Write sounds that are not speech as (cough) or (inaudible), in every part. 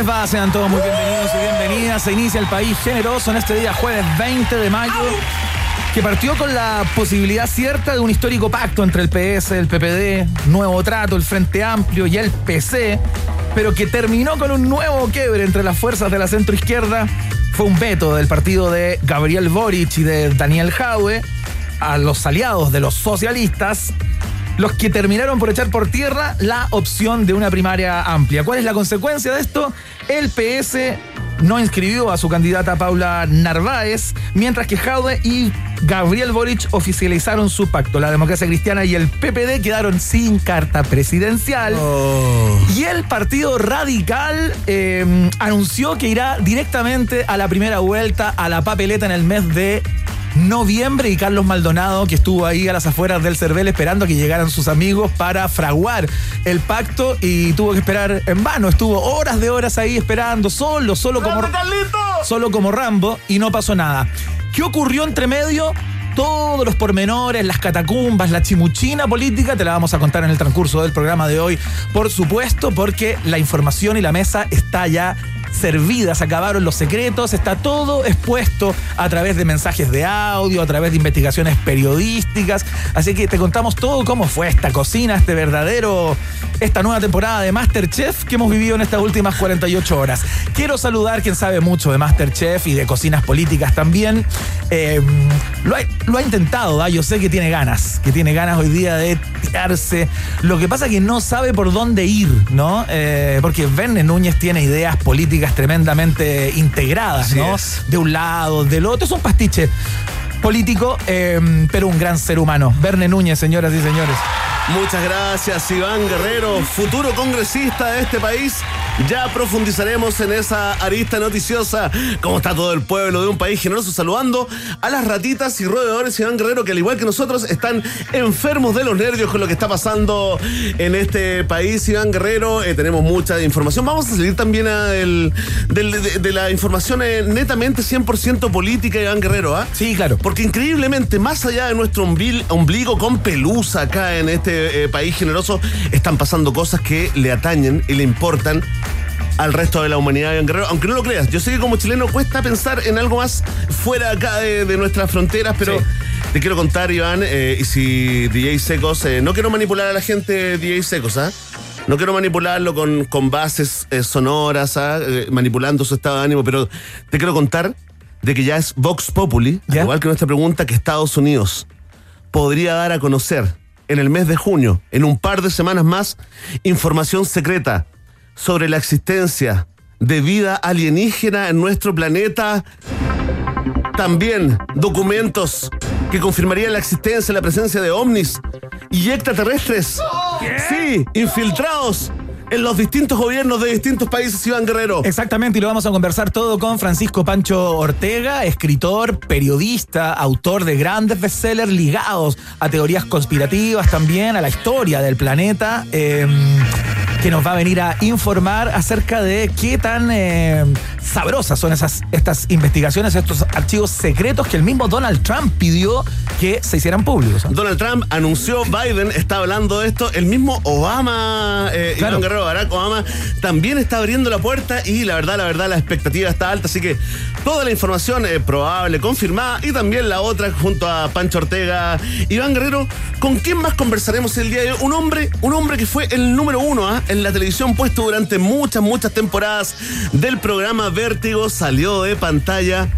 Sean todos muy bienvenidos y bienvenidas. Se inicia el país generoso en este día, jueves 20 de mayo, que partió con la posibilidad cierta de un histórico pacto entre el PS, el PPD, Nuevo Trato, el Frente Amplio y el PC, pero que terminó con un nuevo quiebre entre las fuerzas de la centroizquierda. Fue un veto del partido de Gabriel Boric y de Daniel Jaue a los aliados de los socialistas los que terminaron por echar por tierra la opción de una primaria amplia. ¿Cuál es la consecuencia de esto? El PS no inscribió a su candidata Paula Narváez, mientras que Jaude y Gabriel Boric oficializaron su pacto. La democracia cristiana y el PPD quedaron sin carta presidencial. Oh. Y el Partido Radical eh, anunció que irá directamente a la primera vuelta a la papeleta en el mes de noviembre y Carlos Maldonado, que estuvo ahí a las afueras del Cervel esperando que llegaran sus amigos para fraguar el pacto y tuvo que esperar en vano. Estuvo horas de horas ahí esperando, solo, solo como, solo como Rambo y no pasó nada. ¿Qué ocurrió entre medio? Todos los pormenores, las catacumbas, la chimuchina política, te la vamos a contar en el transcurso del programa de hoy, por supuesto, porque la información y la mesa está ya servidas, acabaron los secretos, está todo expuesto a través de mensajes de audio, a través de investigaciones periodísticas. Así que te contamos todo cómo fue esta cocina, este verdadero, esta nueva temporada de Masterchef que hemos vivido en estas últimas 48 horas. Quiero saludar quien sabe mucho de Masterchef y de cocinas políticas también. Eh, lo, ha, intentado, ¿da? yo sé que tiene ganas, que tiene ganas hoy día de tirarse. Lo que pasa es que no sabe por dónde ir, ¿no? Eh, porque Verne Núñez tiene ideas políticas tremendamente integradas, Así ¿no? es. De un lado, del otro. Es un pastiche político, eh, pero un gran ser humano. Verne Núñez, señoras y señores. Muchas gracias, Iván Guerrero, futuro congresista de este país. Ya profundizaremos en esa arista noticiosa. Cómo está todo el pueblo de un país generoso saludando a las ratitas y roedores Iván Guerrero, que al igual que nosotros están enfermos de los nervios con lo que está pasando en este país. Iván Guerrero, eh, tenemos mucha información. Vamos a salir también a el, del- de, de la información eh, netamente 100% política, Iván Guerrero. ¿ah? Sí, claro. Porque increíblemente, más allá de nuestro ombligo con pelusa acá en este eh, país generoso, están pasando cosas que le atañen y le importan al resto de la humanidad en Guerrero, aunque no lo creas. Yo sé que como chileno cuesta pensar en algo más fuera acá de, de nuestras fronteras, pero Sí. te quiero contar, Iván, eh, y si DJ Secos, eh, no quiero manipular a la gente DJ Secos, ¿ah? No quiero manipularlo con, con bases sonoras, ¿ah? Manipulando su estado de ánimo, pero te quiero contar de que ya es Vox Populi, al ¿Ya? igual que nuestra pregunta, que Estados Unidos podría dar a conocer en el mes de junio, en un par de semanas más, información secreta sobre la existencia de vida alienígena en nuestro planeta. También documentos que confirmarían la existencia, la presencia de ovnis y extraterrestres. Sí, infiltrados en los distintos gobiernos de distintos países, Iván Guerrero. Exactamente, y lo vamos a conversar todo con Francisco Pancho Ortega, escritor, periodista, autor de grandes bestsellers ligados a teorías conspirativas también, a la historia del planeta, eh, que nos va a venir a informar acerca de qué tan eh, sabrosas son esas, estas investigaciones, estos archivos secretos que el mismo Donald Trump pidió que se hicieran públicos. Donald Trump anunció, Biden está hablando de esto, el mismo Obama, eh, Claro. Iván Guerrero, Barack Obama, también está abriendo la puerta y la verdad, la verdad, la expectativa está alta, así que toda la información eh, probable, confirmada y también la otra junto a Pancho Ortega, Iván Guerrero, ¿con quién más conversaremos el día de hoy? Un hombre, un hombre que fue el número uno ¿ah? en la televisión puesto durante muchas, muchas temporadas del programa Vértigo, salió de pantalla,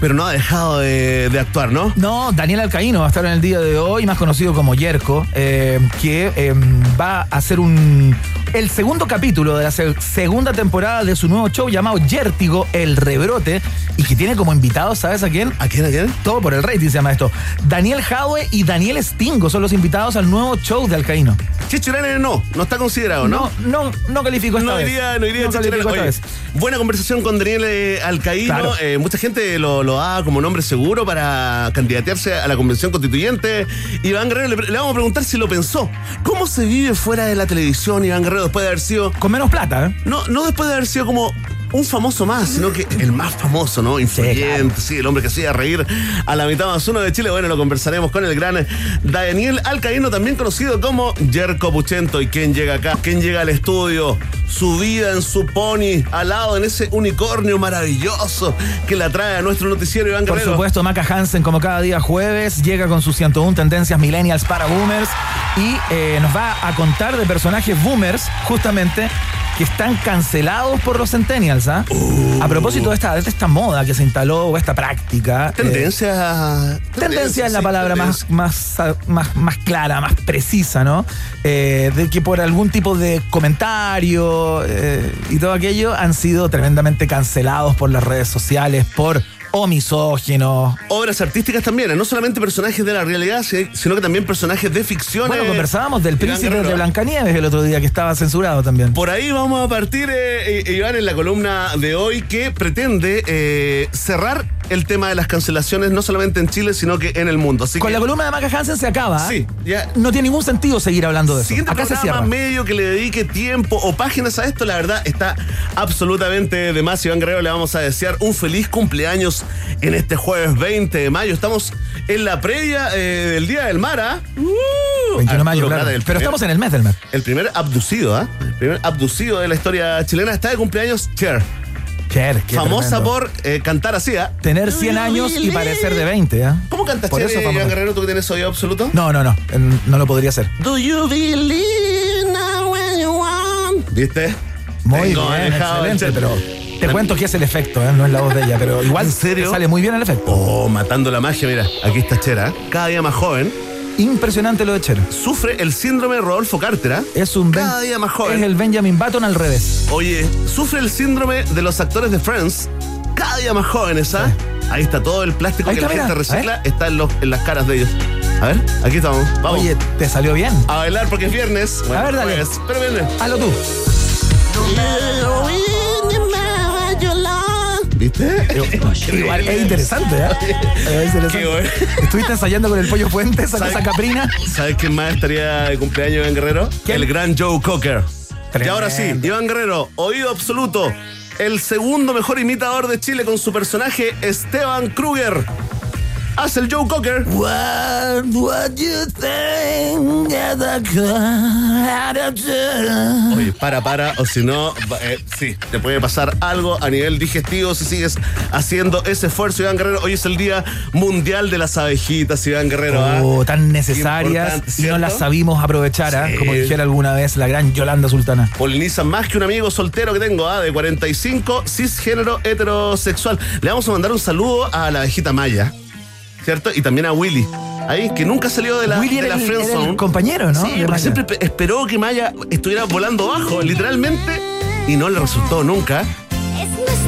pero no ha dejado de, de actuar, ¿no? No, Daniel Alcaíno va a estar en el día de hoy, más conocido como Yerko, eh, que eh, va a hacer un el segundo capítulo de la se- segunda temporada de su nuevo show llamado Yértigo, El Rebrote, y que tiene como invitados, ¿sabes a quién? ¿A quién, a quién? Todo por el rating se llama esto. Daniel Jaue y Daniel Stingo son los invitados al nuevo show de Alcaíno. Chicho Arana no, no está considerado, ¿no? No, no, no califico esta No vez. iría, no iría No califico Arana. esta Oye, vez. Buena conversación con Daniel eh, Alcaíno. Claro. Eh, mucha gente lo, lo como nombre seguro para candidatearse a la convención constituyente. Iván Guerrero, le, le vamos a preguntar si lo pensó. ¿Cómo se vive fuera de la televisión, Iván Guerrero, después de haber sido. Con menos plata, ¿eh? No, no después de haber sido como un famoso más, sino que el más famoso, ¿no? Influyente, sí, el hombre que hacía reír a la mitad más uno de Chile. Bueno, lo conversaremos con el gran Daniel Alcaíno, también conocido como Jerko Puchento. ¿Y quién llega acá? ¿Quién llega al estudio? su vida en su pony, al lado en ese unicornio maravilloso que la trae a nuestro noticiero Iván Por supuesto, Maca Hansen, como cada día jueves, llega con sus 101 tendencias millennials para boomers y eh, nos va a contar de personajes boomers, justamente, que están cancelados por los centennials. A propósito de esta, de esta moda que se instaló, o esta práctica. eh, Tendencia. Tendencia es la sí, palabra más, tendencia. más, más, más clara, más precisa, ¿no? Eh, de que por algún tipo de comentario eh, y todo aquello han sido tremendamente cancelados por las redes sociales, por o misóginos. Obras artísticas también, ¿eh? no solamente personajes de la realidad, si- sino que también personajes de ficción. Bueno, conversábamos del príncipe Guerrero. de Blancanieves el otro día, que estaba censurado también. Por ahí vamos a partir, eh, eh, Iván, en la columna de hoy que pretende eh, cerrar el tema de las cancelaciones, no solamente en Chile, sino que en el mundo. Así Con que, la columna de Maca Hansen se acaba. Sí, ya. No tiene ningún sentido seguir hablando de eso. Siguiente Acá se programa cierra. medio que le dedique tiempo o páginas a esto, la verdad está absolutamente de más. Iván Guerrero le vamos a desear un feliz cumpleaños en este jueves 20 de mayo. Estamos en la previa eh, del Día del Mar, ¿ah? Uh, 21 de mayo, claro. Pero primer- estamos en el mes del mar. El primer abducido, ¿ah? El primer abducido de la historia chilena está de cumpleaños Cher. Cher, qué famosa tremendo. por eh, cantar así, ¿ah? Tener 100 años y parecer de 20, ¿ah? ¿Cómo cantas Por Cher, eso eh. Iván Guerrero, tú que tienes oído absoluto? No, no, no. eh, No lo podría hacer. Do you believe now when you want? ¿Viste? Muy Tengo bien, excelente, pero te cuento que es el efecto, ¿eh? no es la voz de ella, pero igual ¿En serio? sale muy bien el efecto. Oh, matando la magia, mira, aquí está Cher, ¿ah? cada día más joven, Impresionante lo de Cher. sufre el síndrome de Rodolfo Carter, ¿ah? Es un Ben- Cada día más joven. Es el Benjamin Button al revés. Oye, sufre el síndrome de los actores de Friends, cada día más jóvenes, ¿ah? Ahí está todo el plástico Ahí que la gente recicla, está en, los- en las caras de ellos. A ver, aquí estamos, vamos. Oye, te salió bien. A bailar porque es viernes. Bueno, A ver, dale. jueves, pero viernes. Hazlo tú. ¿Viste? Igual es interesante, ¿eh? Es interesante. Qué bueno. ¿Estuviste ensayando con el pollo fuente, esa cosa caprina? ¿Sabes quién más estaría de cumpleaños, Iván Guerrero? ¿Quién? El gran Joe Cocker. Tremendo. Y ahora sí, Iván Guerrero, oído absoluto. El segundo mejor imitador de Chile con su personaje Esteban Kruger. Hace el Joe Cocker. What would you think I? Oye, para, para, o si no, eh, sí, te puede pasar algo a nivel digestivo si sigues haciendo ese esfuerzo, Iván Guerrero. Hoy es el Día Mundial de las Abejitas, Iván Guerrero. ¿ah? Oh, tan necesarias y no las sabimos aprovechar, ¿ah? Como dijera alguna vez la gran Yolanda Sultana. Polinizan más que un amigo soltero que tengo, ¿ah? de 45, cisgénero heterosexual. Le vamos a mandar un saludo a la abejita Maya, ¿cierto? Y también a Willy. Ahí, que nunca salió de la, Willy de era la el, friend era el zone. compañero, ¿no? Sí, De porque Maya. siempre pe- esperó que Maya estuviera volando bajo, literalmente, y no le resultó nunca. Es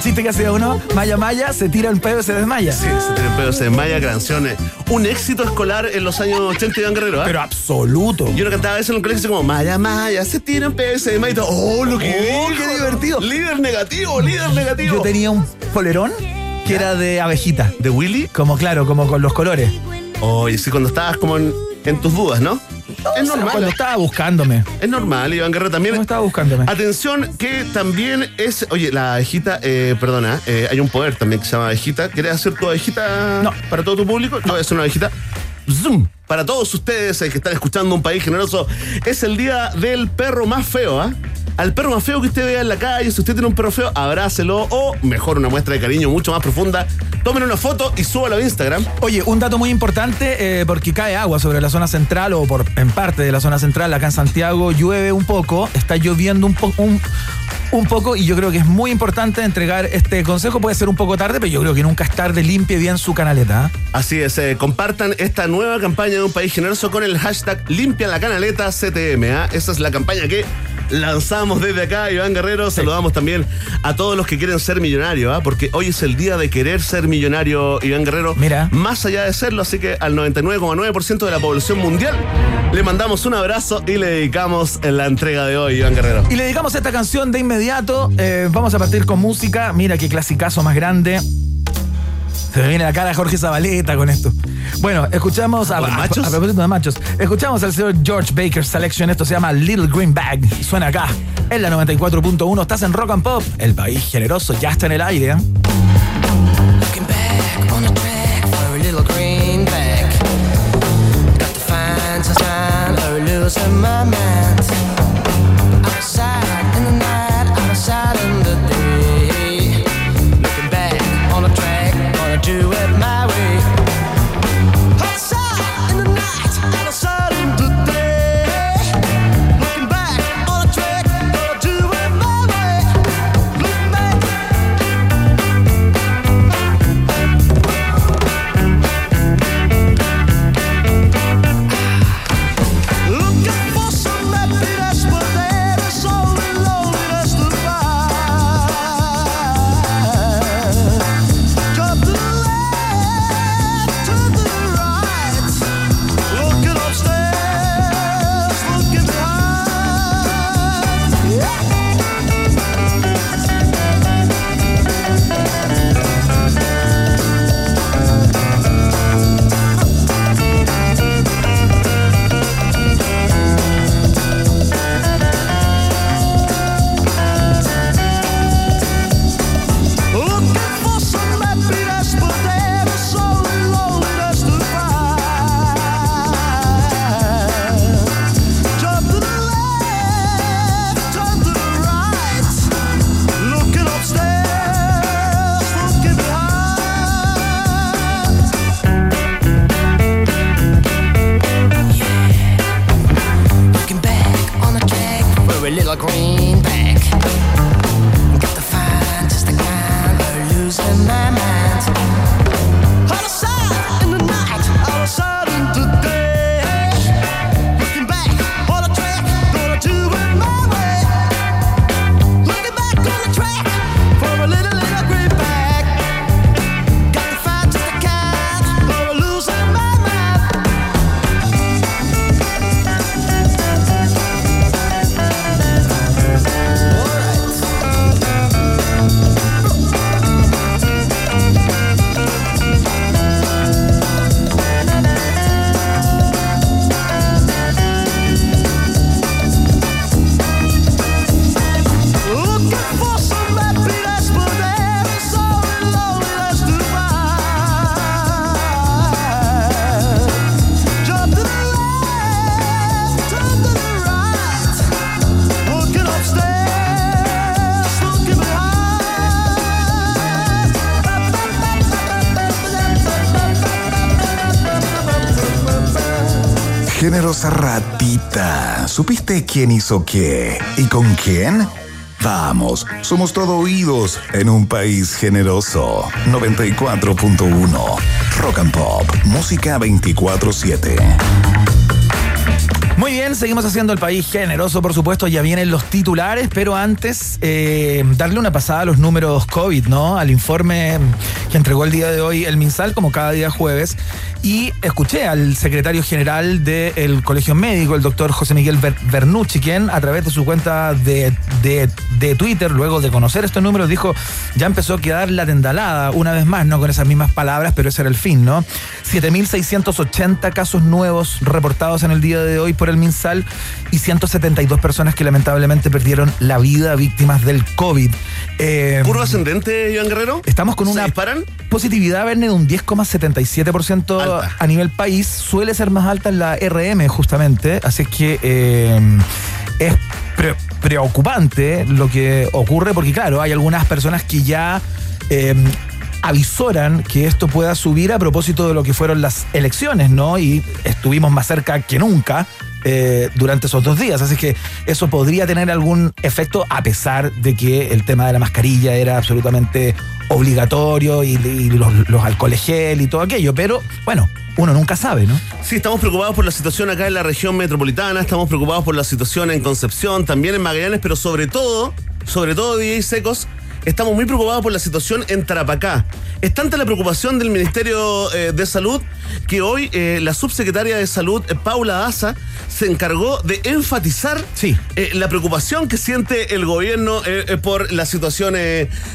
el chiste que hacía uno? Maya Maya se tira el pedo y se desmaya. Sí, se tiene pedo, se desmaya, canciones. Un éxito escolar en los años 80 Iván Guerrero, ¿ah? Pero absoluto. Yo no cantaba eso en el colegio, como Maya, Maya, se tira un pedo, se desmaya y todo. ¡Oh, lo que Oh, qué divertido. Líder negativo, líder negativo. Yo tenía un polerón que era de abejita. ¿De Willy? Como claro, como con los colores. Oye, sí, cuando estabas como en, en tus dudas, ¿no? es normal. Cuando estaba buscándome. Es normal, Iván Guerrero también. ¿Cómo estaba buscándome? Atención, que también es. Oye, la abejita, eh, perdona, eh, hay un poder también que se llama abejita. ¿Quieres hacer tu abejita No. para todo tu público? A hacer una abejita. Zoom. Para todos ustedes eh, que están escuchando un país generoso, es el día del perro más feo, ¿ah? Al perro más feo que usted vea en la calle, si usted tiene un perro feo, abrácelo o mejor una muestra de cariño mucho más profunda. Tomen una foto y súbala a Instagram. Oye, un dato muy importante, eh, porque cae agua sobre la zona central o por en parte de la zona central, acá en Santiago, llueve un poco, está lloviendo un poco. Un, un poco y yo creo que es muy importante entregar este consejo. Puede ser un poco tarde, pero yo creo que nunca es tarde. Limpie bien su canaleta. ¿ah? Así es, eh, compartan esta nueva campaña de un país generoso con el hashtag Limpia la Canaleta CTM. ¿ah? Esa es la campaña que lanzamos desde acá, Iván Guerrero. Saludamos también a todos los que quieren ser millonarios, ¿ah? porque hoy es el día de querer ser millonario, Iván Guerrero. Mira. Más allá de serlo, así que al 99,9% de la población mundial le mandamos un abrazo y le dedicamos en la entrega de hoy, Iván Guerrero. Y le dedicamos esta canción de inmediato. Eh, vamos a partir con música. Mira qué clasicazo más grande. Se me viene a la cara Jorge Zabaleta con esto. Bueno, escuchamos a, ¿Por a- machos? a propósito de machos. Escuchamos al señor George Baker Selection. Esto se llama Little Green Bag. Suena acá. En la 94.1. Estás en Rock and Pop. El país generoso ya está en el aire. ¿eh? Looking back ¿Supiste quién hizo qué? ¿Y con quién? Vamos, somos todo oídos en un país generoso. 94.1 Rock and Pop, música 24-7. Muy bien, seguimos haciendo el país generoso, por supuesto, ya vienen los titulares, pero antes eh, darle una pasada a los números COVID, ¿no? Al informe que entregó el día de hoy el MinSal, como cada día jueves, y escuché al secretario general del Colegio Médico, el doctor José Miguel Ber- Bernucci, quien a través de su cuenta de, de- de Twitter, luego de conocer estos números, dijo, ya empezó a quedar la tendalada, una vez más, no con esas mismas palabras, pero ese era el fin, ¿no? 7.680 casos nuevos reportados en el día de hoy por el MinSal y 172 personas que lamentablemente perdieron la vida víctimas del COVID. Eh, ¿Curva ascendente, Iván Guerrero? Estamos con ¿Se una disparan? Positividad, Verne, de un 10,77% Alta. a nivel país. Suele ser más alta en la RM, justamente. Así es que eh, es pre- preocupante lo que ocurre, porque, claro, hay algunas personas que ya. eh, avisoran que esto pueda subir a propósito de lo que fueron las elecciones, ¿no? Y estuvimos más cerca que nunca eh, durante esos dos días. Así que eso podría tener algún efecto a pesar de que el tema de la mascarilla era absolutamente obligatorio y, los, los alcoholes gel y todo aquello. Pero bueno, uno nunca sabe, ¿no? Sí, estamos preocupados por la situación acá en la región metropolitana, estamos preocupados por la situación en Concepción, también en Magallanes, pero sobre todo, sobre todo, DJ Secos, estamos muy preocupados por la situación en Tarapacá. Es tanta la preocupación del Ministerio eh, de Salud que hoy eh, la subsecretaria de Salud, eh, Paula Daza, se encargó de enfatizar Sí. eh, la preocupación que siente el gobierno por la situación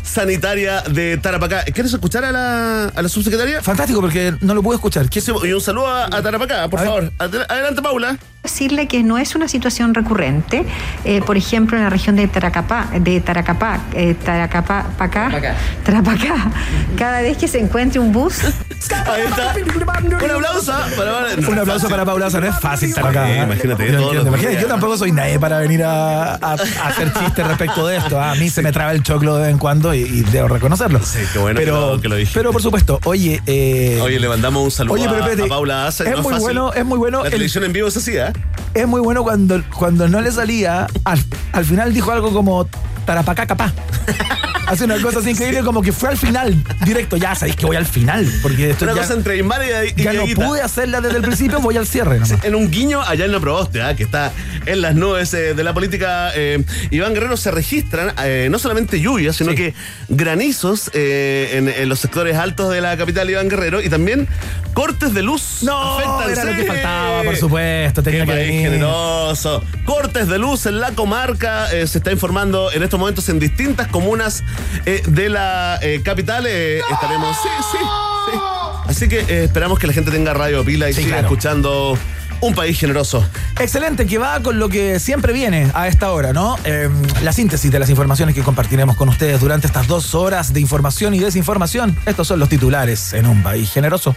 sanitaria de Tarapacá. ¿Quieres escuchar a la, a la subsecretaria? Fantástico, porque no lo pude escuchar. ¿Qué- Sí, Y un saludo a, a Tarapacá, por A favor. Adel- Adelante, Paula. Decirle que no es una situación recurrente. Eh, por ejemplo, en la región de Taracapá, de Taracapá, eh, Taracapá. Trapacá, cada vez que se encuentre un bus, Ahí está. Un aplauso. Para, Un aplauso para Paula no es fácil estar acá. ¿eh? Imagínate, Yo, todos los días. yo tampoco soy nadie para venir a, a- a hacer chistes respecto de esto. A mí se me traba el choclo de vez en cuando y, y debo reconocerlo. Sí, qué bueno que pero, lo- que lo dijiste. Pero por supuesto, oye. eh, Oye, le mandamos un saludo Oye, pero a- espérate, a, Paula Asa. es no muy fácil. bueno, es muy bueno La el- televisión en vivo es así, ¿eh? es muy bueno cuando, cuando no le salía, al, al final dijo algo como tarapacá capá. Hace una cosa así increíble como que fue al final, directo, ya sabéis que voy al final, porque esto Una ya, cosa entre Aymar y, y ya no Dieguita. pude hacerla desde el principio, voy al cierre nomás. En un guiño allá en la Proboste, ¿ah? que está en las nubes eh, de la política, eh, Iván Guerrero se registran eh, no solamente lluvias, sino Sí. que granizos en, en los sectores altos de la capital Iván Guerrero y también cortes de luz. No, afectan, era lo sí. que faltaba, por supuesto, tenía Qué que país generoso. Cortes de luz en la comarca. se está informando en estos momentos en distintas comunas eh, de la eh, capital. eh, Estaremos. Sí, sí, sí. Así que eh, esperamos que la gente tenga radio pila y Sí, siga claro. escuchando un país generoso. Excelente, que va con lo que siempre viene a esta hora, ¿no? Eh, la síntesis de las informaciones que compartiremos con ustedes durante estas dos horas de información y desinformación. Estos son los titulares en un país generoso.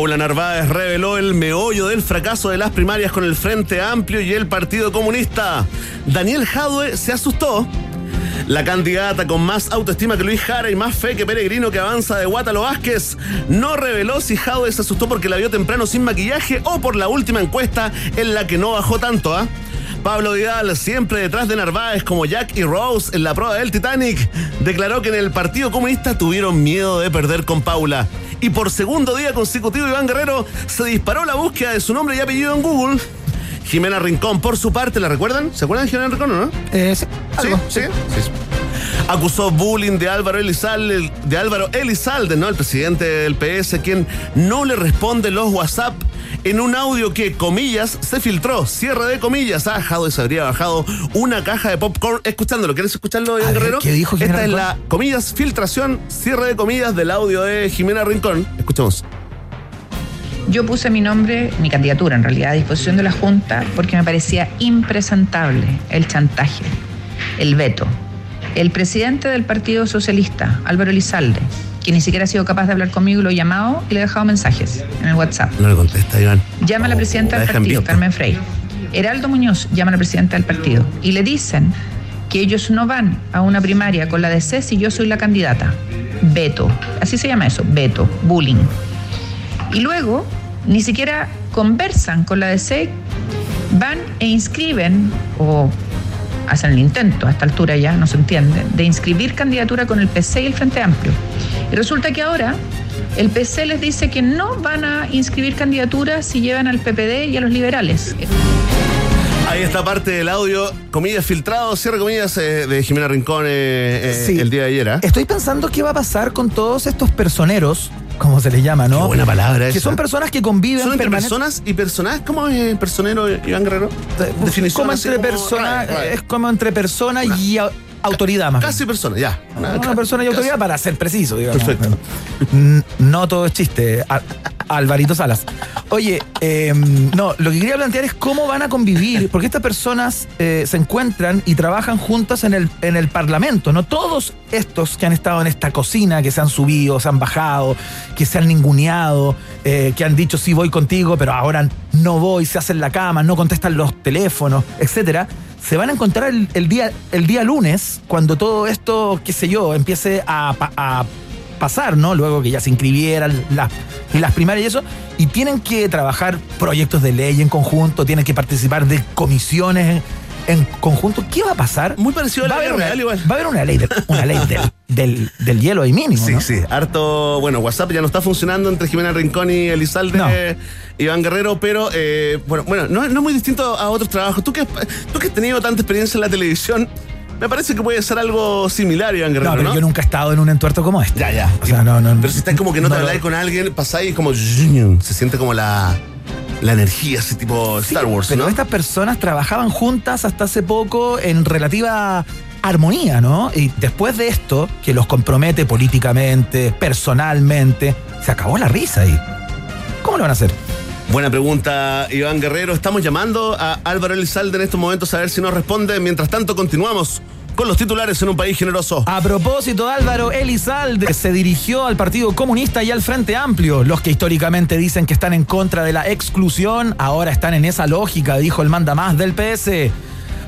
Paula Narváez reveló el meollo del fracaso de las primarias con el Frente Amplio y el Partido Comunista. Daniel Jadwe se asustó. La candidata con más autoestima que Luis Jara y más fe que Peregrino que avanza de Guatalo Vázquez no reveló si Jadwe se asustó porque la vio temprano sin maquillaje o por la última encuesta en la que no bajó tanto, ¿ah? Pablo Vidal, siempre detrás de Narváez como Jack y Rose en la prueba del Titanic, declaró que en el Partido Comunista tuvieron miedo de perder con Paula. Y por segundo día consecutivo, Iván Guerrero se disparó la búsqueda de su nombre y apellido en Google. Jimena Rincón, por su parte, ¿la recuerdan? ¿Se acuerdan de Jimena Rincón o no? Eh, sí, Sí, algo. sí, sí. Acusó bullying de Álvaro Elizalde, de Álvaro Elizalde, ¿no? El presidente del PS, quien no le responde los WhatsApp en un audio que, comillas, se filtró. Cierre de comillas. Ha bajado y se habría bajado una caja de popcorn. Escuchándolo, ¿quieres escucharlo, Iván Guerrero? ¿qué dijo Jimena Esta es la, comillas, filtración, cierre de comillas del audio de Jimena Rincón. Escuchemos. Yo puse mi nombre, mi candidatura en realidad, a disposición de la Junta porque me parecía impresentable el chantaje, el veto. El presidente del Partido Socialista, Álvaro Elizalde, que ni siquiera ha sido capaz de hablar conmigo, lo he llamado y le he dejado mensajes en el WhatsApp. No le contesta, Iván. Llama a la Oh, presidenta del partido. Carmen Frey. Heraldo Muñoz llama a la presidenta del partido y le dicen que ellos no van a una primaria con la DC si yo soy la candidata. Veto. Así se llama eso, veto, bullying. Y luego ni siquiera conversan con la DC, van e inscriben o hacen el intento, a esta altura ya no se entiende, de inscribir candidatura con el PC y el Frente Amplio. Y resulta que ahora el PC les dice que no van a inscribir candidaturas si llevan al PPD y a los liberales. Ahí está parte del audio, comillas filtrado, cierre comillas eh, de Jimena Rincón eh, eh, Sí. el día de ayer. ¿ah? Estoy pensando qué va a pasar con todos estos personeros, como se les llama, ¿no? Qué buena palabra Que son personas que conviven ¿Son entre personas y personas? ¿Cómo es personero Iván Guerrero? Definición como entre como- personas, es como entre persona y autoridad más. bien. Casi persona, ya. Una persona y autoridad para ser preciso, digamos. Perfecto. No todo es chiste, Al- Alvarito Salas. Oye, eh, no, lo que quería plantear es cómo van a convivir, porque estas personas eh, se encuentran y trabajan juntas en el, en el Parlamento, ¿no? Todos estos que han estado en esta cocina, que se han subido, se han bajado, que se han ninguneado, eh, que han dicho sí voy contigo, pero ahora no voy, se hacen la cama, no contestan los teléfonos, etcétera se van a encontrar el, el día, el día lunes, cuando todo esto, qué sé yo, empiece a, a pasar, ¿no? Luego que ya se inscribieran las, las primarias y eso, y tienen que trabajar proyectos de ley en conjunto, tienen que participar de comisiones en, conjunto. ¿Qué va a pasar? Muy parecido a la va a vida haber una, real igual. Va a haber una ley, de- una ley del, del, del hielo ahí mínimo, Sí, ¿no? sí, harto, bueno, WhatsApp ya no está funcionando entre Jimena Rincón y Elizalde, No. Iván Guerrero, pero eh, bueno, bueno, no, no es muy distinto a otros trabajos. Tú que, tú que has tenido tanta experiencia en la televisión, me parece que puede ser algo similar, Iván Guerrero, No, ¿no? pero yo nunca he estado en un entuerto como este. Ya, ya. O sea, no, no. Pero si estás como que no, te habláis con alguien, pasáis como se siente como la, la energía, ese tipo Sí, Star Wars, pero ¿no? estas personas trabajaban juntas hasta hace poco en relativa armonía, ¿no? Y después de esto, que los compromete políticamente, personalmente, se acabó la risa ahí. ¿Cómo lo van a hacer? Buena pregunta, Iván Guerrero. Estamos llamando a Álvaro Elizalde en estos momentos a ver si nos responde. Mientras tanto, continuamos con los titulares en un país generoso. A propósito, Álvaro Elizalde se dirigió al Partido Comunista y al Frente Amplio. Los que históricamente dicen que están en contra de la exclusión, ahora están en esa lógica, dijo el mandamás del PS.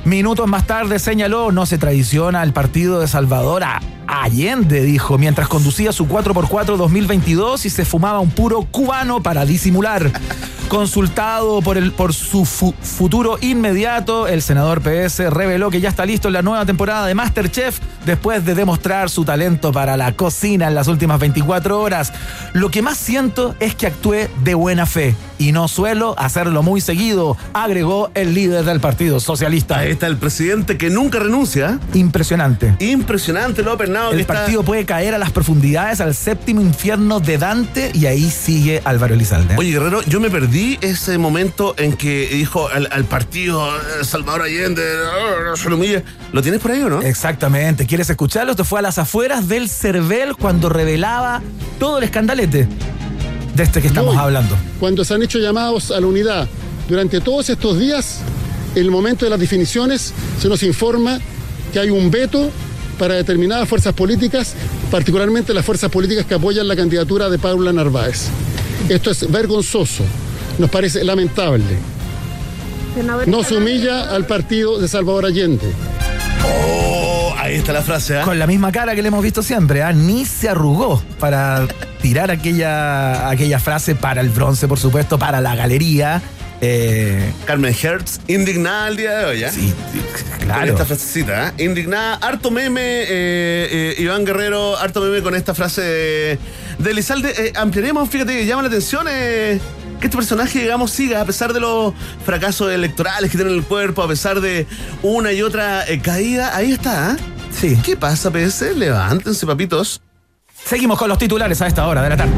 Minutos más tarde señaló, no se traiciona el partido de Salvador a Allende, dijo, mientras conducía su 4x4 2022 y se fumaba un puro cubano para disimular. Consultado por, el, por su fu- futuro inmediato, el senador PS reveló que ya está listo en la nueva temporada de Masterchef después de demostrar su talento para la cocina en las últimas 24 horas. Lo que más siento es que actué de buena fe y no suelo hacerlo muy seguido, agregó el líder del Partido Socialista. Ahí está el presidente que nunca renuncia. Impresionante. Impresionante, López Que El está- partido puede caer a las profundidades, al séptimo infierno de Dante, y ahí sigue Álvaro Elizalde. Oye, Guerrero, yo me perdí ese momento en que dijo al, al partido eh, Salvador Allende, "Ah, no se lo humille". ¿Lo tienes por ahí o no? Exactamente. ¿Quieres escucharlo? Esto fue a las afueras del Cervel cuando revelaba todo el escandalete de este que estamos Hoy, hablando. Cuando se han hecho llamados a la unidad durante todos estos días, en el momento de las definiciones, se nos informa que hay un veto para determinadas fuerzas políticas, particularmente las fuerzas políticas que apoyan la candidatura de Paula Narváez. Esto es vergonzoso, nos parece lamentable. Nos humilla al partido de Salvador Allende. Oh, ahí está la frase, ¿ah? Con la misma cara que le hemos visto siempre, ¿ah? ni se arrugó para tirar aquella, aquella frase para el bronce, por supuesto, para la galería. Eh, Carmen Hertz, indignada el día de hoy, ¿ah? sí, Con claro. esta frasecita, ¿eh? indignada, harto meme, eh, eh, Iván Guerrero, harto meme con esta frase de, de Elizalde. Eh, ampliaremos, fíjate, que llama la atención eh, que este personaje, digamos, siga, a pesar de los fracasos electorales que tiene en el cuerpo, a pesar de una y otra eh, caída. Ahí está, ¿ah? Sí. ¿Qué pasa, PS? Levántense, papitos. Seguimos con los titulares a esta hora de la tarde.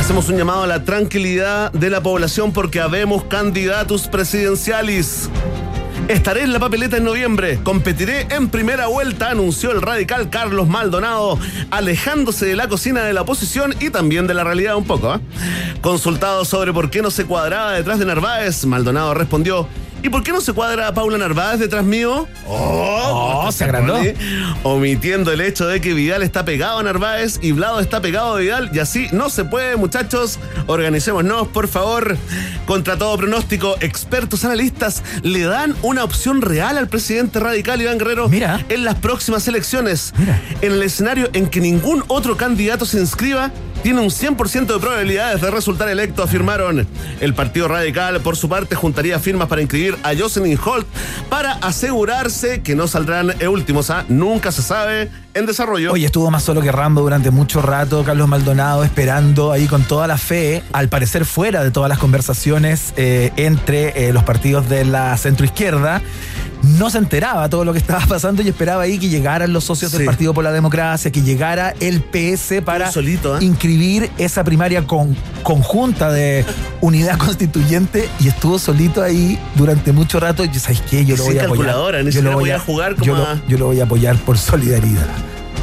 Hacemos un llamado a la tranquilidad de la población porque habemos candidatos presidenciales. Estaré en la papeleta en noviembre. Competiré en primera vuelta, anunció el radical Carlos Maldonado, alejándose de la cocina de la oposición y también de la realidad un poco. ¿eh? Consultado sobre por qué no se cuadraba detrás de Narváez, Maldonado respondió. ¿Y por qué no se cuadra Paula Narváez detrás mío? Oh, Oh, se agrandó. Omitiendo el hecho de que Vidal está pegado a Narváez y Vlado está pegado a Vidal y así no se puede, muchachos. Organicémonos, por favor. Contra todo pronóstico, expertos analistas le dan una opción real al presidente radical Iván Guerrero Mira. en las próximas elecciones. Mira. En el escenario en que ningún otro candidato se inscriba, tiene un 100% de probabilidades de resultar electo, afirmaron. El Partido Radical, por su parte, juntaría firmas para inscribir a Jocelyn Holt para asegurarse que no saldrán últimos. ¿ah? Nunca se sabe en desarrollo. Oye, estuvo más solo que Rambo durante mucho rato, Carlos Maldonado esperando ahí con toda la fe, al parecer fuera de todas las conversaciones eh, entre eh, los partidos de la centroizquierda. No se enteraba todo lo que estaba pasando y esperaba ahí que llegaran los socios del. Partido por la Democracia, que llegara el PS para solito, ¿eh? inscribir esa primaria con- conjunta de unidad (laughs) constituyente y estuvo solito ahí durante mucho rato. Y ¿sabes qué? Yo lo voy a apoyar. calculadora, ni Yo siquiera lo voy a jugar como yo lo- a- yo lo voy a apoyar por solidaridad.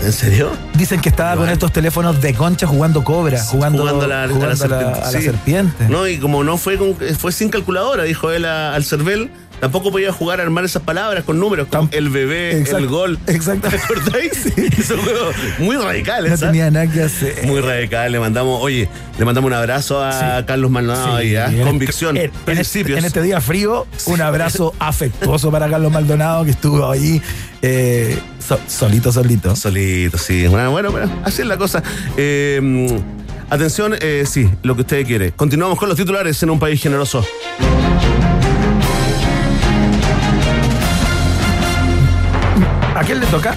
¿En serio? Dicen que estaba con estos teléfonos de concha jugando cobra, jugando, la, a la jugando a la- serpiente. a la Sí. serpiente. No, y como no fue con- fue sin calculadora, dijo él al Cervel, tampoco podía jugar a armar esas palabras con números, como el bebé, el gol. (laughs) exacto. ¿Te acordáis? (laughs) Esos juegos muy radicales. No ¿ah? tenía nada que hacer. Muy radical, le mandamos, oye, le mandamos un abrazo a Carlos Maldonado Sí, y a en convicción, este- en- este- principios. En este día frío, un abrazo (laughs) afectuoso para Carlos Maldonado que estuvo ahí eh, so- solito, solito. Solito, sí. Bueno, bueno, bueno, así es la cosa. Eh, mm, atención, eh, sí, lo que usted quiere. Continuamos con los titulares en un país generoso. Quién le toca?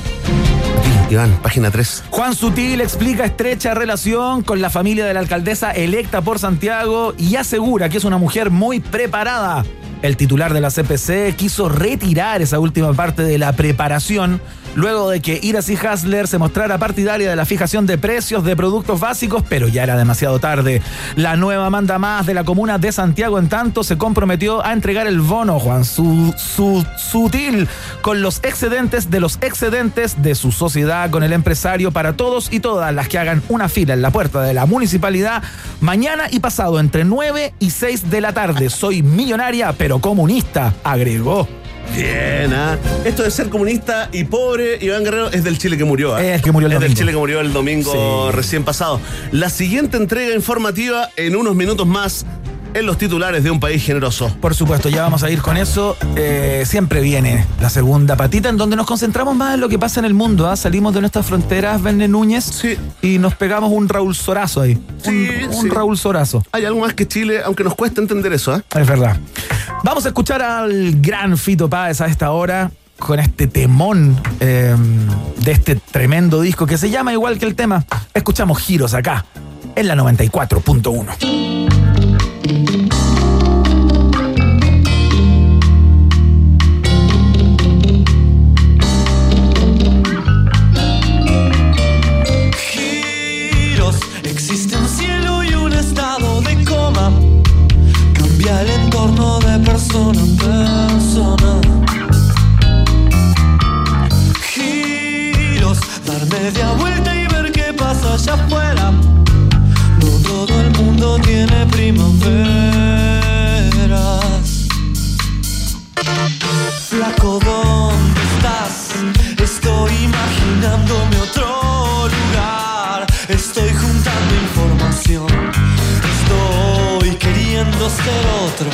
Iván, página 3. Juan Sutil explica estrecha relación con la familia de la alcaldesa electa por Santiago y asegura que es una mujer muy preparada. El titular de la CPC quiso retirar esa última parte de la preparación luego de que Iras y Hasler se mostrara partidaria de la fijación de precios de productos básicos, pero ya era demasiado tarde. La nueva manda más de la comuna de Santiago, en tanto, se comprometió a entregar el bono, Juan, su, su- sutil, con los excedentes de los excedentes de su sociedad con el empresario para todos y todas las que hagan una fila en la puerta de la municipalidad mañana y pasado entre 9 y 6 de la tarde. Soy millonaria, pero comunista, agregó. Bien, ¿ah? Esto de ser comunista y pobre, Iván Guerrero, es del Chile que murió. ¿ah? Es el que murió el Es del. Chile que murió el domingo Sí. recién pasado. La siguiente entrega informativa en unos minutos más en los titulares de un país generoso. Por supuesto, ya vamos a ir con eso. Eh, siempre viene la segunda patita en donde nos concentramos más en lo que pasa en el mundo. ¿ah? Salimos de nuestras fronteras, Verne Núñez, Sí. y nos pegamos un Raúl Sorazo ahí. Sí, un, un sí. Raúl Sorazo. Hay algo más que Chile, aunque nos cuesta entender eso, ¿ah? Es verdad. Vamos a escuchar al gran Fito Páez a esta hora con este temón eh, de este tremendo disco que se llama igual que el tema. Escuchamos giros acá, en la 94.1. ser otro,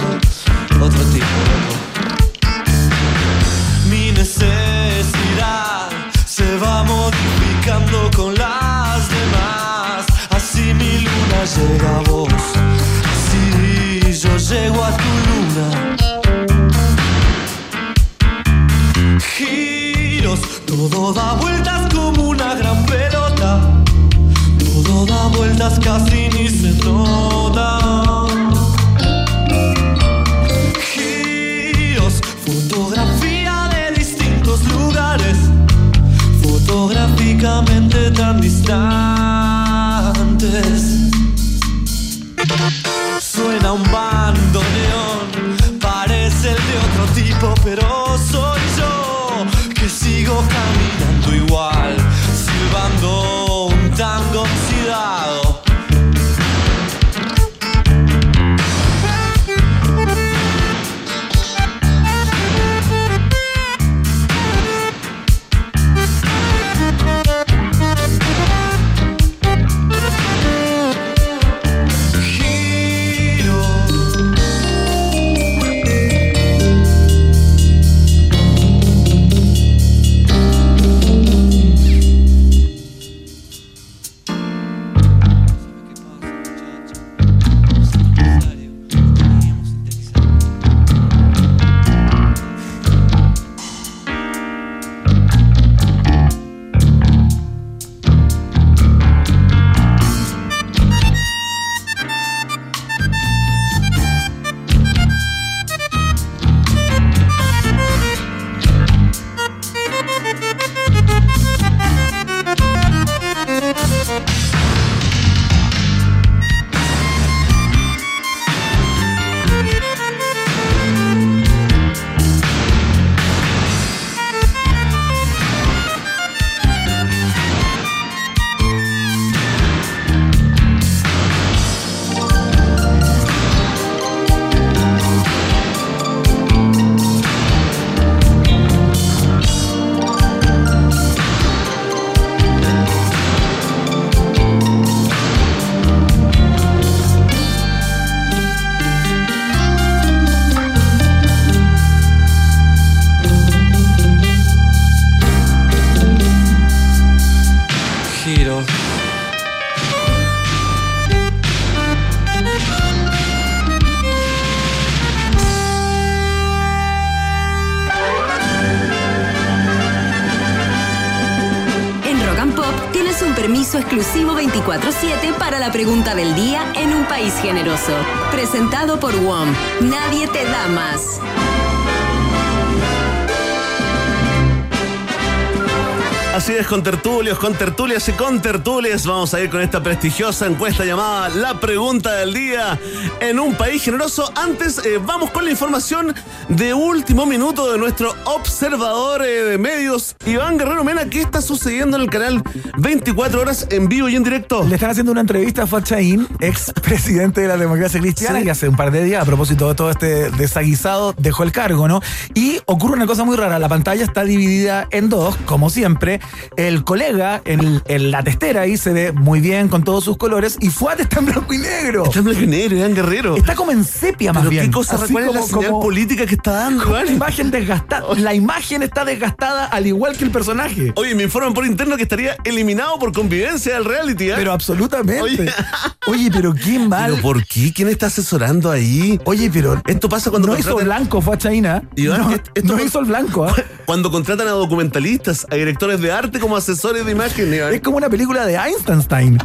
con tertulias y con tertulias. Vamos a ir con esta prestigiosa encuesta llamada La Pregunta del Día en un país generoso. Antes, eh, vamos con la información de último minuto de nuestro observador eh, de medios, Iván Guerrero Mena. ¿Qué está sucediendo en el canal 24 horas en vivo y en directo? Le están haciendo una entrevista a Fachaín, ex presidente de la democracia cristiana, Sí. que hace un par de días, a propósito de todo este desaguisado, dejó el cargo, ¿no? Y ocurre una cosa muy rara. La pantalla está dividida en dos, como siempre. El colega en, en la testera ahí se ve muy bien con todos sus colores y Fuat está en blanco y negro. Está en blanco y negro, Iván Guerrero. Está como en sepia más Pero bien. qué cosa, Así ¿cuál es la como- señal como- política que está dando, una imagen desgastada. La imagen está desgastada al igual que el personaje. Oye, me informan por interno que estaría eliminado por convivencia del reality, ¿eh? Pero absolutamente. Oye. (laughs) Oye, pero qué mal. ¿Pero por qué? ¿Quién está asesorando ahí? Oye, pero Esto pasa cuando no hizo contratan- blanco, fue a China. Iván, no, esto- no hizo el blanco. ¿ah? (laughs) Cuando contratan a documentalistas, a directores de arte como asesores de imagen, Iván. Es como una película de Einstein.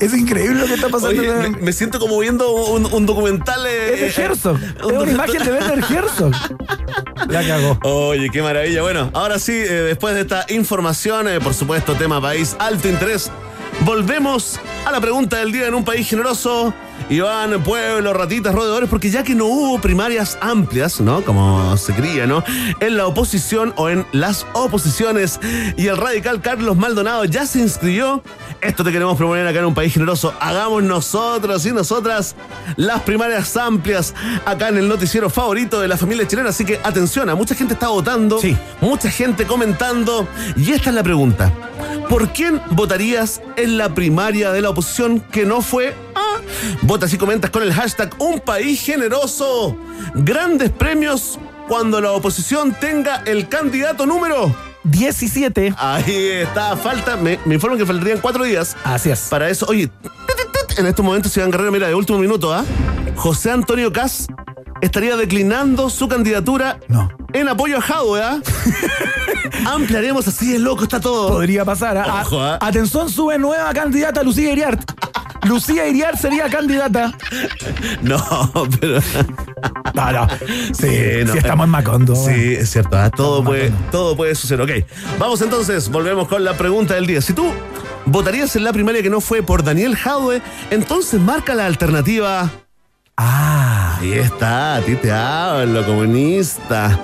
Es increíble lo que está pasando. Oye, me, me siento como viendo un, un documental. eh, es de Herzog. es una imagen de Werner Herzog. (laughs) La cagó. Oye, qué maravilla. Bueno, ahora sí, eh, después de esta información, eh, por supuesto, tema país, alto interés, volvemos a la pregunta del día en un país generoso. Iván, pueblo, ratitas, roedores, porque ya que no hubo primarias amplias, ¿no? Como se creía, ¿no? En la oposición o en las oposiciones y el radical Carlos Maldonado ya se inscribió. Esto te queremos proponer acá en un país generoso. Hagamos nosotros y nosotras las primarias amplias acá en el noticiero favorito de la familia chilena. Así que atención, a mucha gente está votando, Sí. mucha gente comentando. Y esta es la pregunta. ¿Por quién votarías en la primaria de la oposición que no fue? Votas y comentas con el hashtag Un País Generoso. Grandes premios cuando la oposición tenga el candidato número. 17. Ahí está, falta, me, me informan que faltarían cuatro días. Así es. Para eso, oye, en estos momentos, Iván Guerrero, mira, de último minuto, ¿ah? José Antonio Cas estaría declinando su candidatura No. en apoyo a Jadwe, ¿ah? (laughs) Ampliaremos así de loco, está todo. Podría pasar. ¿ah? Ojo, ¿ah? Atención, sube nueva candidata Lucía Iriart. Lucía Iriart sería candidata. No, pero. No, no. Sí, no, sí estamos en Macondo. Sí, es cierto, ¿ah? todo, Estamos puede, todo puede suceder. Ok, vamos entonces, volvemos con la pregunta del día. Si tú votarías en la primaria que no fue por Daniel Jadwe, entonces marca la alternativa. Ah. Ahí está, a ti te hablo, comunista.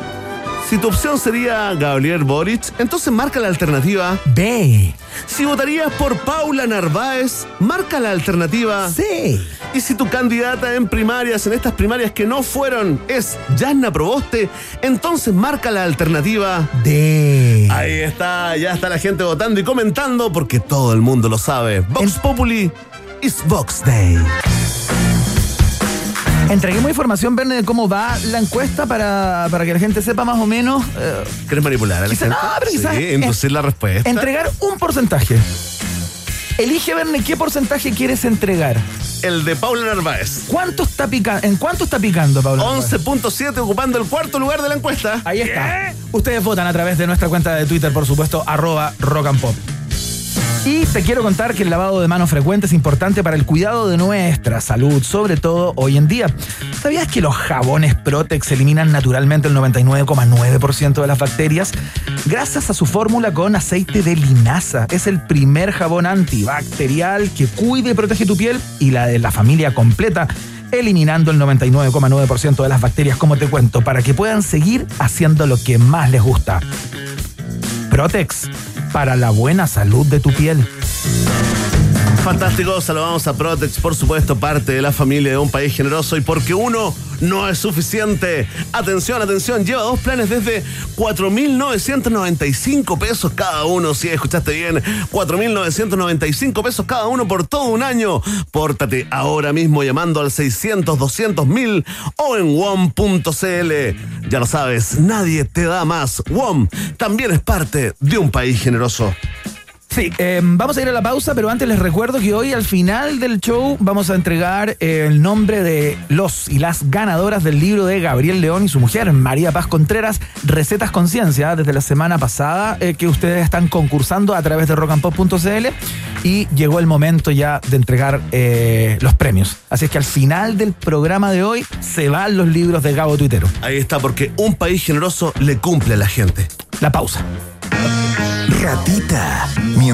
Si tu opción sería Gabriel Boric, entonces marca la alternativa. B. Si votarías por Paula Narváez, marca la alternativa. C. Y si tu candidata en primarias, en estas primarias que no fueron, es Yanna Proboste, entonces marca la alternativa. D. Ahí está, ya está la gente votando y comentando porque todo el mundo lo sabe. Vox Populi is Vox Day. Entreguemos información, Verne, de cómo va la encuesta para, para que la gente sepa más o menos. eh, ¿Quieres manipular a la Quizá- gente? no, pero quizás- sí, inducir la respuesta. entregar un porcentaje. Elige, Verne, qué porcentaje quieres entregar. El de Paula Narváez. ¿Cuánto está picando? ¿En cuánto está picando, Pablo? 11.7 ocupando el cuarto lugar de la encuesta. Ahí está. Ustedes votan a través de nuestra cuenta de Twitter, por supuesto, arroba rock and pop. Y te quiero contar que el lavado de manos frecuente es importante para el cuidado de nuestra salud, sobre todo hoy en día. ¿Sabías que los jabones Protex eliminan naturalmente el 99,9% de las bacterias? Gracias a su fórmula con aceite de linaza. Es el primer jabón antibacterial que cuide y protege tu piel y la de la familia completa eliminando el 99,9% de las bacterias, como te cuento, para que puedan seguir haciendo lo que más les gusta. Protex, para la buena salud de tu piel. Fantástico, saludamos a Protex, por supuesto, parte de la familia de un país generoso y porque uno no es suficiente. Atención, atención, lleva dos planes desde 4.995 pesos cada uno, si escuchaste bien, 4.995 pesos cada uno por todo un año. Pórtate ahora mismo llamando al 600 200 mil o en WOM.cl. Ya lo sabes, nadie te da más. WOM también es parte de un país generoso. Sí, eh, vamos a ir a la pausa, pero antes les recuerdo que hoy al final del show vamos a entregar eh, el nombre de los y las ganadoras del libro de Gabriel León y su mujer, María Paz Contreras, Recetas Conciencia, desde la semana pasada eh, que ustedes están concursando a través de rockandpop.cl y llegó el momento ya de entregar eh, los premios. Así es que al final del programa de hoy se van los libros de Gabo Tuitero. Ahí está, porque un país generoso le cumple a la gente. La pausa. Ratita.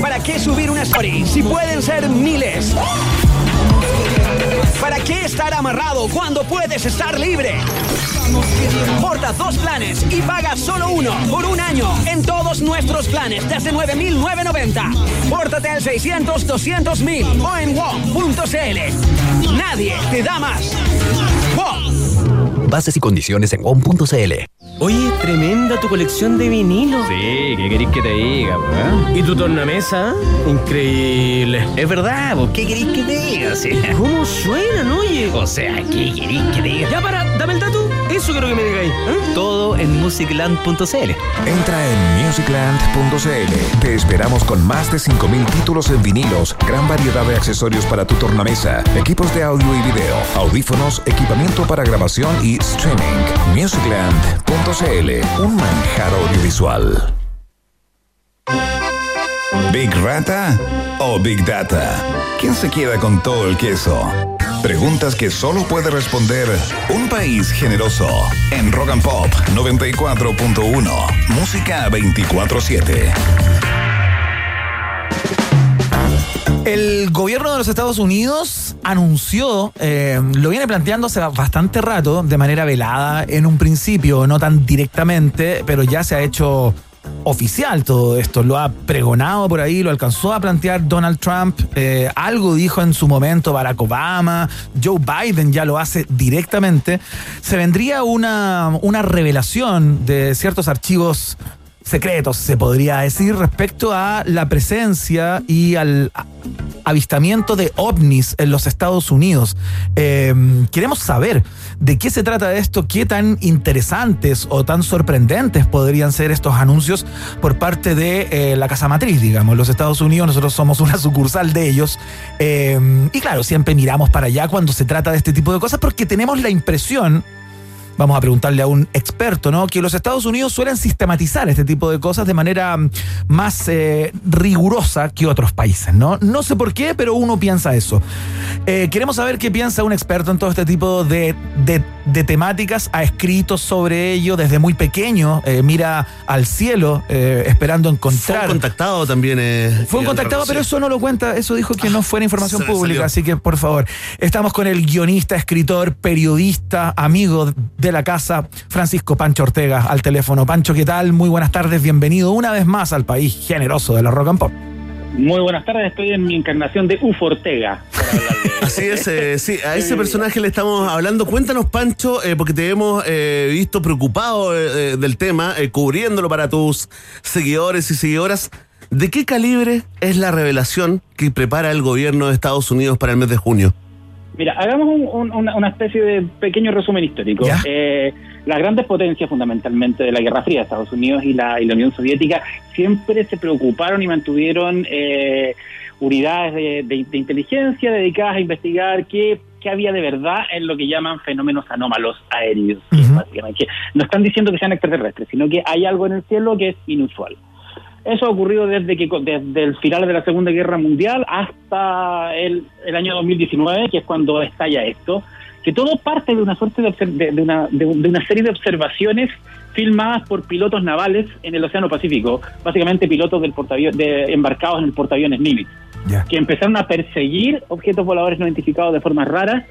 ¿Para qué subir una story si pueden ser miles? ¿Para qué estar amarrado cuando puedes estar libre? Porta dos planes y paga solo uno por un año en todos nuestros planes desde 9.990. Pórtate al 600 200 mil o en WOM.cl. Nadie te da más. WOM. Bases y condiciones en WOM.cl. Oye, tremenda tu colección de vinilos. Sí, ¿qué queréis que te diga, weón? ¿Y tu tornamesa? Increíble. Es verdad, ¿por qué queréis que te diga? O sea, ¿Cómo suenan, oye? o sea, ¿qué queréis que te diga? Ya para, dame el dato. Eso quiero que me digáis. ¿eh? Todo en musicland.cl. Entra en musicland.cl. Te esperamos con más de 5.000 títulos en vinilos, gran variedad de accesorios para tu tornamesa, equipos de audio y video, audífonos, equipamiento para grabación y streaming. Musicland.cl, un manjar audiovisual. ¿Big Rata o Big Data? ¿Quién se queda con todo el queso? Preguntas que solo puede responder un país generoso. En Rock and Pop 94.1. Música 24-7. El gobierno de los Estados Unidos anunció, eh, lo viene planteando hace bastante rato, de manera velada en un principio, no tan directamente, pero ya se ha hecho oficial todo esto. Lo ha pregonado por ahí, lo alcanzó a plantear Donald Trump, eh, algo dijo en su momento Barack Obama, Joe Biden ya lo hace directamente. Se vendría una, una revelación de ciertos archivos secretos, se podría decir, respecto a la presencia y al avistamiento de ovnis en los Estados Unidos. Eh, queremos saber de qué se trata esto, qué tan interesantes o tan sorprendentes podrían ser estos anuncios por parte de eh, la casa matriz, digamos, los Estados Unidos, nosotros somos una sucursal de ellos. Eh, y claro, siempre miramos para allá cuando se trata de este tipo de cosas porque tenemos la impresión vamos a preguntarle a un experto, ¿no? Que los Estados Unidos suelen sistematizar este tipo de cosas de manera mm, más eh, rigurosa que otros países, ¿no? No sé por qué, pero uno piensa eso. Eh, queremos saber qué piensa un experto en todo este tipo de, de- de temáticas. Ha escrito sobre ello desde muy pequeño. eh, mira al cielo esperando Fue encontrar. un contactado también. Fue un contactado, pero eso no lo cuenta, eso dijo que no fuera información pública, salió. así que por favor, estamos con el guionista, escritor, periodista, amigo de la casa, Francisco Pancho Ortega, al teléfono. Pancho, ¿qué tal? Muy buenas tardes, bienvenido una vez más al país generoso de la rock and pop. Muy buenas tardes, estoy en mi encarnación de Ufo Ortega. (laughs) Así es, eh, sí, a ese personaje le estamos hablando. Cuéntanos, Pancho, eh, porque te hemos eh, visto preocupado del tema, eh, cubriéndolo para tus seguidores y seguidoras. ¿De qué calibre es la revelación que prepara el gobierno de Estados Unidos para el mes de junio? Mira, hagamos un- un- una, especie de pequeño resumen histórico. Eh, las grandes potencias, fundamentalmente de la Guerra Fría, Estados Unidos y la, y la Unión Soviética, siempre se preocuparon y mantuvieron eh, unidades de, de- de inteligencia dedicadas a investigar qué, qué había de verdad en lo que llaman fenómenos anómalos aéreos. básicamente, no están diciendo que sean extraterrestres, sino que hay algo en el cielo que es inusual. Eso ha ocurrido desde que desde el final de la Segunda Guerra Mundial hasta el, el año 2019, que es cuando estalla esto, que todo parte de una suerte de, de- de una, de un- de una serie de observaciones filmadas por pilotos navales en el Océano Pacífico, básicamente pilotos del de, embarcados en el portaaviones Nimitz, que empezaron a perseguir objetos voladores no identificados de formas raras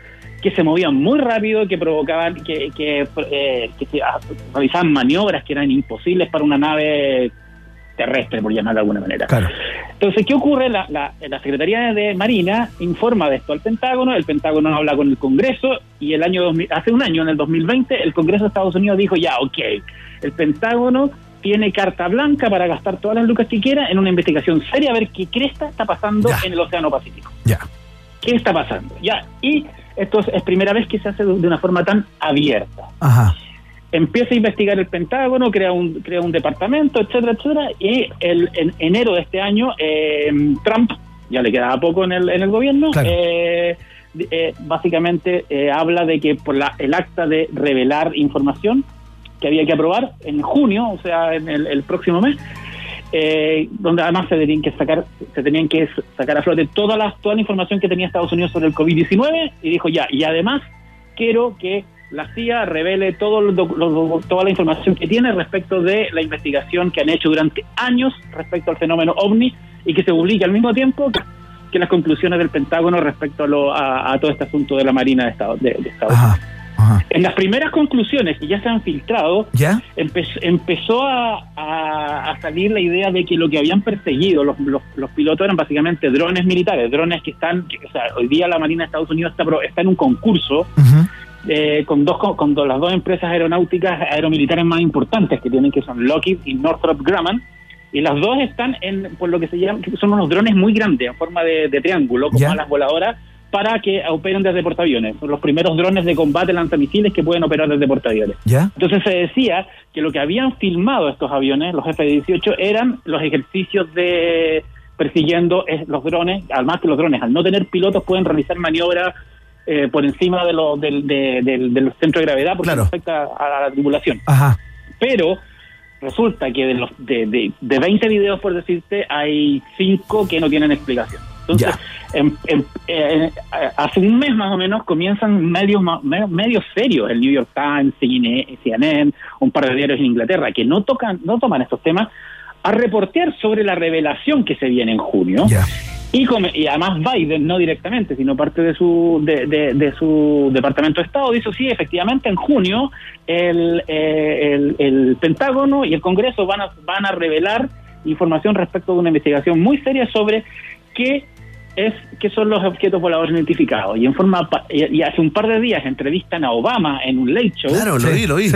que se movían muy rápido, que provocaban, que, que, eh, que se- ah, realizaban maniobras que eran imposibles para una nave terrestre, por llamarlo de alguna manera. Entonces, ¿qué ocurre? La, la, la Secretaría de Marina informa de esto al Pentágono, el Pentágono habla con el Congreso y el año 2000 hace un año, en el 2020, el Congreso de Estados Unidos dijo, ya, ok, el Pentágono tiene carta blanca para gastar todas las lucas que quiera en una investigación seria a ver qué cresta está pasando en el Océano Pacífico. Ya. ¿Qué está pasando? Ya, y esto es, es primera vez que se hace de, de una forma tan abierta. Ajá. Empieza a investigar el Pentágono, crea un, crea un departamento, etcétera, etcétera, y el, en enero de este año, eh, Trump, ya le quedaba poco en el, en el gobierno, Claro. eh, eh, básicamente eh, habla de que por la, el acta de revelar información que había que aprobar en junio, o sea, en el, el próximo mes, eh, donde además se tenían que sacar se tenían que sacar a flote toda la, toda la información que tenía Estados Unidos sobre el COVID-19 y dijo ya, y además quiero que la CIA revele todo lo- lo- toda la información que tiene respecto de la investigación que han hecho durante años respecto al fenómeno OVNI y que se publique al mismo tiempo que, que las conclusiones del Pentágono respecto a, lo- a, a todo este asunto de la Marina de Estados, de, de Estados Unidos. En las primeras conclusiones que ya se han filtrado, ¿Ya? empe- empezó a, a- a salir la idea de que lo que habían perseguido los, los, los pilotos eran básicamente drones militares, drones que están, que, o sea, hoy día la Marina de Estados Unidos está, está en un concurso eh, con dos con, con las dos empresas aeronáuticas aeromilitares más importantes que tienen que son Lockheed y Northrop Grumman y las dos están en por lo que se llama que son unos drones muy grandes en forma de, de triángulo como alas voladoras para que operen desde portaaviones. Son los primeros drones de combate lanzamisiles que pueden operar desde portaaviones. ¿Ya? entonces se decía que lo que habían filmado estos aviones, los F-18, eran los ejercicios de persiguiendo los drones, además que los drones al no tener pilotos pueden realizar maniobras eh, por encima de los del, de- del, del centro de gravedad porque no afecta a la tripulación. Ajá. Pero resulta que de los de, de, de 20 videos, por decirte, hay 5 que no tienen explicación. Entonces, en- en- eh, hace un mes más o menos comienzan medios medios serios, el New York Times, CNN, un par de diarios en Inglaterra, que no tocan, no toman estos temas, a reportear sobre la revelación que se viene en junio. Y, come- y además Biden, no directamente, sino parte de su de, de- su departamento de Estado, dice, sí, efectivamente, en junio el, eh, el, el Pentágono y el Congreso van a, van a revelar información respecto de una investigación muy seria sobre qué es qué son los objetos voladores identificados. Y en forma pa- y, hace un par de días entrevistan a Obama en un late show. Claro, lo vi, lo vi.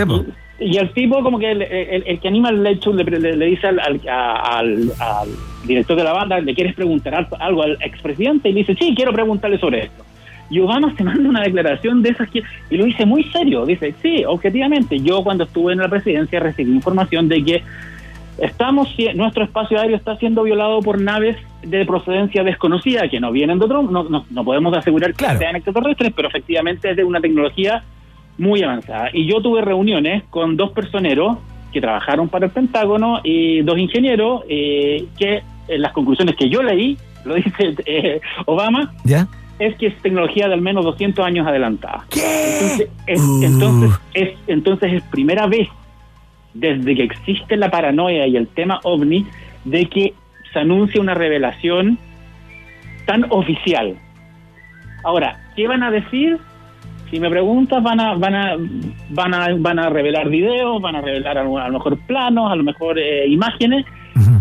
Y el tipo, como que el, el- el que anima el late show le, le- le dice al, al, a- al- al director de la banda, ¿le quieres preguntar al- algo al expresidente? Y le dice, sí, quiero preguntarle sobre esto. Y Obama se manda una declaración de esas que, y lo dice muy serio. Dice, sí, objetivamente, yo cuando estuve en la presidencia recibí información de que estamos nuestro espacio aéreo está siendo violado por naves de procedencia desconocida que no vienen de otro, no, no, no podemos asegurar que sean extraterrestres, pero efectivamente es de una tecnología muy avanzada. Y yo tuve reuniones con dos personeros que trabajaron para el Pentágono y dos ingenieros eh, que en las conclusiones que yo leí, (laughs) lo dice eh, Obama, ¿Ya? es que es tecnología de al menos 200 años adelantada. Entonces, es, entonces, es, entonces es primera vez desde que existe la paranoia y el tema ovni de que se anuncia una revelación tan oficial. Ahora, ¿qué van a decir? Si me preguntas, van a, van a, van a, van a revelar videos, van a revelar a lo, mejor planos, a lo mejor eh, imágenes,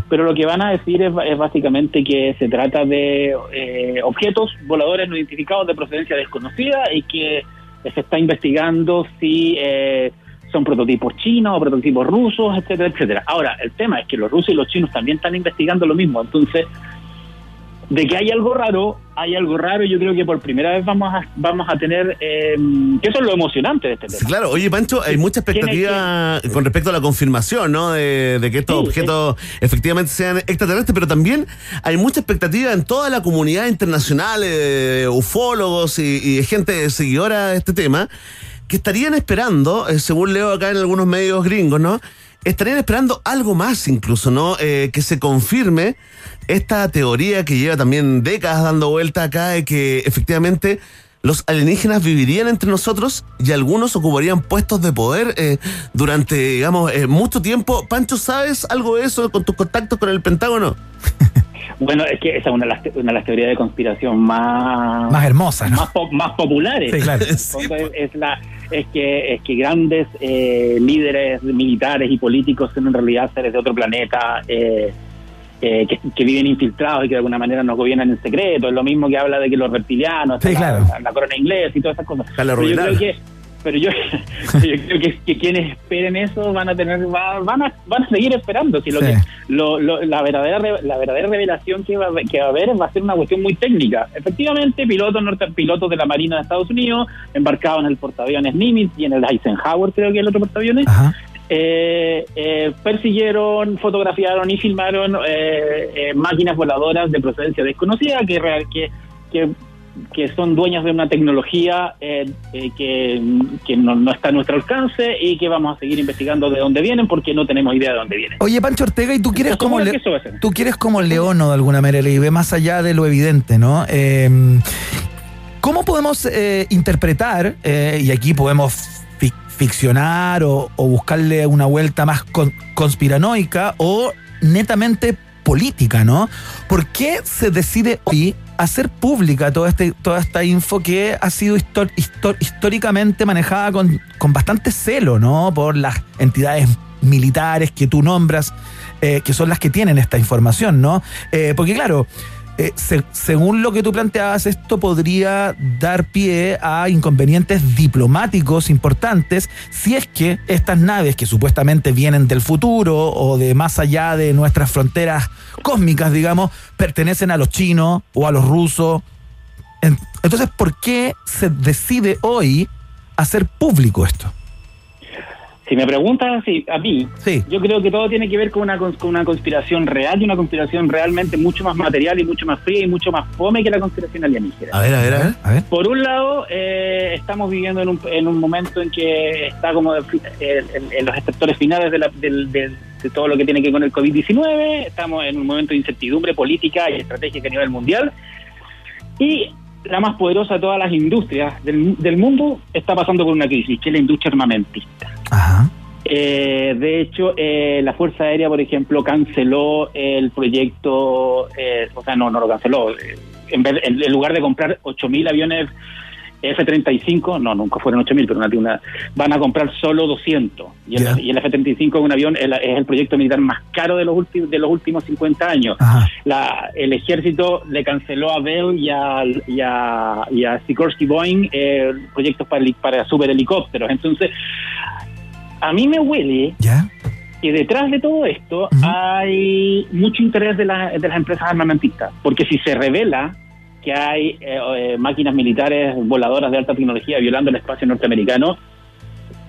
pero lo que van a decir es, es básicamente que se trata de eh, objetos voladores no identificados de procedencia desconocida y que se está investigando si eh, son prototipos chinos o prototipos rusos, etcétera, etcétera. Ahora, el tema es que los rusos y los chinos también están investigando lo mismo, entonces de que hay algo raro, hay algo raro yo creo que por primera vez vamos a vamos a tener eh, que eso es lo emocionante de este tema. Claro. Oye, Pancho, hay mucha expectativa con respecto a la confirmación, ¿no? De, de que estos Sí, objetos efectivamente sean extraterrestres, pero también hay mucha expectativa en toda la comunidad internacional, eh, ufólogos y, y gente seguidora de este tema, que estarían esperando, eh, según leo acá en algunos medios gringos, ¿no? Estarían esperando algo más incluso, ¿no? Eh, que se confirme esta teoría que lleva también décadas dando vuelta acá de que efectivamente los alienígenas vivirían entre nosotros y algunos ocuparían puestos de poder eh, durante, digamos, mucho tiempo. Pancho, ¿sabes algo de eso con tus contactos con el Pentágono? (laughs) Bueno, es que esa es una de las, te- una de las teorías de conspiración más Más hermosas, ¿no? más, po- más populares. Sí, claro. (laughs) Entonces, es la es que es que grandes eh, líderes militares y políticos son en realidad seres de otro planeta eh, eh, que, que viven infiltrados y que de alguna manera nos gobiernan en secreto. Es lo mismo que habla de que los reptilianos, Sí, la, claro. la, la corona inglesa y todas esas cosas. Pero yo creo que pero yo, (laughs) yo creo que, que quienes esperen eso van a tener va- van a van a seguir esperando. Si lo Sí. que lo- lo- la verdadera la verdadera revelación que va, a- que va a haber va a ser una cuestión muy técnica. Efectivamente pilotos norte, pilotos de la marina de Estados Unidos embarcados en el portaaviones Nimitz y en el Eisenhower creo que es el otro portaaviones eh, eh, persiguieron, fotografiaron y filmaron eh, eh, máquinas voladoras de procedencia desconocida que, que, que, que son dueñas de una tecnología eh, eh, que, que no, no está a nuestro alcance y que vamos a seguir investigando de dónde vienen porque no tenemos idea de dónde vienen. Oye, Pancho Ortega, y tú quieres como le- tú quieres como Leono de alguna manera y ve más allá de lo evidente, ¿no? Eh, ¿Cómo podemos eh, interpretar, y aquí podemos fi- ficcionar o, o buscarle una vuelta más con- conspiranoica o netamente política, ¿no? ¿Por qué se decide hoy hacer pública toda, este, toda esta info que ha sido históricamente manejada con, con bastante celo, ¿no? Por las entidades militares que tú nombras, eh, que son las que tienen esta información, ¿no? Eh, porque claro, eh, se- según lo que tú planteabas, esto podría dar pie a inconvenientes diplomáticos importantes si es que estas naves que supuestamente vienen del futuro o de más allá de nuestras fronteras cósmicas, digamos, pertenecen a los chinos o a los rusos. En- Entonces, ¿por qué se decide hoy hacer público esto? Si me preguntas así, a mí, yo creo que todo tiene que ver con una, con una conspiración real y una conspiración realmente mucho más material y mucho más fría y mucho más fome que la conspiración alienígena. A ver, a ver, a ver. Por un lado, eh, estamos viviendo en un, en un momento en que está como en, en los sectores finales de, la- del- del- de todo lo que tiene que ver con el COVID-19, estamos en un momento de incertidumbre política y estratégica a nivel mundial, y la más poderosa de todas las industrias del, del mundo está pasando por una crisis, que es la industria armamentista. Eh, de hecho, eh, la Fuerza Aérea, por ejemplo, canceló el proyecto, eh, o sea, no, no lo canceló. eh, En, vez, en, en lugar de comprar 8.000 aviones F-35, no, nunca fueron 8.000, pero una, una- van a comprar solo 200. Y el, Ya. y el F-35 es un avión, el- es el proyecto militar más caro de los, últimos de los últimos 50 años. La, el ejército le canceló a Bell y a, y a, y a Sikorsky Boeing eh, proyectos para, para superhelicópteros. Entonces, a mí me huele que detrás de todo esto hay mucho interés de, la- de las empresas armamentistas, porque si se revela que hay eh, eh, máquinas militares voladoras de alta tecnología violando el espacio norteamericano,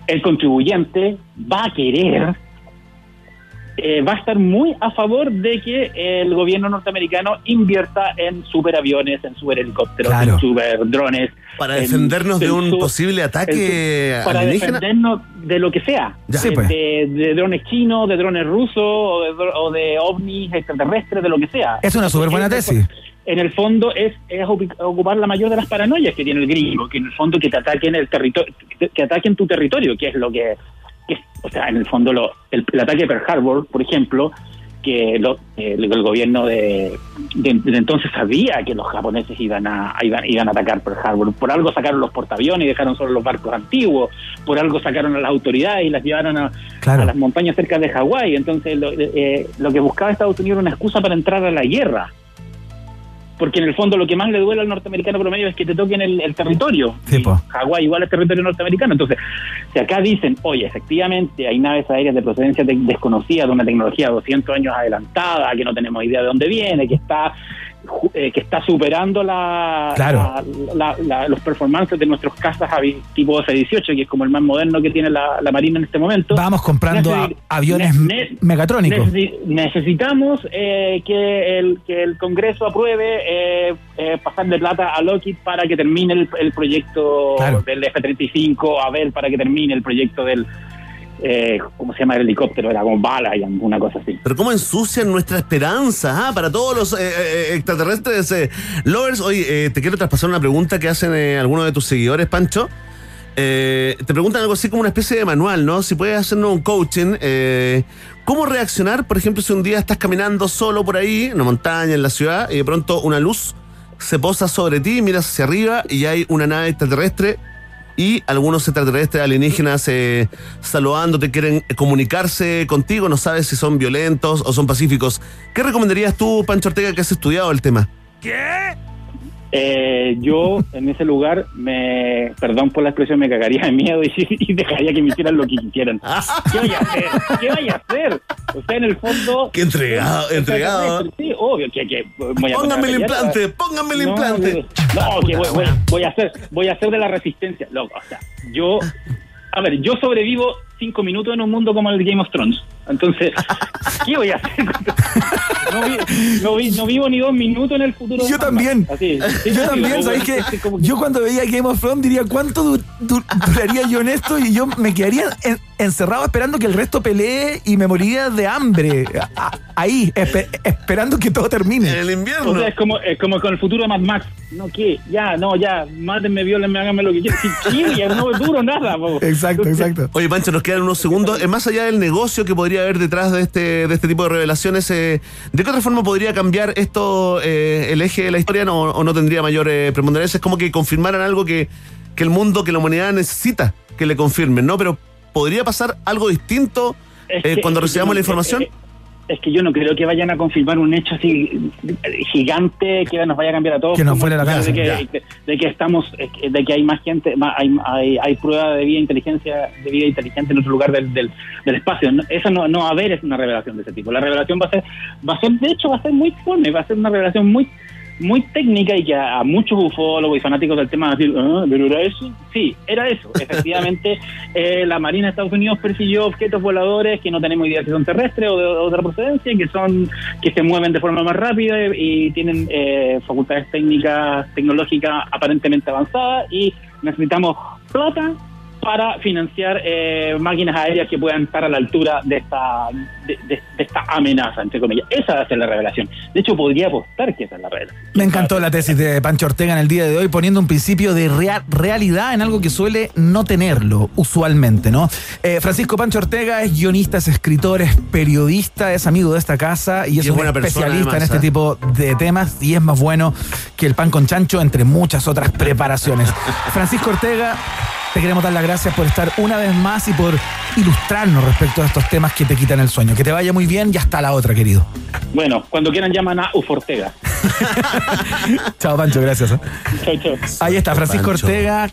el contribuyente va a querer, eh, va a estar muy a favor de que el gobierno norteamericano invierta en superaviones, en superhelicópteros, Claro. en superdrones. Para en- defendernos de en un su- posible ataque en- para alienígena. defendernos de lo que sea, Ya. de, Sí, pues. de- de drones chinos, de drones rusos o de, o de ovnis extraterrestres, de lo que sea. Es una súper buena tesis. En el fondo es, es ocupar la mayor de las paranoias que tiene el gringo, que en el fondo que te ataquen el territorio, que, que ataquen tu territorio, que es lo que, o sea, en el fondo lo, el, el ataque de Pearl Harbor, por ejemplo, que lo- el, el gobierno de, de- de entonces sabía que los japoneses iban a iban, iban a atacar Pearl Harbor. Por algo sacaron los portaaviones y dejaron solo los barcos antiguos. Por algo sacaron a las autoridades y las llevaron a, a las montañas cerca de Hawái. Entonces lo, eh, lo que buscaba Estados Unidos era una excusa para entrar a la guerra. Porque en el fondo lo que más le duele al norteamericano promedio es que te toquen el, el territorio. Hawái igual es territorio norteamericano. Entonces, si acá dicen, oye, efectivamente hay naves aéreas de procedencia de- desconocida, de una tecnología 200 años adelantada, que no tenemos idea de dónde viene, que está eh, que está superando la, Claro. la- la- la- los performances de nuestros cazas avi- tipo F-18, que es como el más moderno que tiene la, Marina en este momento. Vamos comprando a- aviones ne- necesi- necesitamos eh, que, el, que el Congreso apruebe eh, eh, pasarle plata a Lockheed para que termine el, el proyecto Claro. del F-35, a ver, para que termine el proyecto del, eh, ¿cómo se llama el helicóptero? Era como bala y alguna cosa así. Pero cómo ensucian nuestra esperanza, ¿ah? Para todos los eh, eh, extraterrestres lovers. Eh, te quiero traspasar una pregunta que hacen algunos de tus seguidores, Pancho. Te preguntan algo así como una especie de manual, ¿no? Si puedes hacernos un coaching. ¿Cómo reaccionar, por ejemplo, si un día estás caminando solo por ahí, en una montaña, en la ciudad, y de pronto una luz se posa sobre ti, miras hacia arriba y hay una nave extraterrestre y algunos extraterrestres alienígenas eh, saludándote, quieren comunicarse contigo, no sabes si son violentos o son pacíficos. ¿Qué recomendarías tú, Pancho Ortega, que has estudiado el tema? Eh, yo en ese lugar, me perdón por la expresión, me cagaría de miedo y, (laughs) y dejaría que me hicieran lo que quisieran. ¿Qué voy a hacer? ¿Qué voy a hacer? O sea, en el fondo... Qué entregado, entregado. Sí, obvio que... que voy a Póngame el implante, póngame el no, implante. No, que voy, voy- voy a hacer, voy a hacer de la resistencia, loco. O sea, yo, a ver, yo sobrevivo cinco minutos en un mundo como el Game of Thrones. Entonces, (laughs) ¿qué voy a hacer? No, vi- no vi- no vivo ni dos minutos en el futuro. Yo también. Así, sí, Yo sí, también, como- ¿sabéis qué? sí, como- Yo cuando veía Game of Thrones diría, ¿cuánto du- du- duraría yo en esto? Y yo me quedaría en- encerrado esperando que el resto pelee y me moriría de hambre. Ahí, espe- esperando que todo termine. En el invierno. O sea, es como, es como con el futuro de Mad Max. No, ¿qué? Ya, no, ya, mátenme, violenme, háganme lo que quieran. Si quiero, ya no duro nada, po. Exacto, exacto. Oye, Pancho, nos quedan unos segundos. Eh, Más allá del negocio que podría haber detrás de este, de este tipo de revelaciones, eh, ¿de qué otra forma podría cambiar esto eh, el eje de la historia no- o no tendría mayor eh, preponderancia? Es como que confirmaran algo que, que el mundo, que la humanidad necesita que le confirmen, ¿no? Pero ¿podría pasar algo distinto Es que- cuando recibamos la información? Es, que yo no creo que vayan a confirmar un hecho así gigante que nos vaya a cambiar a todos. Que nos vuele la De que, de, que estamos, de que hay más gente, hay, hay, hay prueba de vida inteligencia, de vida inteligente en otro lugar del, del, del espacio. No- Eso no, no va a haber es una revelación de ese tipo. La revelación va a ser, va a ser, de hecho, va a ser muy fome, va a ser una revelación muy muy técnica y que a, a muchos ufólogos y fanáticos del tema van a decir, "Ah, ¿pero era eso? Sí, era eso. (laughs) Efectivamente, eh, la Marina de Estados Unidos persiguió objetos voladores que no tenemos idea si son terrestres o de, otra procedencia, que son que se mueven de forma más rápida y, y tienen eh, facultades técnicas, tecnológicas aparentemente avanzadas y necesitamos plata para financiar eh, máquinas aéreas que puedan estar a la altura de esta de, de- de esta amenaza, entre comillas. Esa va a ser la revelación. De hecho, podría apostar que esa es la revelación. Me encantó la tesis de Pancho Ortega en el día de hoy, poniendo un principio de rea- realidad en algo que suele no tenerlo usualmente, ¿no? Eh, Francisco Pancho Ortega es guionista, es escritor, es periodista, es amigo de esta casa y es, Y es un buena persona, especialista en este ¿eh? tipo de temas y es más bueno que el pan con chancho, entre muchas otras preparaciones. (laughs) Francisco Ortega. Te queremos dar las gracias por estar una vez más y por ilustrarnos respecto a estos temas que te quitan el sueño. Que te vaya muy bien y hasta la otra, querido. Bueno, cuando quieran llaman a Ufortega. (laughs) Chao, Pancho, gracias. ¿eh? Chau, chau. Ahí está, Francisco Pancho. Ortega.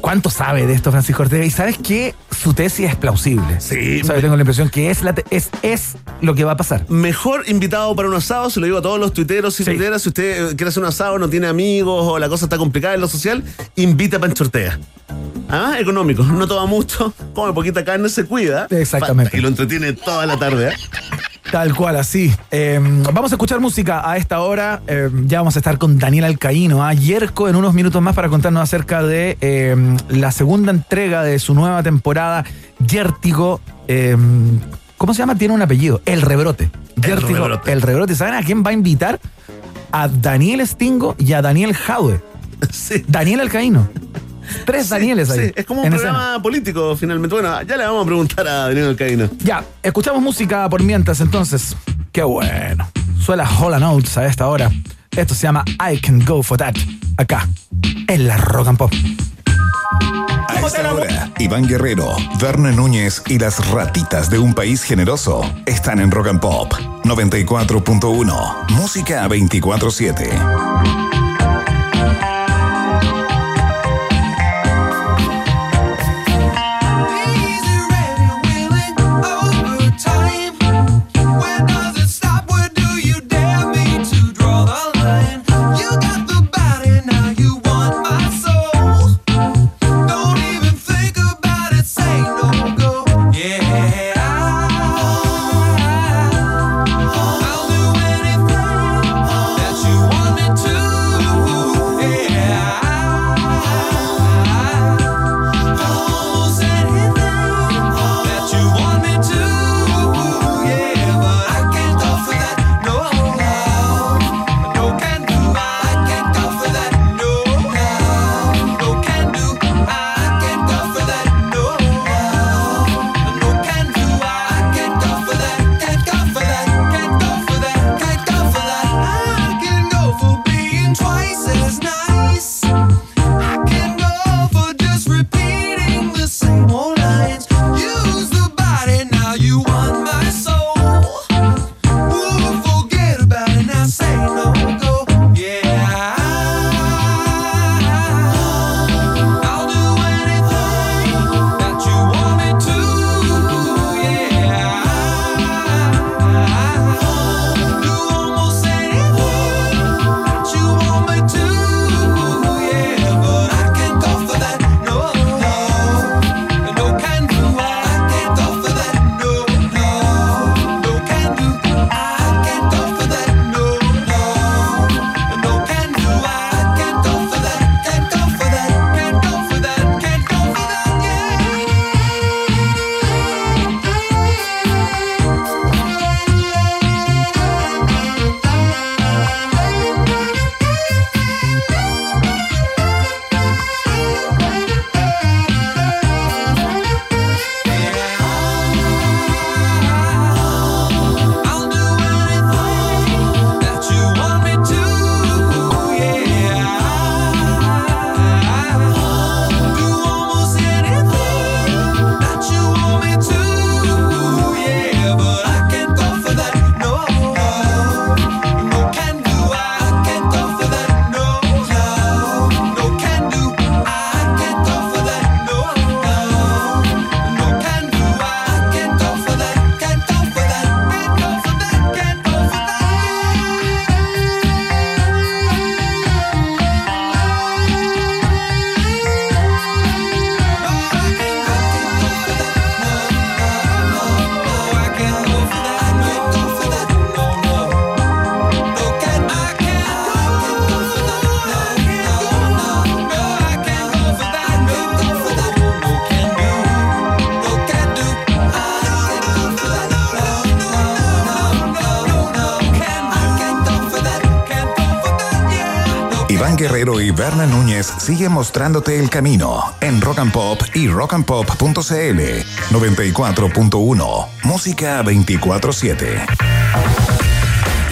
¿Cuánto sabe de esto Francisco Ortega? Y sabes que su tesis es plausible. Sí. O sea, yo tengo la impresión que es, la es, es lo que va a pasar. Mejor invitado para un asado, se lo digo a todos los tuiteros y Sí. tuiteras, si usted eh, quiere hacer un asado, no tiene amigos o la cosa está complicada en lo social, invita a Pancho Ortega. Ah, económico, no toma mucho, come poquita carne, se cuida. Exactamente. Y lo entretiene toda la tarde. ¿eh? Tal cual, así. Eh, vamos a escuchar música a esta hora. Eh, ya vamos a estar con Daniel Alcaíno, a Yerko, en unos minutos más para contarnos acerca de eh, la segunda entrega de su nueva temporada, Yértigo. eh, ¿Cómo se llama? Tiene un apellido. El Rebrote. Yértigo, Rebrote. El Rebrote. ¿Saben a quién va a invitar? A Daniel Stingo y a Daniel Jaude. (laughs) Sí. Daniel Alcaíno. Tres Danieles ahí. Sí, es como un programa escena. político finalmente. Bueno, ya le vamos a preguntar a Daniel Alcaíno. Ya, escuchamos música por mientras entonces. Qué bueno. Suena Hola Notes a esta hora. Esto se llama I Can Go For That. Acá, en la Rock and Pop. A esta hora, Iván Guerrero, Verne Núñez y las ratitas de un país generoso están en Rock and Pop 94.1. Música 24-7. Siguen mostrándote el camino en Rock and Pop y rockandpop.cl 94.1. Música 24-7.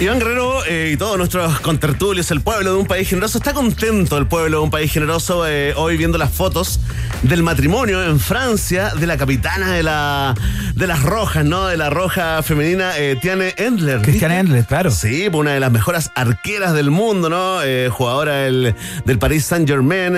Iván Guerrero eh, y todos nuestros contertulios, el pueblo de un país generoso, está contento el pueblo de un país generoso eh, hoy viendo las fotos del matrimonio en Francia de la capitana de la de las rojas, ¿no? De la roja femenina, eh, Tiane Endler. Cristian Endler, claro. Sí, pues una de las mejores arqueras del mundo, ¿no? Eh, jugadora del, del Paris Saint Germain,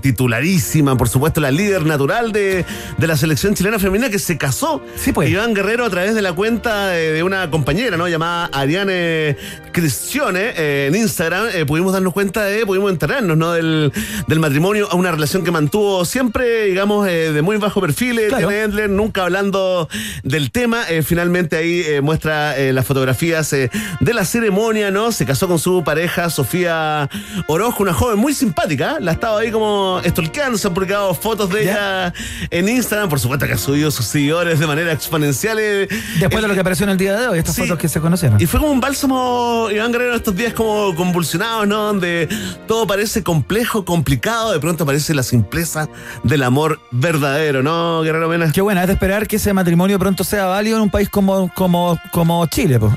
titularísima, por supuesto, la líder natural de, de la selección chilena femenina que se casó. Sí, pues. Iván Guerrero a través de la cuenta de, de una compañera, ¿no? Llamada Ariane Eh, en Instagram, eh, pudimos darnos cuenta de, pudimos enterarnos, ¿no? Del, del matrimonio, a una relación que mantuvo siempre, digamos, eh, de muy bajo perfil, Claro. Endler, nunca hablando del tema. Finalmente ahí muestra las fotografías de la ceremonia, ¿no? Se casó con su pareja, Sofía Orozco, una joven muy simpática. La ha estado ahí como estolqueando, se han publicado fotos de ella en Instagram. Por supuesto que ha subido sus seguidores de manera exponencial. Después de lo que apareció en el día de hoy, estas Sí. fotos que se conocieron. y fue como un bálsamo, Iván Guerrero, estos días como convulsionados, ¿no? Donde todo parece complejo, complicado, de pronto aparece la simpleza del amor verdadero, ¿no, Guerrero Mena? Qué buena, es de esperar que ese matrimonio pronto sea válido en un país como, como, como Chile. pues.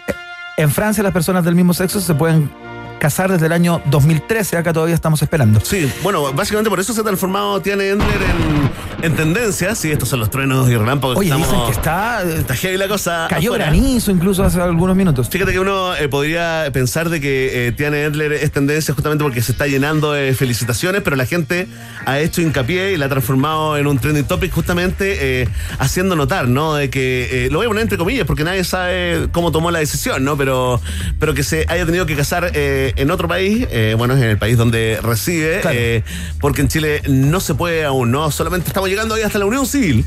En Francia las personas del mismo sexo se pueden casar desde el año 2013, acá todavía estamos esperando. Sí, bueno, básicamente por eso se ha transformado Tiane Endler en, en tendencia. Sí, estos son los truenos y relámpagos Oye, que dicen estamos... que está... Está heavy la cosa. Cayó afuera. granizo incluso hace algunos minutos. Fíjate que uno eh, podría pensar de que eh, Tiane Endler es tendencia justamente porque se está llenando de felicitaciones, pero la gente ha hecho hincapié y la ha transformado en un trending topic justamente eh, haciendo notar, ¿no? De que, eh, lo voy a poner entre comillas porque nadie sabe cómo tomó la decisión, ¿no? Pero, pero que se haya tenido que casar eh, en otro país, eh, bueno, es en el país donde reside, Claro. eh, porque en Chile no se puede aún, ¿no? Solamente estamos llegando ahí hasta la unión civil.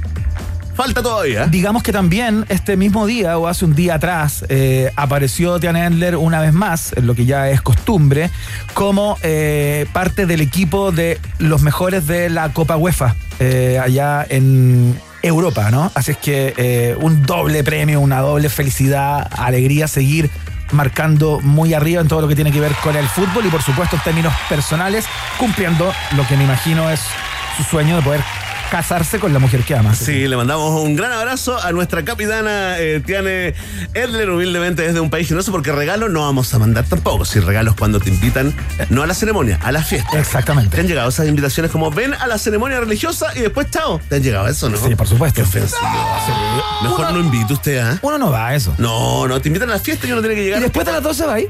Falta todavía. Digamos que también este mismo día o hace un día atrás eh, apareció Tiana Endler una vez más, en lo que ya es costumbre, como eh, parte del equipo de los mejores de la Copa UEFA eh, allá en Europa, ¿no? Así es que un doble premio, una doble felicidad, alegría seguir marcando muy arriba en todo lo que tiene que ver con el fútbol y por supuesto en términos personales cumpliendo lo que me imagino es su sueño de poder casarse con la mujer que ama. Sí, le mandamos un gran abrazo a nuestra capitana eh, Tiane Edler, humildemente desde un país generoso, porque regalos no vamos a mandar tampoco. Si regalos cuando te invitan, no a la ceremonia, a la fiesta. Exactamente. Te han llegado esas invitaciones como ven a la ceremonia religiosa y después chao. Te han llegado eso, ¿no? Sí, por supuesto. Qué ofensivo. Mejor no invite usted, ¿ah? Uno no va a eso. No, no, te invitan a la fiesta y uno tiene que Y llegar. después de las 12 va ahí.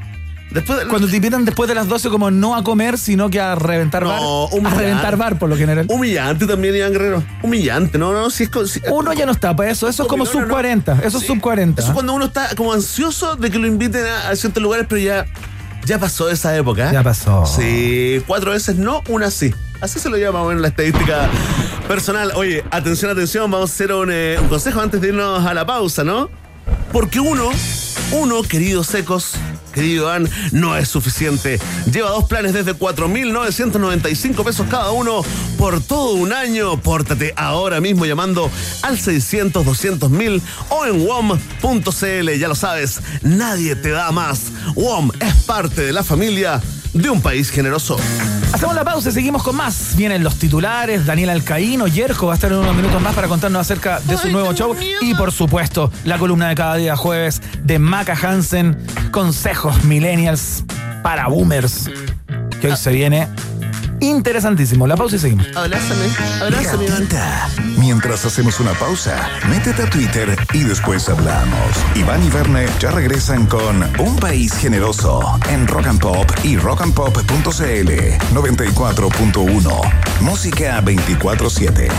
Después de- Cuando te invitan después de las 12 como no a comer, sino que a reventar No, bar. A reventar bar por lo general. Humillante también, Iván Guerrero. Humillante, no, no, si es. si- Uno ya no está para eso. Eso es como No, sub no. 40. Eso es Sí. sub 40. Eso es cuando uno está como ansioso de que lo inviten a, a ciertos lugares, pero ya, ya pasó esa época. ¿eh? Ya pasó. Sí, cuatro veces no, una sí. Así se lo llama bueno, la estadística personal. Oye, atención, atención, vamos a hacer un, eh, un consejo antes de irnos a la pausa, ¿no? Porque uno, uno, queridos secos, querido Iván, no es suficiente. Lleva dos planes desde 4.995 pesos cada uno por todo un año. Pórtate ahora mismo llamando al 600 200 mil o en WOM.cl. Ya lo sabes, nadie te da más. WOM es parte de la familia de un país generoso. Hacemos la pausa y seguimos con más. Vienen los titulares, Daniel Alcaíno, Yerjo va a estar en unos minutos más para contarnos acerca de su nuevo show. Y por supuesto, la columna de cada día jueves de Maca Hansen, consejos millennials para boomers, que hoy se viene interesantísimo. La pausa y seguimos. Abrázame, abrázame, Iván. Mientras hacemos una pausa, métete a Twitter y después hablamos. Iván y Verne ya regresan con Un País Generoso en Rock and Pop y rockandpop.cl 94.1. Música 24-7.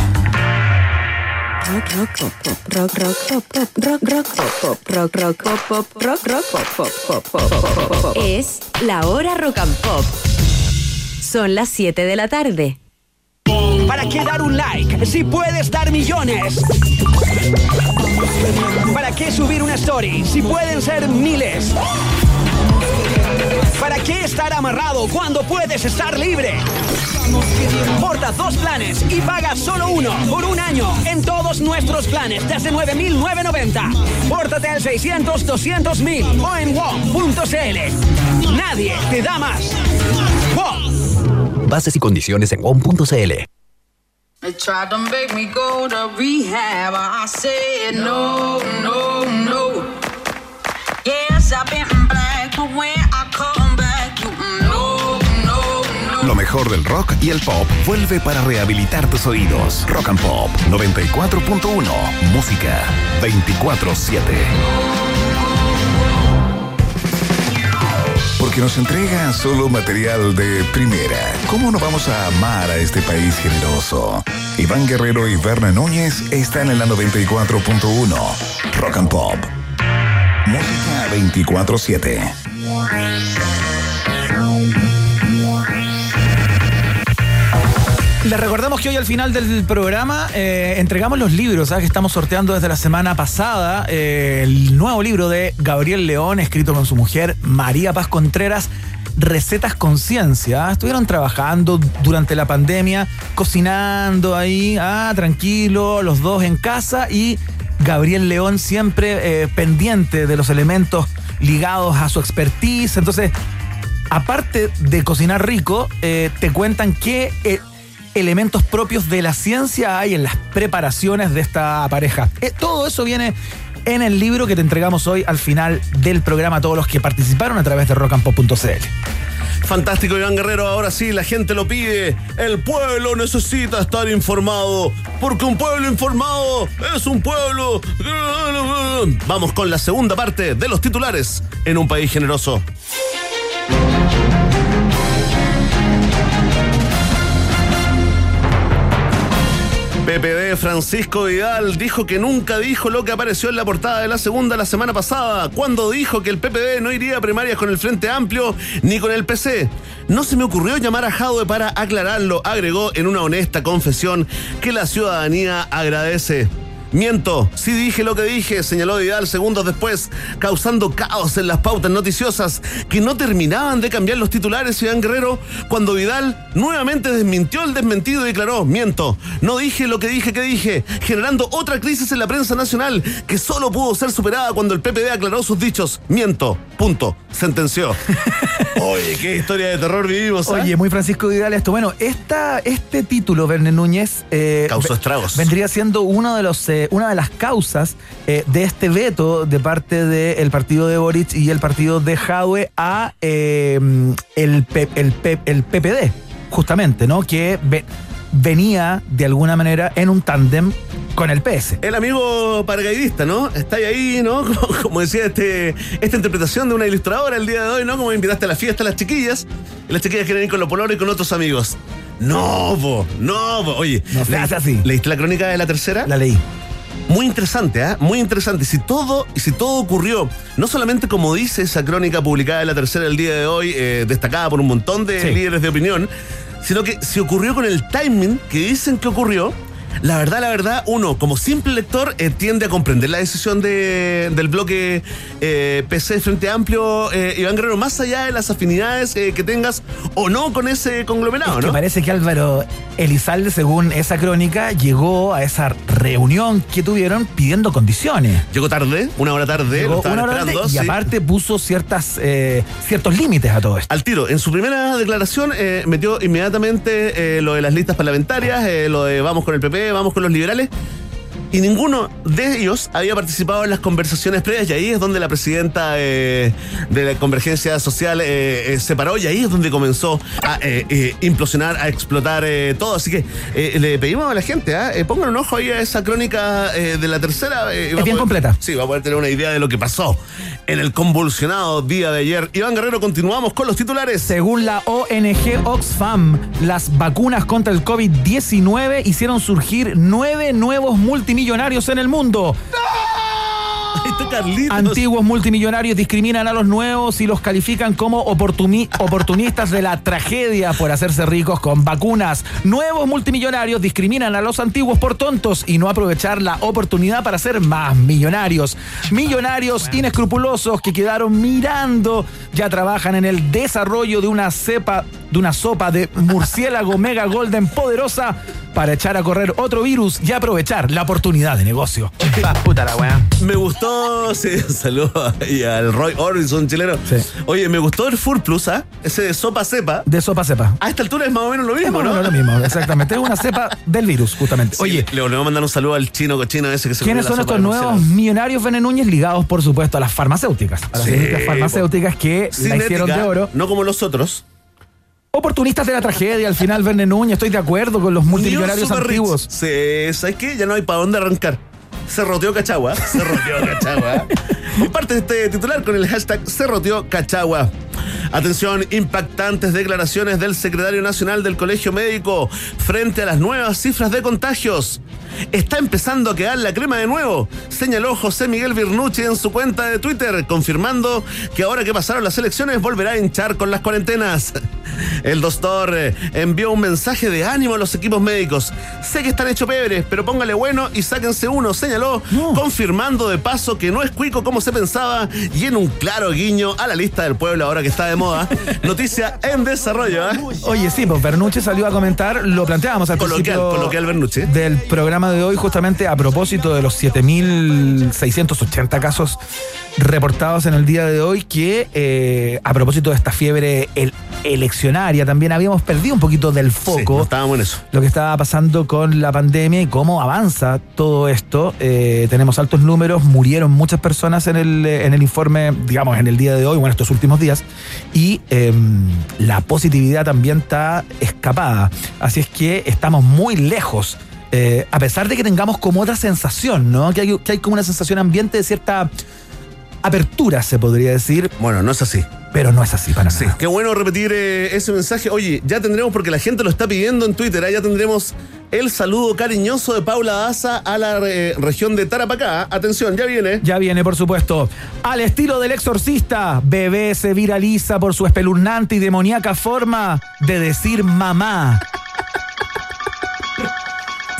Rock, rock, pop, pop, rock, rock, pop, pop, rock, rock, pop, pop, rock, rock, pop, pop, rock, rock, pop, pop, pop, pop, pop, pop, pop. Es la hora rock and pop. Son las 7 de la tarde. ¿Para qué dar un like si puedes dar millones? ¿Para qué subir una story si pueden ser miles? ¿Para qué estar amarrado cuando puedes estar libre? Porta dos planes y paga solo uno por un año en todos nuestros planes desde 9.990. Pórtate al 600 200 mil o en WOM.cl. Nadie te da más. WOM. Bases y condiciones en WOM.cl. They tried to make me go to rehab. I said no, no, no. Yes, I've been black, but when I come back, you no, no, no. Lo mejor del rock y el pop vuelve para rehabilitar tus oídos. Rock and Pop 94.1. Música 24-7. Porque nos entrega solo material de primera. ¿Cómo no vamos a amar a este país generoso? Iván Guerrero y Berna Núñez están en la 94.1. Rock and Pop. Música 24-7. Les recordamos que hoy al final del programa eh, entregamos los libros ¿ah? que estamos sorteando desde la semana pasada. Eh, el nuevo libro de Gabriel León, escrito con su mujer María Paz Contreras, Recetas Conciencia. ¿ah? Estuvieron trabajando durante la pandemia, cocinando ahí, ah, tranquilo, los dos en casa y Gabriel León siempre eh, pendiente de los elementos ligados a su expertise. Entonces, aparte de cocinar rico, te cuentan qué elementos propios de la ciencia hay en las preparaciones de esta pareja. Eh, todo eso viene en el libro que te entregamos hoy al final del programa a todos los que participaron a través de rockandpop.cl. Fantástico, Iván Guerrero. Ahora sí, la gente lo pide. El pueblo necesita estar informado. Porque un pueblo informado es un pueblo. Vamos con la segunda parte de los titulares en un país generoso. PPD Francisco Vidal dijo que nunca dijo lo que apareció en la portada de la segunda la semana pasada, cuando dijo que el PPD no iría a primarias con el Frente Amplio ni con el PC. No se me ocurrió llamar a Jadwe para aclararlo, agregó en una honesta confesión que la ciudadanía agradece. Miento, sí dije lo que dije, señaló Vidal segundos después, causando caos en las pautas noticiosas que no terminaban de cambiar los titulares Iván Guerrero, cuando Vidal nuevamente desmintió el desmentido y declaró, miento, no dije lo que dije que dije, generando otra crisis en la prensa nacional que solo pudo ser superada cuando el PPD aclaró sus dichos, miento, punto, sentenció. (laughs) Oye, qué historia de terror vivimos. ¿eh? Oye, muy Francisco Vidal esto. Bueno, esta, este título, Verne Núñez, eh, Causó estragos. vendría siendo uno de los, eh, una de las causas eh, de este veto de parte del partido de Boric y el partido de Jadwe a eh, el, P- el, P- el PPD, justamente, ¿no? Que ve- venía de alguna manera en un tándem con el PS. El amigo paracaidista, ¿no? Está ahí, ¿no? (laughs) Como, como decía este, esta interpretación de una ilustradora el día de hoy, ¿no? Como invitaste a la fiesta a las chiquillas, y las chiquillas quieren ir con los pololos y con otros amigos. No, po, no, po. Oye, No se ¿leí- hace así. ¿leíste la crónica de la tercera? La leí. Muy interesante, ¿ah? Muy interesante. Si todo, y si todo ocurrió, no solamente como dice esa crónica publicada en la tercera el día de hoy, eh, destacada por un montón de Sí. líderes de opinión, sino que si ocurrió con el timing que dicen que ocurrió, la verdad, la verdad, uno, como simple lector, eh, tiende a comprender la decisión de- del bloque eh, PC Frente Amplio, eh, Iván Guerrero, más allá de las afinidades eh, que tengas o no con ese conglomerado, Es que ¿no? parece que Álvaro Elizalde, según esa crónica, llegó a esa reunión que tuvieron pidiendo condiciones. Llegó tarde, una hora tarde, lo Llegó estaban una hora esperando, tarde y sí. aparte puso ciertas, eh, ciertos límites a todo esto. Al tiro, en su primera declaración eh, metió inmediatamente lo de las listas parlamentarias, lo de vamos con el PP, vamos con los liberales. Y ninguno de ellos había participado en las conversaciones previas y ahí es donde la presidenta eh, de la Convergencia Social eh, eh, se paró y ahí es donde comenzó a implosionar, a explotar todo. Así que le pedimos a la gente, ¿ah? pongan un ojo ahí a esa crónica de la tercera. Es bien poder- completa. Sí, va a poder tener una idea de lo que pasó en el convulsionado día de ayer. Iván Guerrero, continuamos con los titulares. Según la ONG Oxfam, las vacunas contra el COVID-19 hicieron surgir nueve nuevos multimillonarios en el mundo. Está Carlitos. Antiguos multimillonarios discriminan a los nuevos y los califican como oportuni- oportunistas de la tragedia por hacerse ricos con vacunas. Nuevos multimillonarios discriminan a los antiguos por tontos y no aprovechar la oportunidad para ser más millonarios. Millonarios inescrupulosos que quedaron mirando ya trabajan en el desarrollo de una cepa de una sopa de murciélago mega golden poderosa para echar a correr otro virus y aprovechar la oportunidad de negocio. Me gustó No, sí, (laughs) saludos y al Roy Orbison chileno. Oye, me gustó el Full Plus, ¿ah? Ese de sopa cepa. De sopa cepa. A esta altura es más o menos lo Es mismo, más o ¿no? menos lo mismo, exactamente. Es una cepa (laughs) del virus, justamente. Oye, le volvemos a mandar un saludo al chino cochino ese que se ¿Quiénes son estos nuevos millonarios Núñez ligados, por supuesto, a las farmacéuticas? A las Sí, farmacéuticas que la hicieron de oro. No como los otros. Oportunistas de la tragedia, al final Verne Núñez, estoy de acuerdo con los multimillonarios antiguos. Sí, ¿sabes qué? Ya no hay para dónde arrancar. Cerroteó Cachagua. Cerroteó Cachagua. (laughs) Comparte este titular con el hashtag Cerroteó Cachagua. Atención, impactantes declaraciones del secretario nacional del Colegio Médico frente a las nuevas cifras de contagios. Está empezando a quedar la crema de nuevo, señaló José Miguel Virnucci en su cuenta de Twitter, confirmando que ahora que pasaron las elecciones volverá a hinchar con las cuarentenas. El doctor eh, envió un mensaje de ánimo a los equipos médicos. Sé que están hechos pebres, pero póngale bueno y sáquense uno, señaló, confirmando de paso que no es cuico como se pensaba y en un claro guiño a la lista del pueblo ahora que está de moda. (laughs) Noticia en desarrollo. ¿eh? Oye, sí, pues Bernucci salió a comentar, lo planteábamos al Coloquial, principio coloquial Bernucci. del programa de hoy, justamente a propósito de los 7.680 casos reportados en el día de hoy, que eh, a propósito de esta fiebre el- eleccionaria también habíamos perdido un poquito del Sí, foco no estábamos en eso. lo que estaba pasando con la pandemia y cómo avanza todo esto. Eh, tenemos altos números, murieron muchas personas en el, en el informe, digamos, en el día de hoy, bueno, estos últimos días, y eh, la positividad también está escapada. Así es que estamos muy lejos. Eh, a pesar de que tengamos como otra sensación, ¿no? Que hay, que hay como una sensación ambiente de cierta apertura, se podría decir. Bueno, no es así. Pero no es así para Sí, nada. qué bueno repetir eh, ese mensaje. Oye, ya tendremos, porque la gente lo está pidiendo en Twitter, ¿ah? ya tendremos el saludo cariñoso de Paula Daza a la eh, región de Tarapacá. Atención, ya viene. Ya viene, por supuesto. Al estilo del exorcista, bebé se viraliza por su espeluznante y demoníaca forma de decir mamá.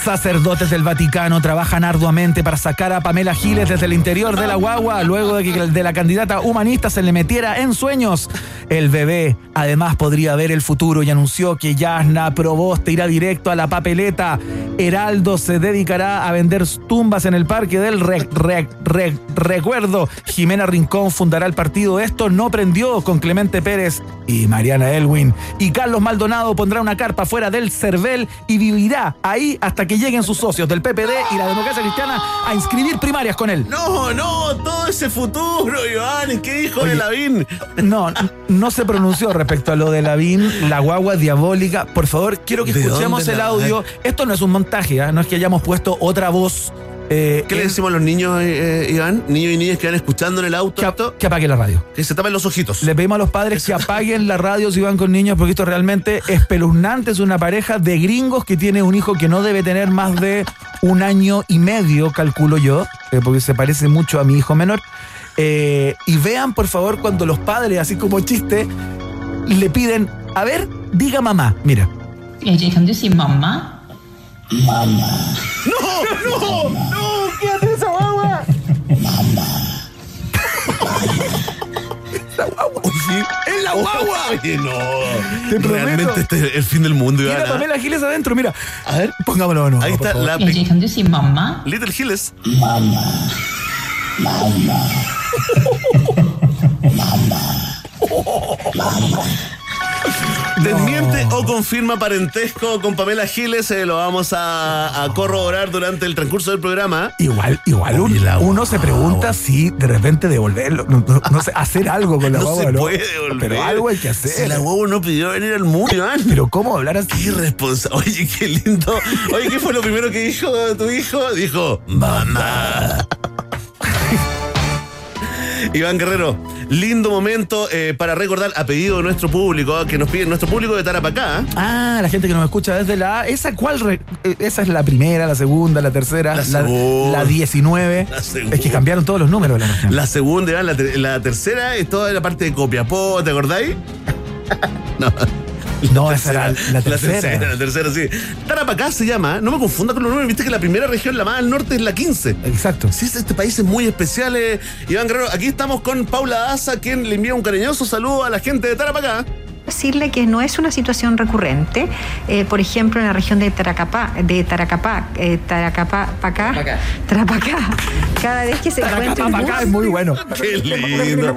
Sacerdotes del Vaticano trabajan arduamente para sacar a Pamela Giles desde el interior de la guagua luego de que de la candidata humanista se le metiera en sueños. El bebé además podría ver el futuro y anunció que Yasna Proboste irá directo a la papeleta. Heraldo se dedicará a vender tumbas en el parque del Re- Re- Re- Recuerdo. Jimena Rincón fundará el partido Esto no prendió con Clemente Pérez y Mariana Elwin. Y Carlos Maldonado pondrá una carpa fuera del Cervel y vivirá ahí hasta que lleguen sus socios del PPD y la democracia cristiana a inscribir primarias con él. No, no, todo ese futuro, Iván, ¿qué dijo de Oye, Lavín? No, no se pronunció respecto a lo de Lavín, la guagua diabólica. Por favor, quiero que ¿De escuchemos el audio. Esto no es un montaje, ¿ah? no es que hayamos puesto otra voz. Eh, ¿Qué le en- decimos a los niños, eh, eh, Iván? Niños y niñas que van escuchando en el auto. que, esto, que apague la radio. que se tapen los ojitos. Le pedimos a los padres que apaguen la radio si van con niños, porque esto es realmente espeluznante. Es una pareja de gringos que tiene un hijo que no debe tener más de un año y medio, calculo yo, eh, porque se parece mucho a mi hijo menor. Eh, y vean, por favor, cuando los padres, así como chiste, le piden, a ver, diga mamá. Mira. Ella kan du mamma? ¡No, no, no! ¿Qué hace esa guagua? Oye, ¡Es la guagua! Oye, no. Te prometo. Realmente este es el fin del mundo, Iván. Mira. Pamela Giles adentro, mira. A ver, Pongámoslo nuevo. ahí está favor. la Ella kan du si mamma? Little Hills. (laughs) Desmiente o confirma parentesco con Pamela Giles, eh, lo vamos a, a corroborar durante el transcurso del programa. Igual, igual un- uno se pregunta si de repente devolverlo, no, no- no sé, hacer algo con la No guagua, se ¿no? puede devolver. Pero algo hay que Si hacer. la guagua no pidió venir al mundo, Iván. Pero cómo hablar así. Qué irresponsable. Oye, qué lindo. Oye, ¿qué fue lo primero que dijo tu hijo? Dijo, mamá. Iván Guerrero, lindo momento eh, para recordar a pedido de nuestro público, ah, que nos pide nuestro público de Tarapacá. Ah, la gente que nos escucha desde la A, ¿esa cuál? re- eh, esa es la primera, la segunda, la tercera, La la 19. La. Es que cambiaron todos los números de la. La segunda, Iván, la, ter- la tercera es toda la parte de Copiapó, ¿te acordáis? (laughs) no. No, esa era la La tercera. tercera, la tercera, sí. Tarapacá se llama, no me confunda con los números, viste que la primera región, la más al norte, es la 15. Exacto. Sí, es- este país es muy especial, eh. Iván Guerrero. Aquí estamos con Paula Daza, quien le envía un cariñoso saludo a la gente de Tarapacá. Decirle que no es una situación recurrente. Eh, por ejemplo, en la región de Taracapá, de Taracapá, eh, Taracapá, Pacá, Tarapacá, cada vez que se encuentra un bus, Taracapá es muy bueno. Qué lindo.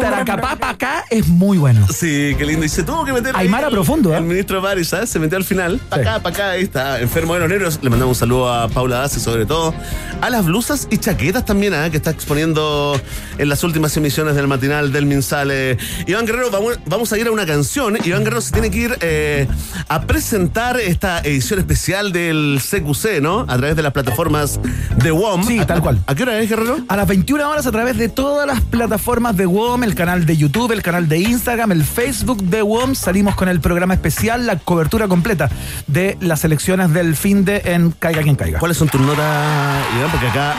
Taracapá pa' acá es muy bueno. Sí, qué lindo. Y se tuvo que meter. Aymara profundo, ¿eh? El ministro Baris, ¿sabes? Se metió al final. Pa' acá, pa' acá. Ahí está. Enfermo de los nervios. Le mandamos un saludo a Paula Dasi, sobre todo. A las blusas y chaquetas también, ¿ah? Que está exponiendo en las últimas emisiones del matinal del Minsale. Iván Guerrero, vamos, vamos a ir a una canción. Iván Guerrero se tiene que ir eh, a presentar esta edición especial del CQC, ¿no? A través de las plataformas de WOM. Sí, ¿A- tal cual. ¿A qué hora es, Guerrero? A las 21 horas a través de todas las plataformas de WOM, el canal de YouTube, el canal de Instagram, el Facebook de WOM, salimos con el programa especial, la cobertura completa de las elecciones del fin de en Caiga quien caiga. ¿Cuáles son tus notas, Iván? Porque acá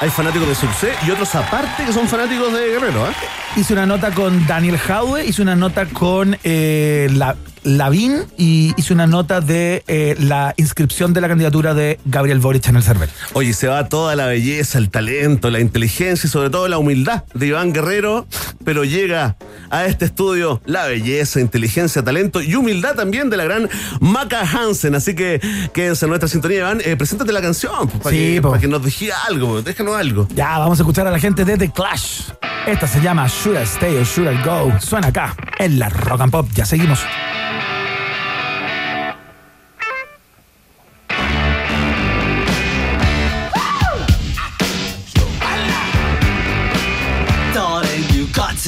hay fanáticos de Succé y otros aparte que son fanáticos de Guerrero, ¿ah? Hice una nota con Daniel Jaue, hice una nota con eh, la, Lavín y hice una nota de eh, la inscripción de la candidatura de Gabriel Boric en el CERVEL. Oye, se va toda la belleza, el talento, la inteligencia y sobre todo la humildad de Iván Guerrero, pero llega a este estudio la belleza, inteligencia, talento y humildad también de la gran Maca Hansen. Así que quédense en nuestra sintonía, Iván. Eh, preséntate la canción, pues, para, Sí, que, para que nos deje algo, pues, déjanos algo. Ya, vamos a escuchar a la gente de The Clash. Esta se llama Should I Stay or Should I Go. Suena acá, en la Rock and Pop. Ya seguimos.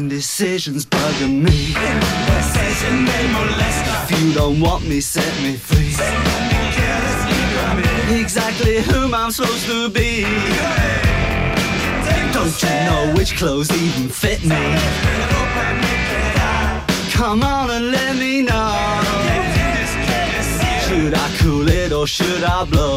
Indecision's bugging me. If you don't want me, set me free. Exactly whom I'm supposed to be. Don't you know which clothes even fit me? Come on and let me know. Should I cool it or should I blow?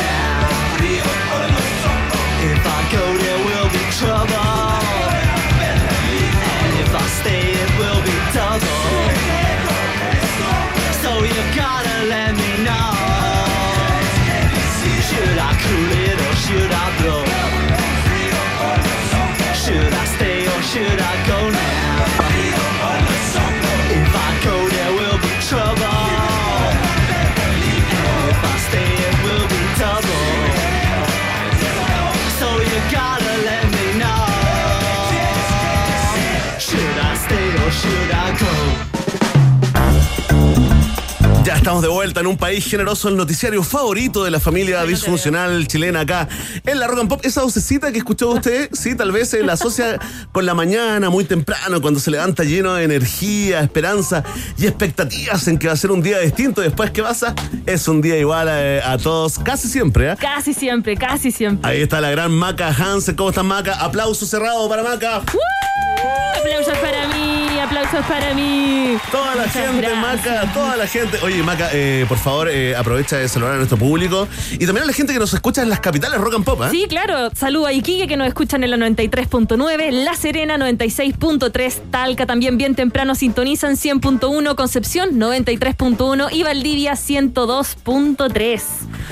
Estamos de vuelta en un país generoso, el noticiario favorito de la familia disfuncional chilena acá en la Rock and Pop. Esa vocecita que escuchó usted, sí, tal vez se la asocia con la mañana, muy temprano, cuando se levanta lleno de energía, esperanza y expectativas en que va a ser un día distinto. Después, ¿qué pasa? Es un día igual a, a todos, casi siempre, ¿ah? Casi siempre, casi siempre. Ahí está la gran Maca Hansen. ¿Cómo estás, Maca? Aplauso cerrado para Maca. Aplausos para mí, aplausos para mí. Toda la Muchas gente, gracias. Maca, toda la gente. Oye, Maca, eh, por favor, eh, aprovecha de saludar a nuestro público y también a la gente que nos escucha en las capitales rock and pop, ¿eh? Sí, claro. Saludo a Iquique que nos escuchan en la 93.9, La Serena 96.3, Talca también bien temprano sintonizan 100.1, Concepción 93.1 y Valdivia 102.3.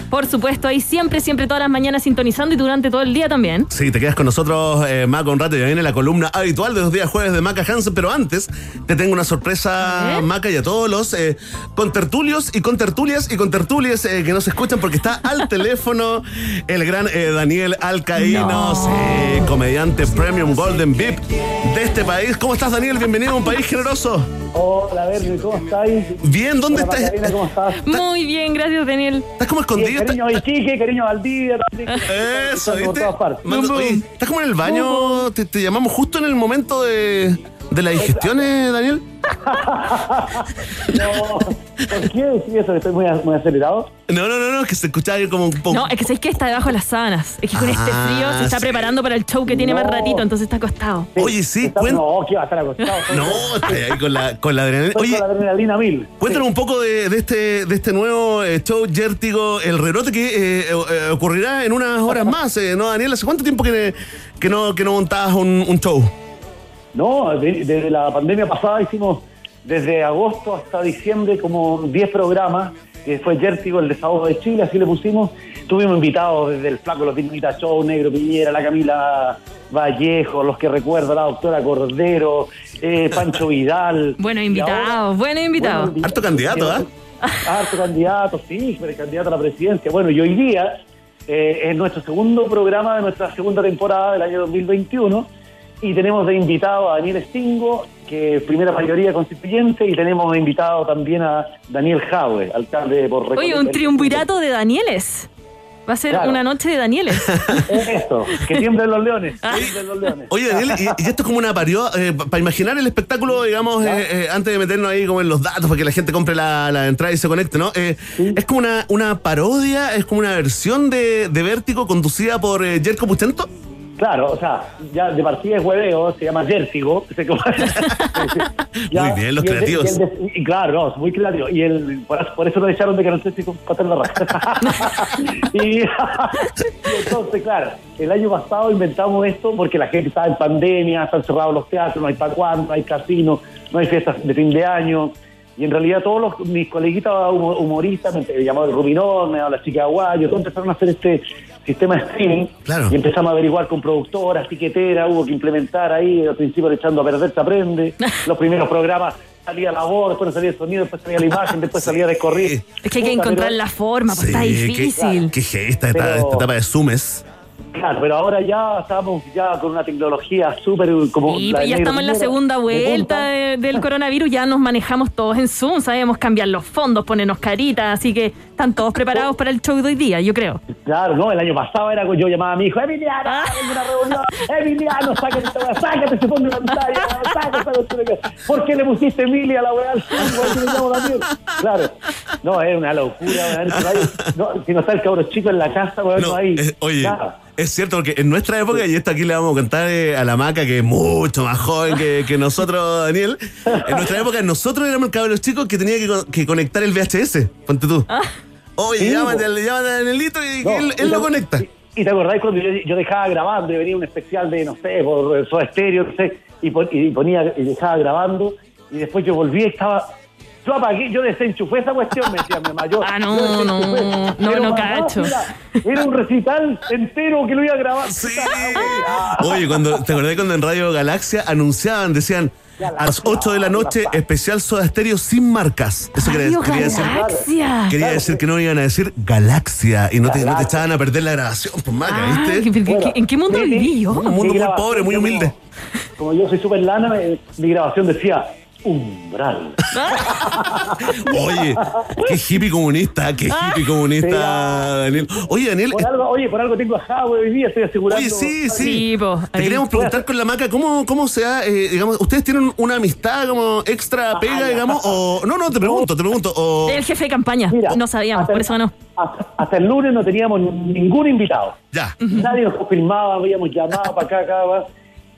Por supuesto, ahí siempre, siempre todas las mañanas sintonizando y durante todo el día también. Sí, te quedas con nosotros, eh, Maca, un rato. Ya viene la columna habitual de los días jueves de Maca Hansen. Pero antes, te tengo una sorpresa, Maca, y a todos los eh, contertulios y contertulias y contertulias eh, que nos escuchan, porque está al (laughs) teléfono el gran eh, Daniel Alcaínos, eh, comediante Premium Golden VIP de este país. ¿Cómo estás, Daniel? Bienvenido a un país generoso. Hola, Bernie, ¿cómo estáis? Bien, ¿dónde Hola, estás? ¿cómo estás? Muy bien, gracias, Daniel. Estás como escondido. Cariño a Iquique, cariño a Valdivia. Eso, Por ¿viste? ¿Estás como en el baño? ¿Te, te llamamos justo en el momento de, de la digestión, eh, Daniel? (laughs) No, ¿por qué decís eso? ¿Que estoy muy, muy acelerado? No, no, no, no, que se escuchaba ahí como un poco. No, es que sabéis que está debajo de las sábanas. Es que con este Ah, frío se está sí. preparando para el show que tiene más ratito, entonces está acostado. Oye, sí, Está- cuen- No, que va a estar acostado. (laughs) No, está ahí con la, con la adrenalina. Estoy Oye, con la adrenalina mil. cuéntanos un poco de, de este, de este nuevo eh, show Yértigo, el rerote que eh, eh, eh, ocurrirá en unas horas (laughs) más, eh, ¿no, Daniel? ¿Hace cuánto tiempo que, que, no, que no montabas un, un show? No, de- desde la pandemia pasada hicimos desde agosto hasta diciembre como 10 programas, que fue Yértigo, el desahogo de Chile, así le pusimos. Tuvimos invitados desde el Flaco Los Dinamita Show, Negro Piñera, la Camila Vallejo, los que recuerdo, la doctora Cordero, eh, Pancho Vidal. (laughs) Bueno, Y invitados, bueno, invitados. Bueno, Harto candidato, ¿ah? (laughs) Harto candidato, sí, pero candidato a la presidencia. Bueno, y hoy día eh, es nuestro segundo programa de nuestra segunda temporada del año 2021 y tenemos de invitado a Daniel Stingo, que es primera mayoría constituyente, y tenemos de invitado también a Daniel Jaue, alcalde por Oye, Recoleta. un triunvirato de Danieles. Va a ser Claro. una noche de Danieles. (laughs) Eso, que tiemblen los leones. que tiemblen los leones. Oye, Daniel, y, y esto es como una parodia, para imaginar el espectáculo, digamos, eh, eh, antes de meternos ahí como en los datos para que la gente compre la, la entrada y se conecte, ¿no? Eh, Es como una, una parodia, es como una versión de, de Vértigo conducida por eh, Jerko Puchento. Claro, o sea, ya de partida es hueveo, se llama (laughs) (laughs) Ya, Muy bien, los y el creativos. y el de- y claro, no, muy creativo. Y el, por, por eso lo echaron de Canal 3 y con Pater la raja. (laughs) y entonces, claro, el año pasado inventamos esto porque la gente estaba en pandemia, están cerrados los teatros, no hay para cuándo, no hay casino, no hay fiestas de fin de año. Y en realidad todos los, mis coleguitas humo- humoristas, me llamó el Rubinón, me llamó la chica Aguayo, todos empezaron a hacer este sistema de streaming. Y empezamos a averiguar con productoras, tiqueteras, hubo que implementar ahí, al principio echando a perder se aprende. (laughs) Los primeros programas salía la voz, después no salía el sonido, después salía la imagen, después (laughs) salía de corrido. Es que hay que encontrar la forma, pues está difícil. Que, que esta, etapa, Pero- esta etapa de Zoomes. Claro, pero ahora ya estamos ya con una tecnología súper como... Y la de ya estamos en la segunda vuelta de- del coronavirus, ya nos manejamos todos en Zoom, sabemos cambiar los fondos, ponernos caritas, así que están todos preparados para el show de hoy día, yo creo. Claro, no, el año pasado era yo llamaba a mi hijo, Emiliano, Ah. tengo una reunión, Emiliano, sácate sácate ese fondo de pantalla, sácate. ¿Por qué le pusiste Emilia a la weá al Zoom? Claro, no, es una locura, no, si no está el cabro chico en la casa, weón, no, hay Eh, oye, nada. Es cierto, porque en nuestra época, y esto aquí le vamos a contar eh, a la maca, que es mucho más joven que, que nosotros, Daniel. En nuestra época, nosotros éramos el cabros chicos que tenía que, co- que conectar el VHS. Ponte tú. Oye, Sí, llámate, al- llámate a Danielito y No, él, y él te- lo conecta. Y te acordás cuando yo, yo dejaba grabando y venía un especial de, no sé, por Soda Stereo, no sé, y, pon- y ponía, y dejaba grabando, y después yo volví y estaba. Yo apagué, yo desenchufé esa cuestión, me decía mi mamá. Yo, Ah, no, yo no, no, Pero no cacho. mira, Era un recital entero que lo iba a grabar. Sí. Oye, cuando, ¿te acordás cuando en Radio Galaxia anunciaban, decían, a las 8 de la noche, especial Soda Stereo sin marcas? Eso quería, Radio quería decir. Galaxia. Quería decir que no iban a decir Galaxia y no te, no te echaban a perder la grabación, pues maca, Ay, ¿viste? ¿qué- qué- ¿En qué mundo viví yo? Un mundo muy pobre, muy humilde. Como yo soy súper lana, mi grabación decía umbral. (laughs) Oye, qué hippie comunista, qué hippie comunista, Daniel. Oye, Daniel. Por algo, oye, por algo tengo a Javo hoy día, estoy asegurando. Oye, sí, sí. po, Te queríamos preguntar con la maca, ¿cómo, cómo se da, eh, digamos, ustedes tienen una amistad como extra pega, digamos, o... No, no, te pregunto, te pregunto, o... El jefe de campaña, no sabíamos, por eso no. Hasta, hasta el lunes no teníamos ningún invitado. Ya. Nadie nos confirmaba, habíamos llamado para acá, acá, va.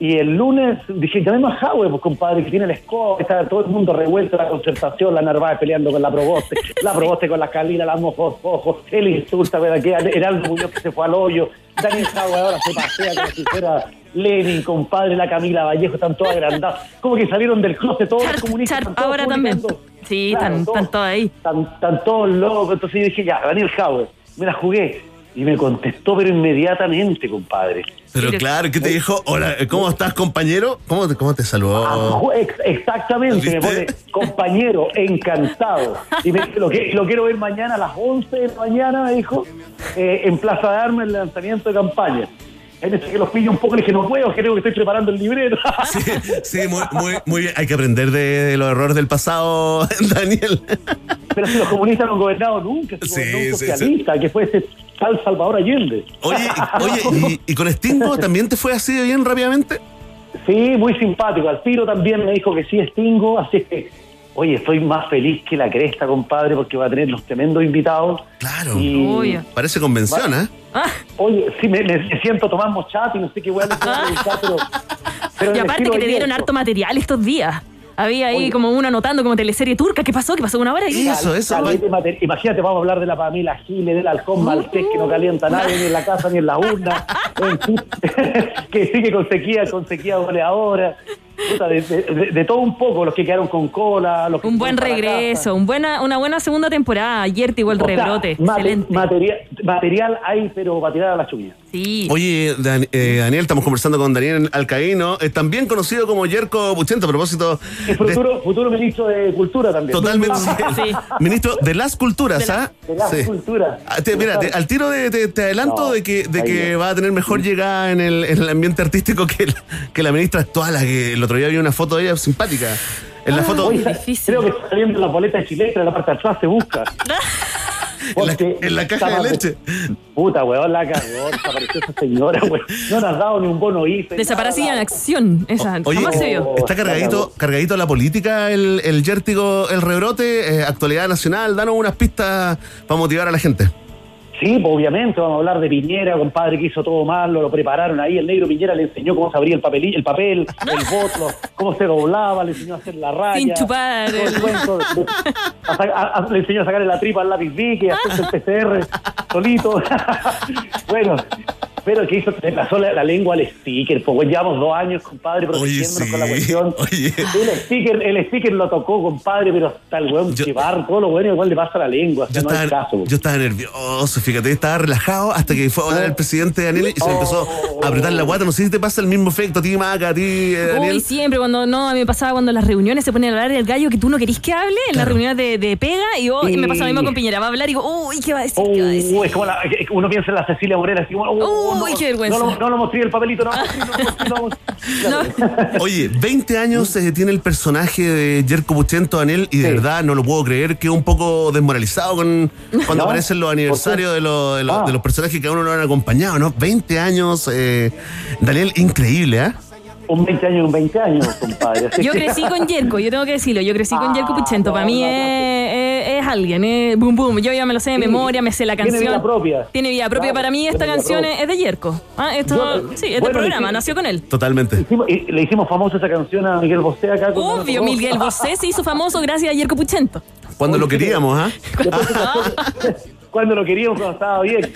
Y el lunes dije, llamemos a Jaue, pues compadre, que tiene el escoba, está todo el mundo revuelto, la concertación, la Narváez peleando con la Proboste, (laughs) la Proboste con la Calila, la Mojos Ojos, él insulta, ¿verdad? Que Heraldo Muñoz que se fue al hoyo, Daniel Jaue ahora se pasea como si fuera Lenin, compadre, la Camila Vallejo, están todos agrandados. Como que salieron del closet todos los comunistas. Char, todos ahora también. Sí, están, todos. ahí. Están, todos locos. Entonces yo dije, ya, Daniel Jaue, me la jugué. Y me contestó, pero inmediatamente, compadre. Pero claro, ¿qué te dijo? Hola, ¿cómo estás, compañero? ¿Cómo te, cómo te saludó? Ah, ex- exactamente, me pone compañero, encantado. Y me dice, lo, que, lo quiero ver mañana a las 11 de la mañana, me dijo, eh, en Plaza de Armas, el lanzamiento de campaña. Él dice que los pillo un poco, le dije, no puedo, creo que estoy preparando el librero. (laughs) Sí, muy, muy, muy bien. Hay que aprender de, de los errores del pasado, (laughs) Daniel. Pero si los comunistas no han gobernado nunca, si Sí, gobernó un sí, sí. socialista, que fue ese tal Salvador Allende. Oye, y- (laughs) oye y, y con Stingo también te fue así de bien rápidamente? Sí, muy simpático. Al tiro también me dijo que sí extingo, así es que, oye, estoy más feliz que la cresta, compadre, porque va a tener los tremendos invitados. Claro. Y, Parece convención, ¿eh? Oye, sí, me, siento Tomás Mochati, no sé qué voy a preguntar, (laughs) pero... pero Y aparte que te dieron harto material estos días. Había ahí Oye. como uno anotando como teleserie turca. ¿Qué pasó? ¿Qué pasó? ¿Una hora? y de mater- Imagínate, vamos a hablar de la Pamela Giles, del halcón maltés que no calienta nadie ni en la casa ni en la urna, (laughs) (laughs) que sigue con sequía, con sequía goleadora, Puta, de, de- de- de todo un poco, los que quedaron con cola, los que Un buen regreso, un buena, una buena segunda temporada. Ayer te igual sea, rebrote. mate- Excelente. material, material hay, pero para tirar a la lluvia. Sí. Oye, Dan- eh, Daniel, estamos conversando con Daniel Alcaíno, eh, también conocido como Yerko Puchento, a propósito. El futuro, futuro ministro de Cultura también. Totalmente. (laughs) Ministro de las culturas, De la- ¿ah? de las Sí. culturas. Ah, te- mira, te- al tiro de, te, te adelanto No, de que, de que va a tener mejor llegada en el, en el ambiente artístico que, la- que la ministra actual, la que el otro día vi una foto de ella simpática. En la foto. Oye, creo que está saliendo la boleta en la parte de atrás se busca. (laughs) En la, en la caja de leche. Puta, weón, la cagó. Desapareció esa señora, weón. No nos has dado ni un bono IFE. Desaparecía en acción. Esa Oye, jamás se vio. está cargadito, cargadito la política, el, el yértigo, el rebrote, eh, actualidad nacional. Danos unas pistas para motivar a la gente. Sí, pues obviamente, vamos a hablar de Piñera, compadre, que hizo todo mal, lo, lo prepararon ahí, el negro Piñera le enseñó cómo se abría el papel, el papel, el (laughs) voto, cómo se doblaba, le enseñó a hacer la raya. Sin chupar todo el el- cuento, de- a sa- a- a- le enseñó a sacarle la tripa al lápiz Vicky, a hacerse el PCR solito. (laughs) bueno, pero que hizo, le pasó la, la lengua al sticker, pues llevamos dos años, compadre, protegiéndonos con la cuestión. El sticker, el sticker lo tocó, compadre, pero hasta el weón llevar todo lo bueno igual le pasa a la lengua, o sea, Yo no estaba, caso. yo estaba nervioso, fíjate, estaba relajado hasta que fue a hablar el presidente Daniel y se le empezó a apretar la guata. No sé si te pasa el mismo efecto a ti, Maca, a ti, eh, Daniel. Uy, siempre cuando no, a mí me pasaba cuando en las reuniones se pone a hablar el gallo que tú no querís que hable, en las reuniones de, de pega, y, oh, y me pasa lo mismo con Piñera, va a hablar y digo, uy, ¿qué va a decir? ¿Qué va a decir? Uh, es como la, que uno piensa en la Cecilia Morena, así como, uh, Uy, no, qué vergüenza. No, lo- no lo mostré el papelito, no, no, no, (laughs) no. (laughs) Oye, 20 años eh, tiene el personaje de Jerko Puchento, Daniel, y de verdad no lo puedo creer que es un poco desmoralizado con, cuando ¿No? aparecen los aniversarios de, los- de los- Ah. de los personajes que a uno lo han acompañado, ¿no? 20 años, eh, Daniel, increíble, ¿ah? Un 20 años, un 20 años, compadre. Yo crecí con Yerko, yo tengo que decirlo, yo crecí con Yerko Puchento, para mí es, es- es alguien, es boom boom, yo ya me lo sé de Sí. memoria, me sé la Tiene canción. vida propia. Tiene vida propia, Claro, para mí esta tiene canción propia. es de Yerko. Ah, esto, Yo- sí, es del bueno, programa, sí. nació con él. Totalmente. Hicimos- y le hicimos famosa esa canción a Miguel Bosé acá. con Obvio, Miguel Bosé se hizo famoso gracias a Yerko Puchento. Cuando lo queríamos, ¿ah? (laughs) Cuando lo queríamos, cuando estaba bien.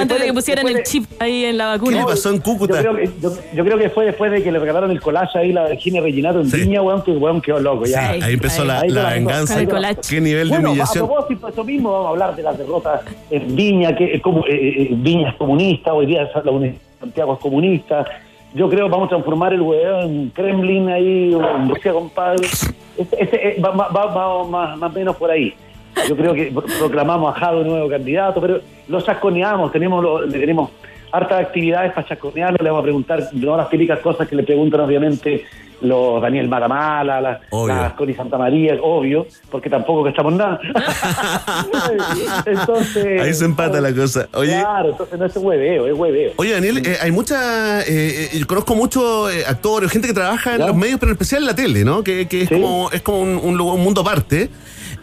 Antes de que pusieran el chip ahí en la vacuna. en Cúcuta? Yo creo, que, yo, yo creo que fue después de que le regalaron el collage ahí la Virginia Reginato en Viña, weón, que el weón quedó loco. Ya. Sí, ahí empezó la- Ahí la venganza. con El collage. Qué nivel de Bueno, humillación. A propósito de eso mismo, vamos a hablar de las derrotas en Viña, que es como, eh, eh, Viña es comunista, hoy día la Universidad de Santiago es comunista. Yo creo que vamos a transformar el weón en Kremlin ahí, o en Rusia, compadre. Este, este, eh, va, va- va- va más, más o menos por ahí. Yo creo que pro- proclamamos a Jado nuevo candidato, pero lo chasconeamos, tenemos, lo- le tenemos hartas actividades para chasconearlo, le vamos a preguntar no las típicas cosas que le preguntan obviamente los Daniel Maramala, las las Connie Santa María, obvio, porque tampoco que estamos nada. (laughs) (laughs) entonces. Ahí se empata la cosa. Oye, Claro, entonces no es hueveo, es hueveo. Oye, Daniel, eh, hay mucha. eh, eh, conozco muchos eh, actores, gente que trabaja en los medios, pero en especial en la tele, ¿no? Que, que es, como, es como un, un un mundo aparte.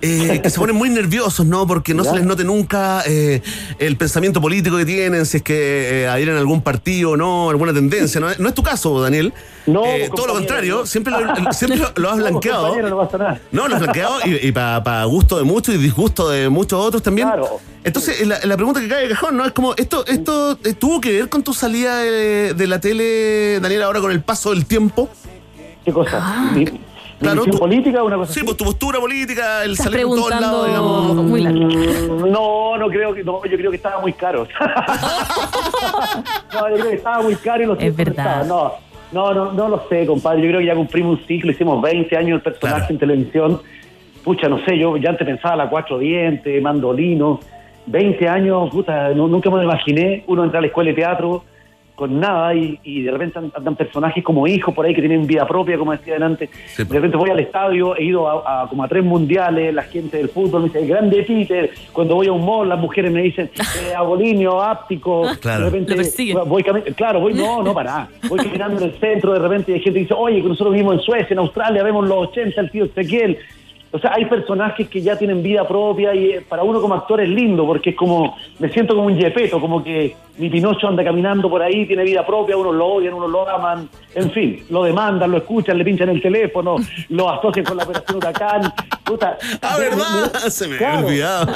Eh, que se ponen muy nerviosos, ¿no? Porque no se les note nunca eh, el pensamiento político que tienen, si es que eh, adhieren a algún partido o no, alguna tendencia. No, no es tu caso, Daniel. No, Eh, todo lo contrario, no. siempre lo, siempre lo, lo has (laughs) blanqueado. no pasa nada. No, lo has blanqueado y, para gusto de muchos y disgusto de muchos otros también. Entonces, la, la pregunta que cae de cajón, ¿no? Es como, ¿esto esto eh, tuvo que ver con tu salida de, de la tele, Daniel, ahora con el paso del tiempo? ¿Qué cosa? ¿Mi, mi Claro, tú- política o una cosa Sí, así? pues tu postura política, el Estás salir en todos lados, digamos. muy largo. Mm, No, no creo que, no, yo creo que estaba muy caro. (laughs) no, yo creo que estaba muy caro y lo Es verdad. No, no, no, no lo sé, compadre. Yo creo que ya cumplimos un ciclo, hicimos 20 años de personaje en televisión. Pucha, no sé, yo ya antes pensaba la cuatro dientes, mandolino. 20 años, puta, no- nunca me lo imaginé. Uno entra a la escuela de teatro con nada y, y de repente an- andan personajes como hijos por ahí que tienen vida propia, como decía adelante. De repente voy al estadio, he ido a, a como a tres mundiales, la gente del fútbol me dice, grande Peter. Cuando voy a un mall, las mujeres me dicen, (laughs) eh, abolinio, áptico. Claro. De repente, voy claro, voy, no, no para. Voy caminando en el centro, de repente hay gente que dice, oye, que nosotros vivimos en Suecia, en Australia, vemos los 80, el tío Ezequiel. O sea, hay personajes que ya tienen vida propia y eh, para uno como actor es lindo porque es como, me siento como un yepeto, como que mi Pinocho anda caminando por ahí, tiene vida propia, unos lo odian, unos lo aman, en fin, lo demandan, lo escuchan, le pinchan el teléfono, (laughs) lo asocian con la operación Huracán. Puta, Ah, ¿verdad? me- (laughs) Se me claro. había olvidado.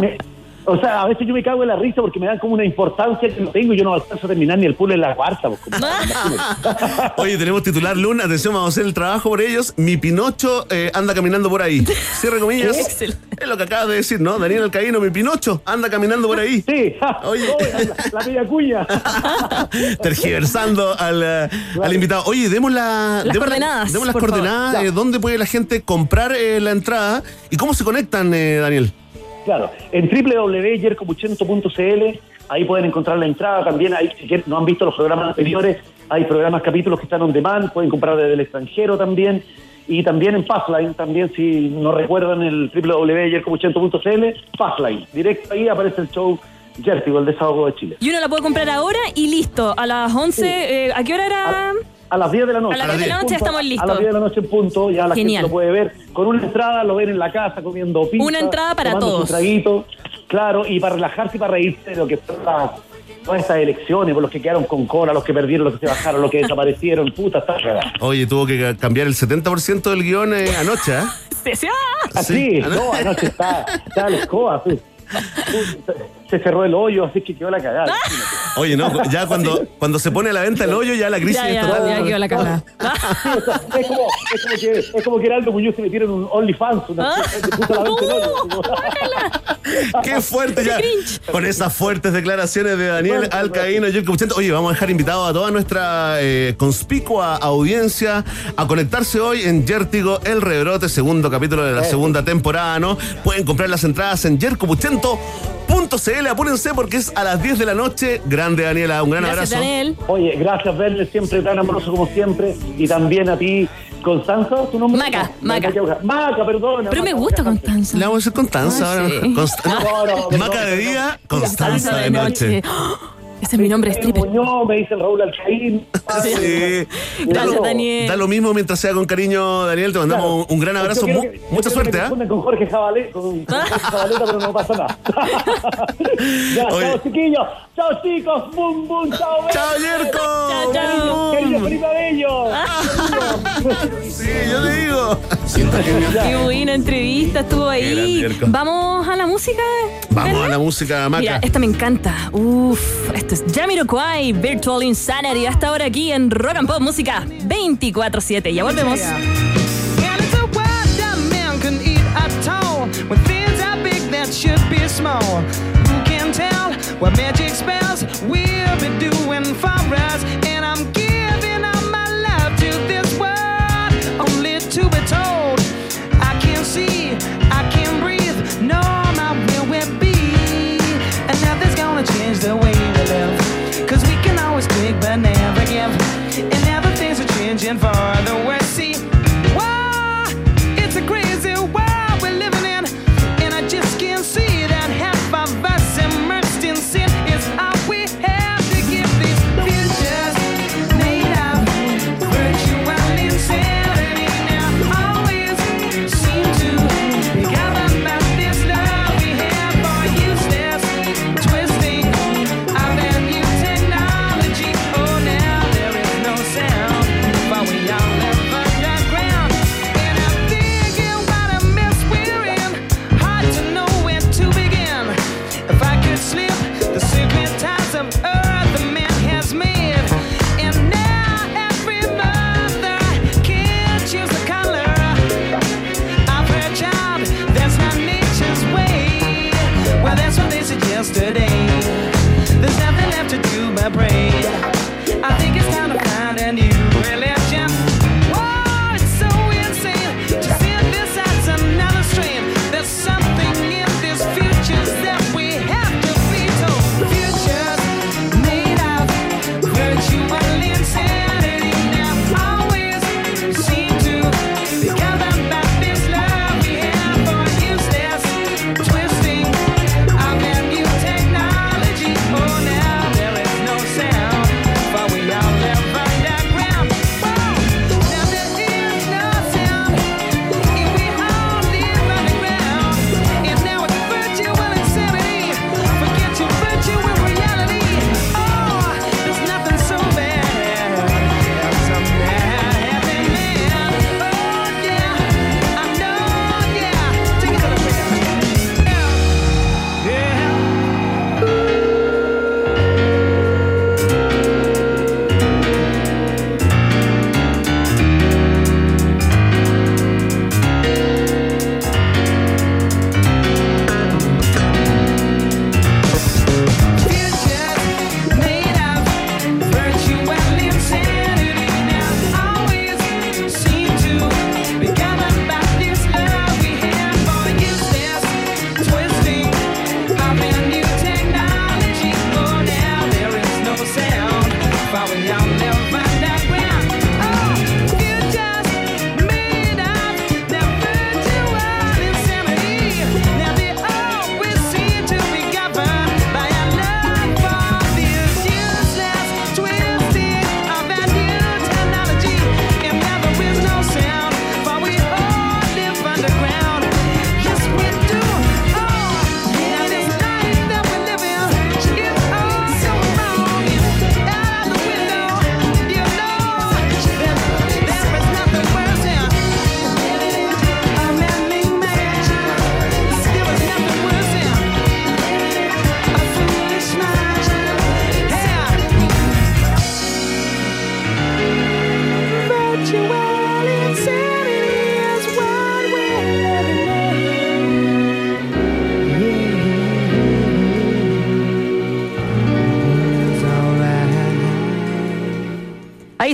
me- o sea, a veces yo me cago en la risa porque me dan como una importancia que no tengo y yo no alcanzo a terminar ni el pool en la cuarta. pues. (laughs) Oye, tenemos titular Luna, atención, vamos a hacer el trabajo por ellos. Mi Pinocho eh, anda caminando por ahí. Cierre comillas. Es lo que acabas de decir, ¿no? Daniel Alcaíno, mi Pinocho anda caminando por ahí. Sí, (laughs) Oye, la, la media cuña. (laughs) tergiversando al, eh, al invitado. Oye, demos, la, Las demos, la- coordenadas, demos las coordenadas. eh, ¿Dónde puede la gente comprar eh, la entrada? ¿Y cómo se conectan, eh, Daniel? Claro, en www.yercomuchento.cl ahí pueden encontrar la entrada. También ahí, si no han visto los programas anteriores, hay programas, capítulos que están on demand, pueden comprar desde el extranjero también. Y también en Fastline, también si no recuerdan el www.yercomuchento.cl, Fastline. Directo ahí aparece el show Jertigo, el desahogo de Chile. Y uno la puede comprar ahora y listo. A las 11, eh, ¿a qué hora era? A las 10 de la noche. A las 10 de la noche ya estamos listos. A las 10 de la noche en punto, ya la Genial. gente lo puede ver. Con una entrada lo ven en la casa comiendo pizza. Una entrada para todos. Un traguito, claro, y para relajarse y para reírse de lo que fue la- todas estas elecciones, por los que quedaron con cola, los que perdieron, los que se bajaron, los que (laughs) desaparecieron, puta, está cagada. Oye, tuvo que ca- cambiar el 70% del guion eh, anoche, (laughs) ¿ah? Sí, ¡ah! Sí. no, anoche está, está la escoba, sí. (laughs) Se cerró el hoyo, así que quedó la cagada. (laughs) Oye, no, (laughs) ya cuando, cuando se pone a la venta el hoyo, ya la crisis Ya, es total. ya quedó la cagada. Sí, o sea, es, como, es, como que, es como que Heraldo Muñoz se metiera en un OnlyFans, una Ah. se puso a la venta el hoyo. así (laughs) Qué fuerte ya. Con esas fuertes declaraciones de Daniel Alcaíno, Jerko Buchento. Oye, vamos a dejar invitado a toda nuestra eh, conspicua audiencia a conectarse hoy en Yértigo El Rebrote, segundo capítulo de la segunda temporada, ¿no? Pueden comprar las entradas en jercopuchento.cl. Apúrense porque es a las 10 de la noche. Grande, Daniela. Un gran Gracias, abrazo. Daniel. Oye, gracias, Verne, siempre tan amoroso como siempre. Y también a ti, Constanza, ¿tu nombre? Maca, Maca. Maca, perdona. Pero me gusta. Constanza. Le vamos a decir Constanza Ah, ahora. sí. Consta- No, no, perdón, Maca de día, Constanza de noche. Ese es mi nombre, Eh, stripper. Muñoz, me dicen Raúl Alcaín. (laughs) Sí. Da Gracias, lo- Daniel. Da lo mismo mientras sea con cariño, Daniel. Te mandamos Claro. un, gran abrazo. mu- que- mucha suerte, ¿ah? confundan con Jorge Jabalé, con, Jorge (laughs) Jabaleta, pero no pasa nada. (laughs) ya, Oye. chao, chiquillos. Chao, chicos. Bum, bum, chao. ¡Chao, Yerko! Chao, chao. Querido Felipe Bello. Sí, yo te digo. Qué buena entrevista estuvo ahí. Yerko. Vamos a la música. Vamos ¿verdad? a la música, Maca. Mira, esta me encanta. Uf, esto es Jamiroquai, Virtual Insanity. Hasta ahora aquí en Rock and Pop Música 24-7. Ya volvemos.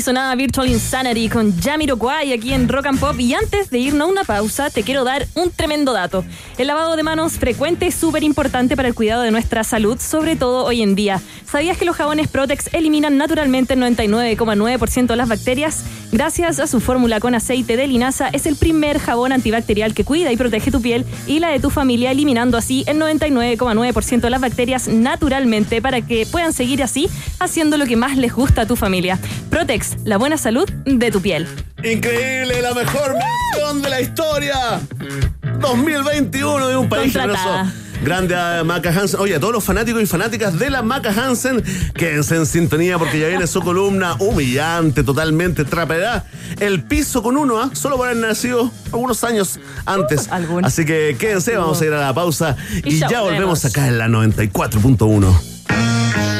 Sonaba Virtual Insanity con Jamiroquai aquí en Rock and Pop. Y antes de irnos a una pausa, te quiero dar un tremendo dato. El lavado de manos frecuente es súper importante para el cuidado de nuestra salud, sobre todo hoy en día. ¿Sabías que los jabones Protex eliminan naturalmente el 99,9% de las bacterias? Gracias a su fórmula con aceite de linaza, es el primer jabón antibacterial que cuida y protege tu piel y la de tu familia, eliminando así el 99,9% de las bacterias naturalmente para que puedan seguir así haciendo lo que más les gusta a tu familia. Protex, la buena salud de tu piel. Increíble, la mejor mención de la historia. 2021 de un país generoso. Grande a Maca Hansen. Oye, a todos los fanáticos y fanáticas de la Maca Hansen, quédense en sintonía porque ya viene su columna humillante, totalmente traperá el piso con uno, ¿ah? solo por haber nacido algunos años antes. Así que quédense, vamos a ir a la pausa y, Y ya volvemos. acá en la 94.1.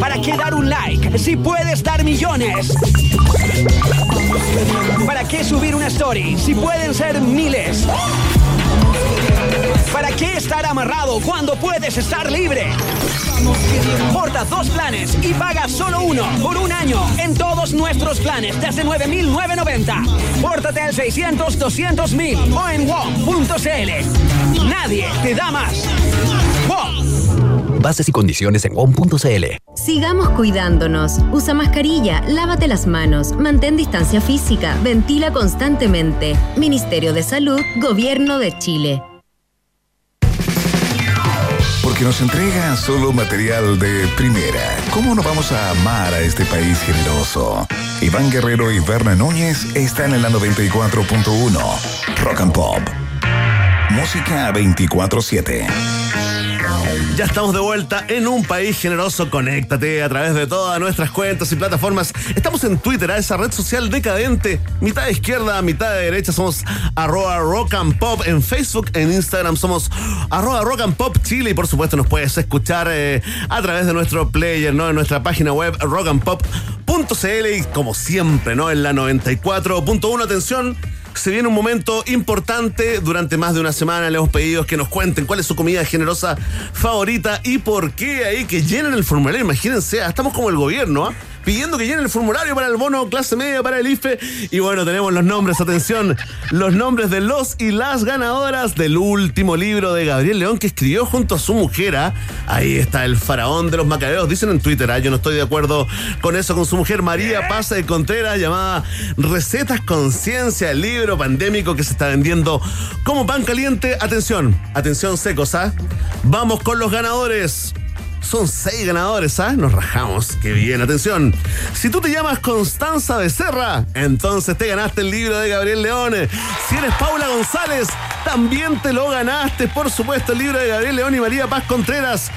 ¿Para qué dar un like si puedes dar millones? ¿Para qué subir una story si pueden ser miles? ¿Para qué estar amarrado cuando puedes estar libre? Porta dos planes y paga solo uno por un año en todos nuestros planes desde 9.990. Pórtate al 600 200 mil o en WOM.cl. Nadie te da más. WOM. Bases y condiciones en WOM.cl. Sigamos cuidándonos. Usa mascarilla, lávate las manos, mantén distancia física, ventila constantemente. Ministerio de Salud, Gobierno de Chile. Porque nos entrega solo material de primera. ¿Cómo no vamos a amar a este país generoso? Iván Guerrero y Berna Núñez están en la 94.1. Rock and Pop. Música 24-7. Ya estamos de vuelta en un país generoso. Conéctate a través de todas nuestras cuentas y plataformas. Estamos en Twitter, a esa red social decadente. Mitad izquierda, mitad de derecha. Somos arroba rock and pop en Facebook. En Instagram somos arroba rock and pop Chile. Y por supuesto nos puedes escuchar eh, a través de nuestro player, ¿no? En nuestra página web rockandpop.cl. Y como siempre, ¿no? En la 94.1. Atención. Se viene un momento importante. Durante más de una semana le hemos pedido que nos cuenten cuál es su comida generosa favorita y por qué ahí que llenen el formulario. Imagínense, ah, estamos como el gobierno, ¿ah? Pidiendo que llenen el formulario para el bono clase media para el IFE. Y bueno, tenemos los nombres, atención, los nombres de los y las ganadoras del último libro de Gabriel León que escribió junto a su mujer. ¿ah? Ahí está el faraón de los macabeos. Dicen en Twitter, ¿ah? yo no estoy de acuerdo con eso, con su mujer María Paz de Contreras, llamada Recetas Conciencia, el libro pandémico que se está vendiendo como pan caliente. Atención, atención secos, ¿ah? Vamos con los ganadores. Son seis ganadores, ¿ah? Nos rajamos. Qué bien, atención. Si tú te llamas Constanza Becerra, entonces te ganaste el libro de Gabriel León. Si eres Paula González, también te lo ganaste, por supuesto, el libro de Gabriel León y María Paz Contreras.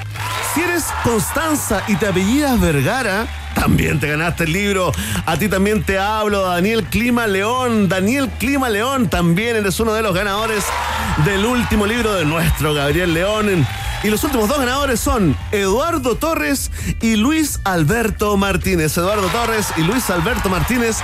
Si eres Constanza y te apellidas Vergara, también te ganaste el libro. A ti también te hablo, Daniel Clima León. Daniel Clima León, también eres uno de los ganadores del último libro de nuestro Gabriel León. Y los últimos dos ganadores son Eduardo Torres y Luis Alberto Martínez. Eduardo Torres y Luis Alberto Martínez.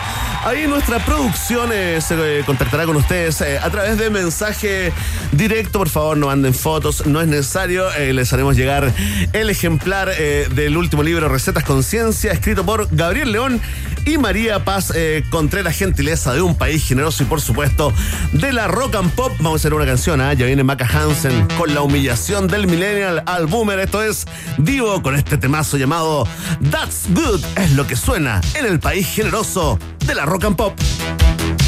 Ahí nuestra producción eh, se eh, contactará con ustedes eh, a través de mensaje directo. Por favor, no manden fotos, no es necesario. Eh, les haremos llegar el ejemplar del último libro Recetas Conciencia, escrito por Gabriel León y María Paz Contreras, gentileza de un país generoso y por supuesto de la rock and pop. Vamos a hacer una canción, ¿ah? ya viene Maca Hansen con la humillación del millennial al boomer. Esto es Divo con este temazo llamado That's Good, es lo que suena en el país generoso de la rock and pop.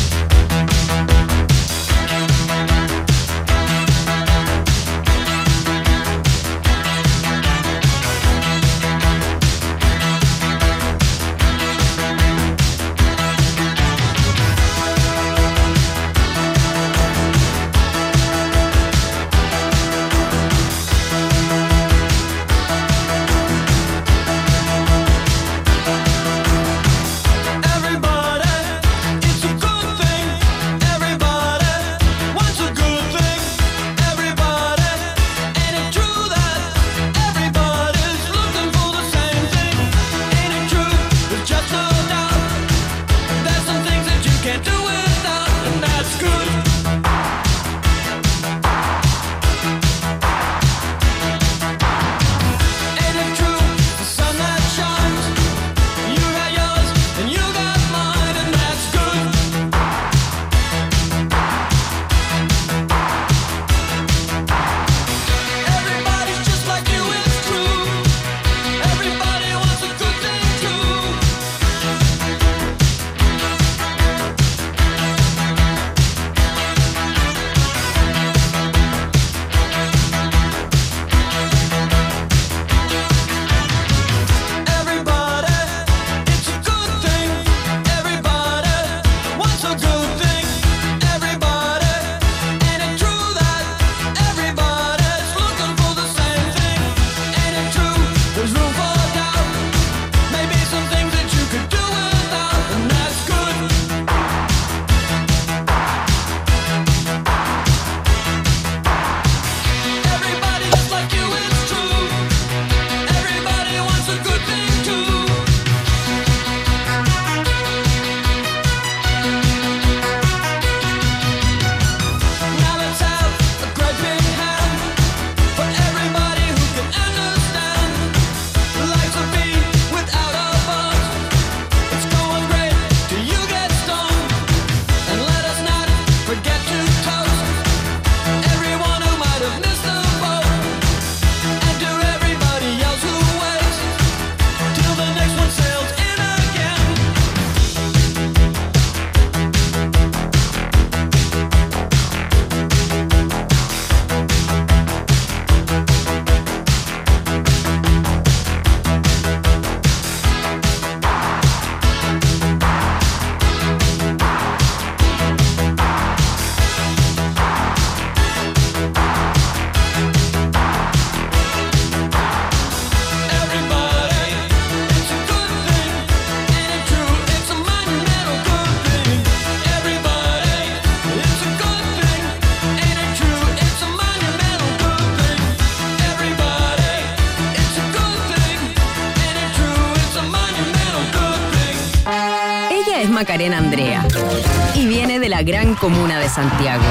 Gran comuna de Santiago.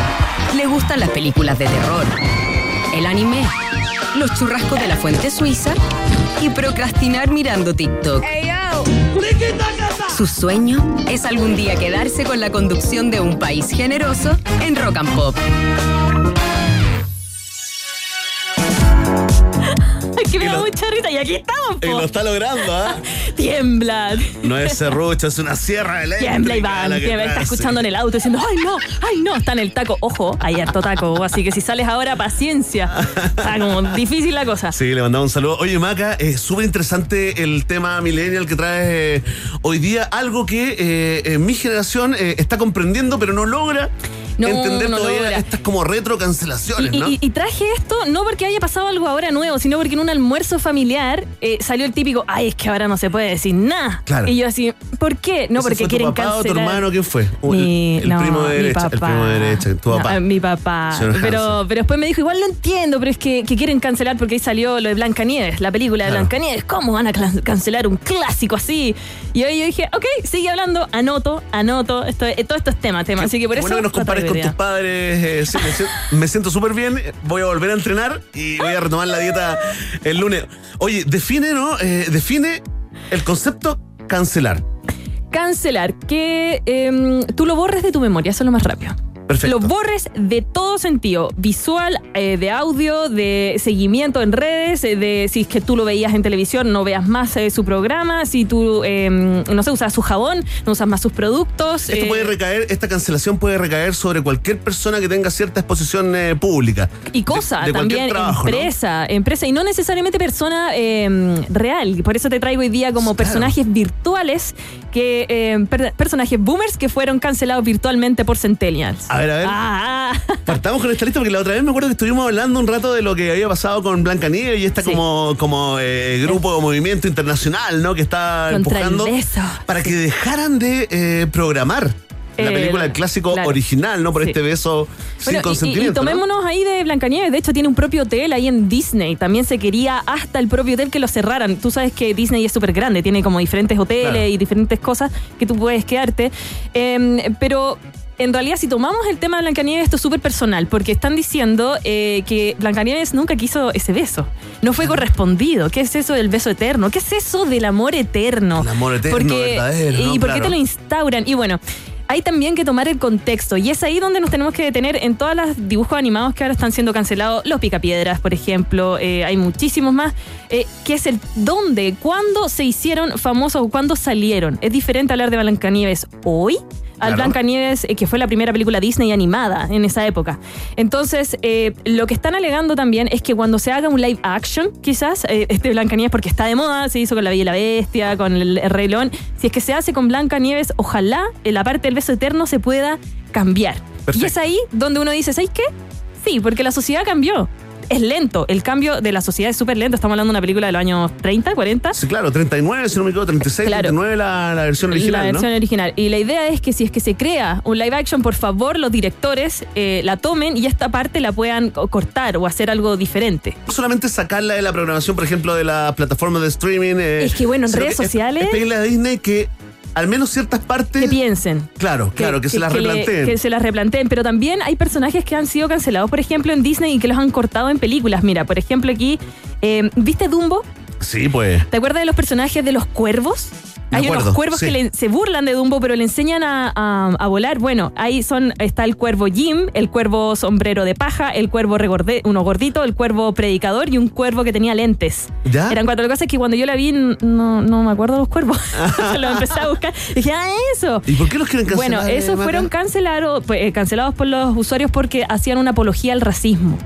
Le gustan las películas de terror, el anime, los churrascos de la fuente suiza y procrastinar mirando TikTok. Su sueño es algún día quedarse con la conducción de un país generoso en Rock and Pop. (laughs) Que me da mucha risa y aquí estamos, Y lo está logrando, ¿ah? (laughs) Tiembla. No es serrucho, es una sierra eléctrica. Tiembla Iván, que tiembla, está escuchando en el auto diciendo, ay no, ay no, está en el taco. Ojo, hay harto taco, así que si sales ahora, paciencia. Está como difícil la cosa. Sí, le mandamos un saludo. Oye, Maca, es súper interesante el tema millennial que trae eh, hoy día. Algo que eh, eh, mi generación eh, está comprendiendo, pero no logra No, entender no todavía estas como retro cancelaciones, Y, ¿no? y- y traje esto no porque haya pasado algo ahora nuevo, sino porque en un almuerzo familiar eh, salió el típico, ay, es que ahora no se puede decir nada. Claro. Y yo así, ¿por qué? No, ¿Ese porque fue tu quieren papá o tu cancelar. hermano? ¿Quién fue? Mi- el, el no, primo de derecha. El primo de derecha, tu papá. mi papá. Pero, pero después me dijo, igual lo entiendo, pero es que, que quieren cancelar porque ahí salió lo de Blancanieves, la película de Claro. Blancanieves. ¿Cómo van a cancelar un clásico así? Y hoy yo dije, ok, sigue hablando, anoto, anoto. Esto, eh, todo esto es tema, tema. Así que por Qué eso. bueno que nos con tus padres. eh, sí, me siento- me siento súper bien. Voy a volver a entrenar y voy a retomar la dieta el lunes. Oye, define, ¿no? Eh, define el concepto cancelar. Cancelar, que em, tú lo borres de tu memoria, eso es lo más rápido. Perfecto. Lo borres de todo sentido, visual, eh, de audio, de seguimiento en redes, eh, de si es que tú lo veías en televisión, no veas más eh, su programa, si tú, em, no sé, usas su jabón, no usas más sus productos. Esto eh, puede recaer, esta cancelación puede recaer sobre cualquier persona que tenga cierta exposición eh, pública. Y cosa, De- de cualquier también trabajo, ¿no? empresa, empresa, y no necesariamente persona eh, real. Por eso te traigo hoy día como personajes virtuales, que eh, per- personajes boomers que fueron cancelados virtualmente por Centennials. A ver, a ver. Ah, (laughs) Partamos con esta lista porque la otra vez me acuerdo que estuvimos hablando un rato de lo que había pasado con Blanca Nieves y esta como, como eh, grupo o movimiento internacional, ¿no? Que está Contra empujando para que dejaran de eh, programar la El- película, el clásico claro. original, ¿no? Por Sí. este beso sin Bueno, y- y, y consentimiento. ¿no? tomémonos ahí de Blancanieves. De hecho, tiene un propio hotel ahí en Disney. También se quería hasta el propio hotel que lo cerraran. Tú sabes que Disney es súper grande, tiene como diferentes hoteles Claro. y diferentes cosas que tú puedes quedarte. Em, pero. En realidad, si tomamos el tema de Blancanieves, esto es súper personal, porque están diciendo eh, que Blancanieves nunca quiso ese beso. No fue correspondido. ¿Qué es eso del beso eterno? ¿Qué es eso del amor eterno? El amor eterno, Porque- verdadero, ¿Y ¿no? por qué te lo instauran? Y bueno, hay también que tomar el contexto y es ahí donde nos tenemos que detener en todos los dibujos animados que ahora están siendo cancelados, los picapiedras, por ejemplo, eh, hay muchísimos más, eh, que es el dónde, cuándo se hicieron famosos o cuándo salieron. Es diferente hablar de Blancanieves hoy al Claro. Blancanieves, eh, que fue la primera película Disney animada en esa época. Entonces, eh, lo que están alegando también es que cuando se haga un live action, quizás, eh, este Blancanieves, porque está de moda, se hizo con La Bella y la Bestia, con el, el Rey León, si es que se hace con Blancanieves, ojalá eh, la parte del beso eterno se pueda cambiar. Perfecto. Y es ahí donde uno dice, ¿sabes qué? Sí, porque la sociedad cambió. Es lento, el cambio de la sociedad es súper lento. Estamos hablando de una película de los años 30, 40. Sí, claro, 39, si no me equivoco, 36, Claro. 39 la, la versión original, la versión ¿no? original. Y la idea es que si es que se crea un live action, por favor, los directores eh, la tomen y esta parte la puedan co- cortar o hacer algo diferente. No solamente sacarla de la programación, por ejemplo, de las plataformas de streaming. eh, Es que, bueno, en redes que es- sociales- Es pedirle a Disney que al menos ciertas partes. Que piensen. Claro, claro, que, se las replanteen. que se las replanteen. Pero también hay personajes que han sido cancelados, por ejemplo, en Disney y que los han cortado en películas. Mira, por ejemplo, aquí, eh, ¿viste Dumbo? Sí, pues. ¿Te acuerdas de los personajes de los cuervos? Me Hay acuerdo, unos cuervos sí. que le- se burlan de Dumbo, pero le enseñan a, a- a volar. Bueno, ahí son está el cuervo Jim, el cuervo sombrero de paja, el cuervo regorde, uno gordito, el cuervo predicador y un cuervo que tenía lentes. ¿Ya? Eran cuatro cosas que cuando yo la vi no, no me acuerdo de los cuervos. (laughs) lo empecé a buscar. Y dije, ah, eso. ¿Y por qué los quieren cancelar? Bueno, eh, esos Maca? fueron cancelados, pues, eh, cancelados por los usuarios porque hacían una apología al racismo.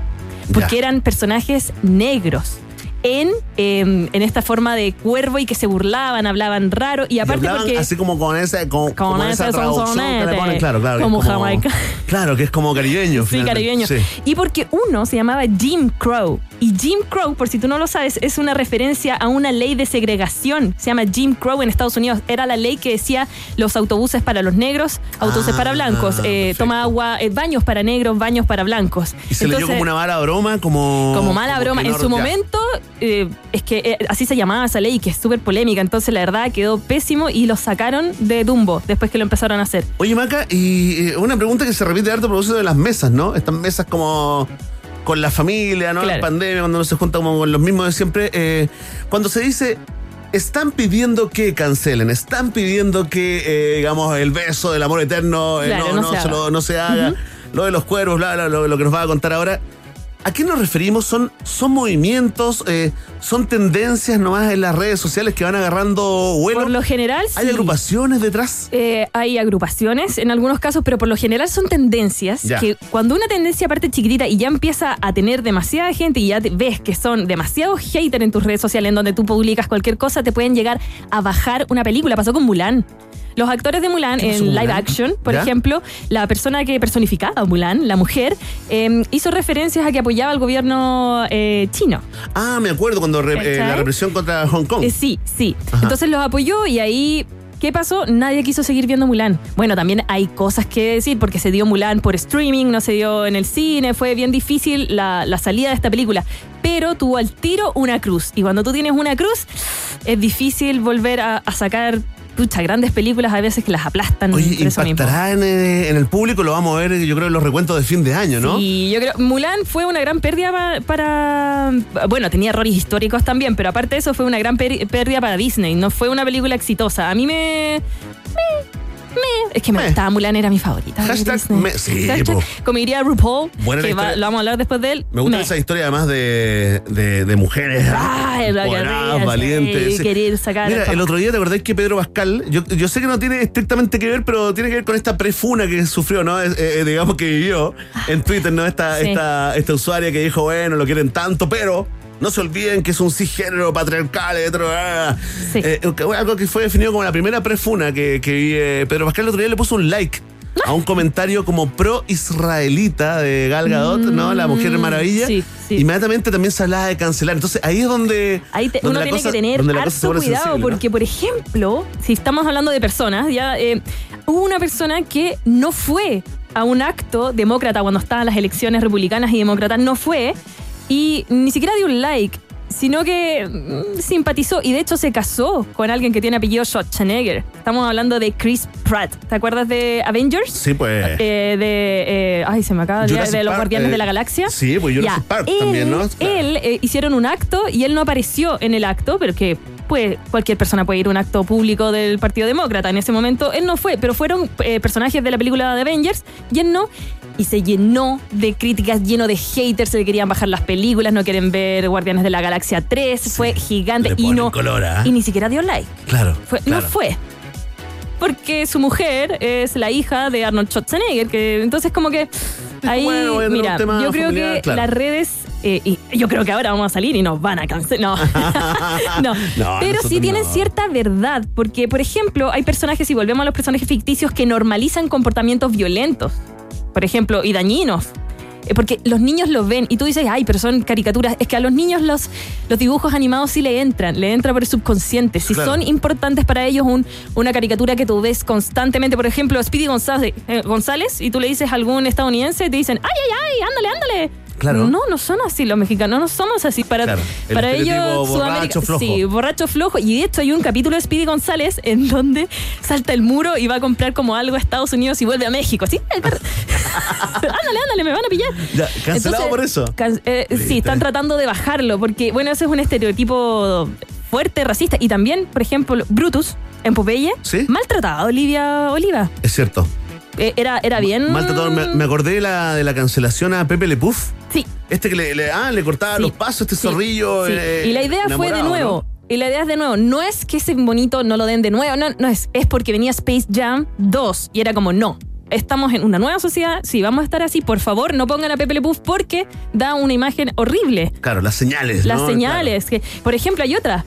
Porque Ya. eran personajes negros. En, eh, en esta forma de cuervo y que se burlaban, hablaban raro y Y aparte hablaban porque así como con esa, con, como esa ese traducción que le sonsonete, ponen, claro, claro. que como jamaica. Claro, que es como caribeño. Sí, finalmente. caribeño. Sí. Y porque uno se llamaba Jim Crow. Y Jim Crow, por si tú no lo sabes, es una referencia a una ley de segregación. Se llama Jim Crow en Estados Unidos. Era la ley que decía los autobuses para los negros, autobuses Ah, para blancos, eh, toma agua, eh, baños para negros, baños para blancos. Y se le dio Entonces, como una mala broma, como. como mala como broma. En su ya. momento eh, es que eh, así se llamaba esa ley, que es súper polémica. Entonces, la verdad, quedó pésimo y lo sacaron de Dumbo después que lo empezaron a hacer. Oye, Maca, y eh, una pregunta que se repite harto propósito de las mesas, ¿no? Estas mesas como con la familia, ¿no? Claro. pandemia, cuando uno se junta como con los mismos de siempre. cuando se dice, están pidiendo que cancelen, están pidiendo que, eh, digamos, el beso del amor eterno eh, Claro, no, no se lo, no se haga, lo de los cuervos, bla, bla, lo, lo que nos va a contar ahora. ¿A qué nos referimos? ¿Son, son movimientos, eh, son tendencias nomás en las redes sociales que van agarrando vuelo? Por lo general, ¿Hay sí. agrupaciones detrás? Eh, hay agrupaciones en algunos casos, pero por lo general son tendencias Ya. que cuando una tendencia parte chiquitita y ya empieza a tener demasiada gente y ya te- ves que son demasiados haters en tus redes sociales en donde tú publicas cualquier cosa, te pueden llegar a bajar una película. Pasó con Mulan. Los actores de Mulan ¿Qué pasó en live action, por ¿Ya? ejemplo, la persona que personificaba a Mulan, la mujer, eh, hizo referencias a que apoyaba al gobierno eh, chino. Ah, me acuerdo cuando re- eh, la represión contra Hong Kong. Eh, sí, sí. Ajá. Entonces los apoyó y ahí. ¿Qué pasó? Nadie quiso seguir viendo Mulan. Bueno, también hay cosas que decir porque se dio Mulan por streaming, no se dio en el cine, fue bien difícil la, la salida de esta película. Pero tuvo al tiro una cruz. Y cuando tú tienes una cruz, es difícil volver a, a sacar pucha, grandes películas a veces que las aplastan. Oye, impactará en, eh, en el público, lo vamos a ver, yo creo, en los recuentos de fin de año, ¿no? Sí, yo creo. Mulan fue una gran pérdida pa- para. Bueno, tenía errores históricos también, pero aparte de eso fue una gran pérdida para Disney. No fue una película exitosa. A mí me. me- me- es que me gustaba Mulan, era mi favorita. Hashtag me- sí, Hashtag, como diría RuPaul, Buena que va- lo vamos a hablar después de él. Me gusta me. esa historia además de, de, de mujeres Ah, la valientes. sí, sí. querer sacar Mira, el- el otro día te acordás que Pedro Pascal, yo, yo sé que no tiene estrictamente que ver, pero tiene que ver con esta prefuna que sufrió, ¿no? Es- eh, digamos que vivió en Twitter, ¿no? Esta, Sí. esta, esta usuaria que dijo, bueno, lo quieren tanto, pero no se olviden que es un cisgénero patriarcal, etcétera. ah. Eh, algo que fue definido como la primera prefuna que, que vive Pedro Pascal el otro día le puso un like. A un comentario como pro-israelita de Gal Gadot, ¿no? La Mujer Maravilla. Mm, sí, sí. Inmediatamente también se hablaba de cancelar. Entonces ahí es donde. Ahí te- donde uno tiene cosa- que tener harto cuidado sensible, ¿no? porque, por ejemplo, si estamos hablando de personas, ya eh, hubo una persona que no fue a un acto demócrata cuando estaban las elecciones republicanas y demócratas, no fue y ni siquiera dio un like. Sino que mm, simpatizó y de hecho se casó con alguien que tiene apellido Schwarzenegger. Estamos hablando de Chris Pratt. ¿Te acuerdas de Avengers? Sí, pues. Eh, de. eh, ay, se me acaba de de los Guardianes eh, de la Galaxia. sí, pues Jurassic Ya, Park él- también, ¿no? Él eh, hicieron un acto y él no apareció en el acto, pero que pues, cualquier persona puede ir a un acto público del Partido Demócrata. En ese momento él no fue, pero fueron eh, personajes de la película de Avengers y él no. Y se llenó de críticas, lleno de haters, se le querían bajar las películas, no quieren ver Guardianes de la Galaxia 3, fue gigante y no. color, ¿ah? Y ni siquiera dio like. Claro. Fue- claro. No fue. Porque su mujer es la hija de Arnold Schwarzenegger, que entonces como que ahí, bueno, tener mira, yo creo familiar, que claro. las redes, eh, y yo creo que ahora vamos a salir y nos van a cancelar. No, (laughs) (laughs) no. No, pero sí tienen no. cierta verdad, porque por ejemplo hay personajes, si volvemos a los personajes ficticios, que normalizan comportamientos violentos, por ejemplo, y dañinos. Eh, Porque los niños lo ven y tú dices, ay, pero son caricaturas. Es que a los niños los, los dibujos animados sí le entran, le entra por el subconsciente. Si Claro. son importantes para ellos un- una caricatura que tú ves constantemente, por ejemplo, Speedy González, eh, González, y tú le dices a algún estadounidense, te dicen, ay, ay, ay, ándale, ándale. Claro. No, no son así los mexicanos, no somos así. Para, Claro, el para ellos, borracho, Sudamérica. flojo. Sí, borracho flojo. Y de hecho hay un capítulo de Speedy González en donde salta el muro y va a comprar como algo a Estados Unidos y vuelve a México. Así, (laughs) ándale, ándale, me van a pillar. Ya, cancelado Entonces, por eso. can- eh, sí, están tratando de bajarlo porque, bueno, ese es un estereotipo fuerte, racista. Y también, por ejemplo, Brutus en Popeye, ¿Sí? maltrataba a Olivia Oliva. Es cierto. Eh, era, era bien. Maltratador. Me, me acordé de la, de la cancelación a Pepe Le Puff. Sí. Este que le, le- ah, le cortaba Sí. los pasos, este Sí, zorrillo. sí. eh, y la idea fue de nuevo. ¿no? Y la idea es de nuevo. No es que ese bonito no lo den de nuevo. No, no es. Es porque venía Space Jam 2. Y era como, no. Estamos en una nueva sociedad. Si vamos a estar así, por favor, no pongan a Pepe Le Puff porque da una imagen horrible. Claro, las señales. Las ¿no? señales. Que, por ejemplo, hay otra.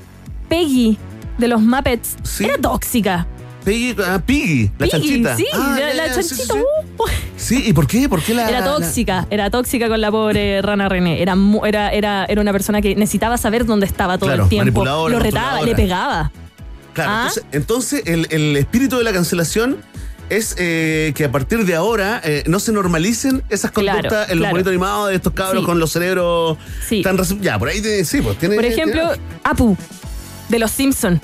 Peggy de los Muppets. Era tóxica. Ah, Piggy, la Piggy, chanchita. Sí, Ah, la, sí, chanchita. sí, sí. uh. Sí, ¿y por qué? ¿Por qué la.? Era tóxica, era tóxica con la pobre (laughs) rana René. Era, era, era, era una persona que necesitaba saber dónde estaba todo Claro, el tiempo. Lo retaba, le pegaba. Claro, ¿Ah? entonces, entonces el, el espíritu de la cancelación es eh, que a partir de ahora eh, no se normalicen esas Claro, conductas en los claro. bonitos animados de estos cabros Sí. con los cerebros Sí. tan... Ya, por ahí tiene- sí, pues tiene... Por ejemplo, tiene- Apu, de Los Simpson.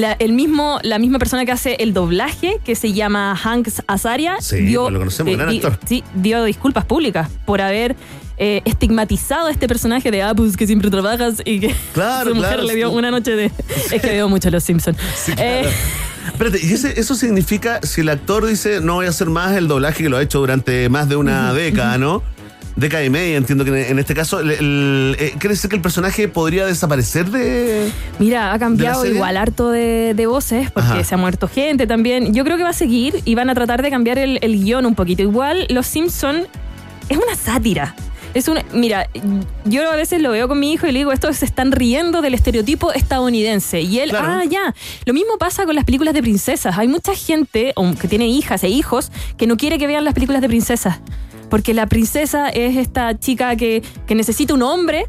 La, el mismo, la misma persona que hace el doblaje, que se llama Hank Azaria, Sí, pues lo conocemos, gran actor. sí, dio disculpas públicas por haber eh, estigmatizado a este personaje de Apu, que siempre trabajas y que (laughs) Claro, su mujer claro, le dio sí. una noche de... (laughs) Es que veo mucho Los Simpson. Eh, Espérate, ¿y ese- eso significa si el actor dice no voy a hacer más el doblaje que lo ha hecho durante más de una (laughs) década, ¿no? Década y media, entiendo que en- este caso, el- el- eh, ¿quiere decir que el personaje podría desaparecer de...? Mira, ha cambiado igual harto de, de voces porque Ajá. se ha muerto gente también. Yo creo que va a seguir y van a tratar de cambiar el, el guion un poquito. Igual, Los Simpson es una sátira. Es una, mira, yo a veces lo veo con mi hijo y le digo, estos se están riendo del estereotipo estadounidense. Y él, Claro. ah, ya. Lo mismo pasa con las películas de princesas. Hay mucha gente que tiene hijas e hijos que no quiere que vean las películas de princesas. Porque la princesa es esta chica que, que necesita un hombre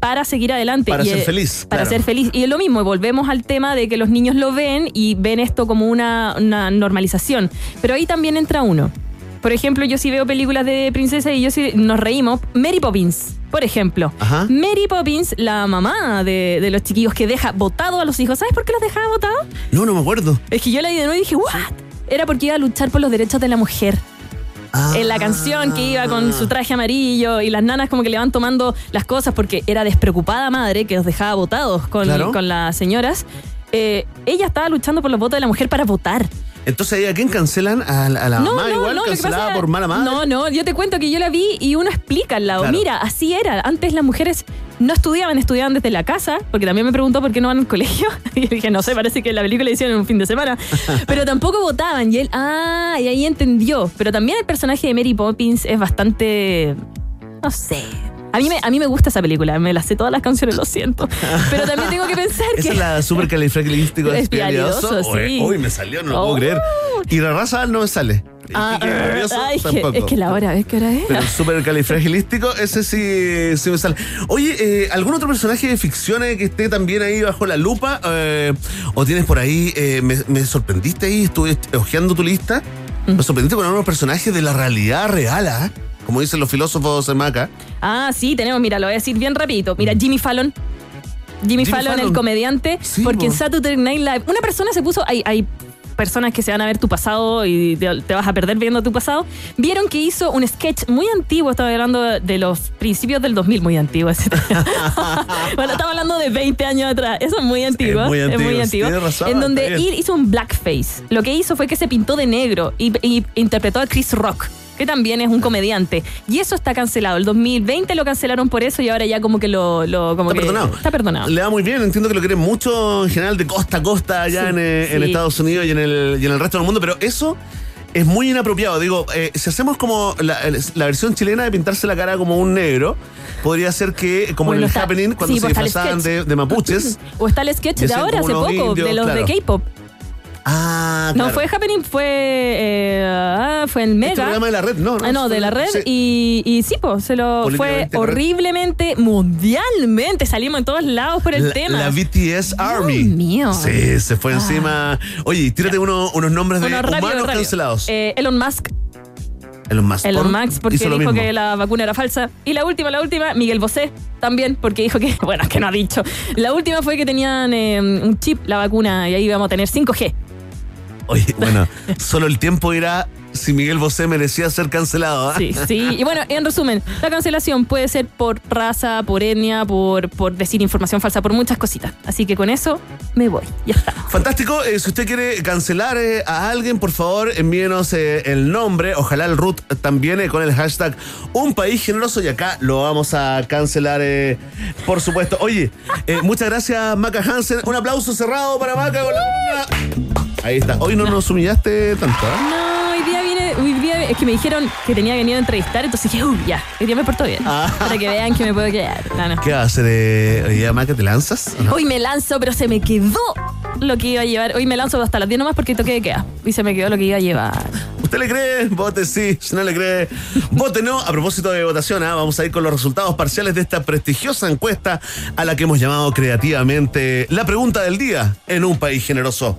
para seguir adelante. Para Y, ser eh, feliz, Para claro. ser feliz. Y es lo mismo, volvemos al tema de que los niños lo ven y ven esto como una, una normalización. Pero ahí también entra uno. Por ejemplo, yo sí veo películas de princesa y yo sí nos reímos. Mary Poppins, por ejemplo. Ajá. Mary Poppins, la mamá de, de los chiquillos que deja votado a los hijos. ¿Sabes por qué los dejaba votados? No, no me acuerdo. Es que yo la vi de nuevo y dije, ¿what? Era porque iba a luchar por los derechos de la mujer. En la canción que iba con su traje amarillo y las nanas como que le van tomando las cosas porque era despreocupada madre que los dejaba votados con, Claro. con las señoras. Eh, ella estaba luchando por los votos de la mujer para votar. Entonces, ¿ahí ¿a quién cancelan? ¿A, la- a la mamá igual? lo que ¿Cancelada pasa- por mala madre? No, no, yo te cuento que yo la vi y uno explica al lado. Claro. Mira, así era. Antes las mujeres no estudiaban, estudiaban desde la casa, porque también me preguntó por qué no van al colegio. (laughs) Y dije, no sé, parece que la película la hicieron en un fin de semana. (laughs) Pero tampoco votaban. Y él, ah, y ahí entendió. Pero también el personaje de Mary Poppins es bastante. No sé. A mí, me, a mí me gusta esa película, me las sé todas las canciones, lo siento. Pero también tengo que pensar (laughs) Esa que. es la super califragilístico Espialidoso, sí. Uy, me salió, no lo Oh. puedo creer. Y la raza no me sale. Ah, ay, es, que, tampoco. es que la hora, ¿ves qué hora es? Pero el super califragilístico, ese sí, sí me sale. Oye, eh, ¿algún otro personaje de ficción eh, que esté también ahí bajo la lupa? Eh, ¿O tienes por ahí, eh, me, me sorprendiste ahí, estuve hojeando tu lista? Mm. Me sorprendiste con algunos personajes de la realidad real, ¿ah? Como dicen los filósofos de Maca. Ah, sí, tenemos, mira, lo voy a decir bien rapidito. Mira, Jimmy Fallon. Jimmy, Jimmy Fallon, Fallon. el comediante, Sí, porque en. Saturday Night Live una persona se puso, hay, hay personas que se van a ver tu pasado y te, te vas a perder viendo tu pasado, vieron que hizo un sketch muy antiguo, estaba hablando de los principios del 2000, muy antiguo. (laughs) bueno, estaba hablando de 20 años atrás, eso es muy antiguo. muy antiguo, razón, en donde él hizo un blackface. Lo que hizo fue que se pintó de negro y, y interpretó a Chris Rock que también es un comediante. Y eso está cancelado. El 2020 lo cancelaron por eso y ahora ya como que lo... lo- como Está que- perdonado. Está perdonado. Le va muy bien, entiendo que lo quieren mucho en general de costa a costa allá Sí, en, eh, en sí. Estados Unidos y en, el, y en el resto del mundo, pero eso es muy inapropiado. Digo, eh, si hacemos como la, versión chilena de pintarse la cara como un negro, podría ser que, como Bueno, en el está- happening, cuando sí, se pues el disfrazaban de, de mapuches. (laughs) O está el sketch de ahora, hace poco, indios, de los claro. de K-pop. Ah, No claro. fue Happening, fue eh, ah, fue en Mega. Este programa de la red, no, no, Ah, no, de la red. sí. Y, y sí, pues, se lo fue Políticamente horriblemente, mundialmente. Salimos en todos lados por el La, tema. la BTS Army. mío. Sí, se fue Ah. encima. Oye, tírate uno- unos nombres de Bueno, rápido, humanos rápido. cancelados. Eh, Elon Musk. Elon Musk. Elon por- Musk, porque hizo lo dijo mismo. que la vacuna era falsa. Y la última, la última, Miguel Bosé también, porque dijo que, (laughs) bueno, es que no ha dicho. La última fue que tenían eh, un chip, la vacuna, y ahí íbamos a tener 5G. Oye, (laughs) bueno, solo el tiempo dirá si Miguel Bosé merecía ser cancelado. ¿ah? Sí, sí. Y bueno, en resumen, la cancelación puede ser por raza, por etnia, por, por decir información falsa, por muchas cositas. Así que con eso me voy. Ya está. Fantástico. eh, si usted quiere cancelar eh, a alguien, por favor, envíenos eh, el nombre. Ojalá el root también eh, con el hashtag Un País Generoso. Y acá lo vamos a cancelar, eh, por supuesto. Oye, eh, muchas gracias, Maca Hansen. Un aplauso cerrado para Maca con la columna. Ahí está. Hoy no nos humillaste tanto. ¿ah? No, hoy día hoy día es que me dijeron que tenía venir a entrevistar, entonces dije, uy, ya, hoy día me porto bien. Para que vean que me puedo quedar. No, no. ¿Qué va a hacer? Eh, hoy día, Maca, te lanzas? Hoy me lanzo, pero se me quedó lo que iba a llevar. Hoy me lanzo hasta las 10 nomás porque toqué de queda. Y se me quedó lo que iba a llevar. ¿Usted le cree? Vote sí. Si no le cree, vote no. A propósito de votación, ¿ah? vamos a ir con los resultados parciales de esta prestigiosa encuesta a la que hemos llamado creativamente la pregunta del día en un país generoso.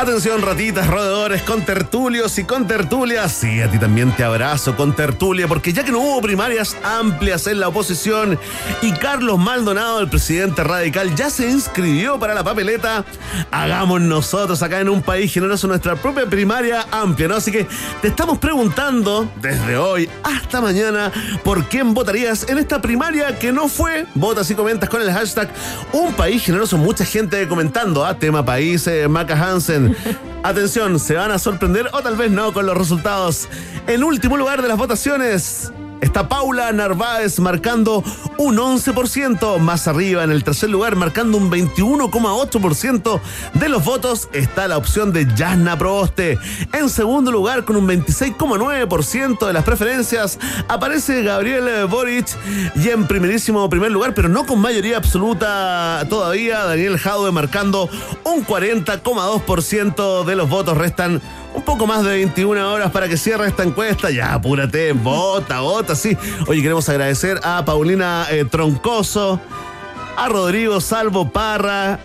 Atención, ratitas, roedores, con tertulios y con tertulias. Sí, a ti también te abrazo con tertulia, porque ya que no hubo primarias amplias en la oposición y Carlos Maldonado, el presidente radical, ya se inscribió para la papeleta, hagamos nosotros acá en un país generoso nuestra propia primaria amplia, ¿no? Así que te estamos preguntando desde hoy hasta mañana por quién votarías en esta primaria que no fue. Votas y comentas con el hashtag Un País Generoso. Mucha gente comentando, ¿ah? Tema país, eh, Maca Hansen. Atención, se van a sorprender o tal vez no con los resultados. En último lugar de las votaciones. Está Paula Narváez marcando un 11%. Más arriba, en el tercer lugar, marcando un 21,8% de los votos, está la opción de Jasna Proboste. En segundo lugar, con un 26,9% de las preferencias, aparece Gabriel Boric. Y en primerísimo primer lugar, pero no con mayoría absoluta todavía, Daniel Jaude marcando un 40,2% de los votos. Restan un poco más de 21 horas para que cierre esta encuesta. Ya, apúrate, vota, vota, sí. Oye, queremos agradecer a Paulina eh, Troncoso, a Rodrigo Salvo Parra.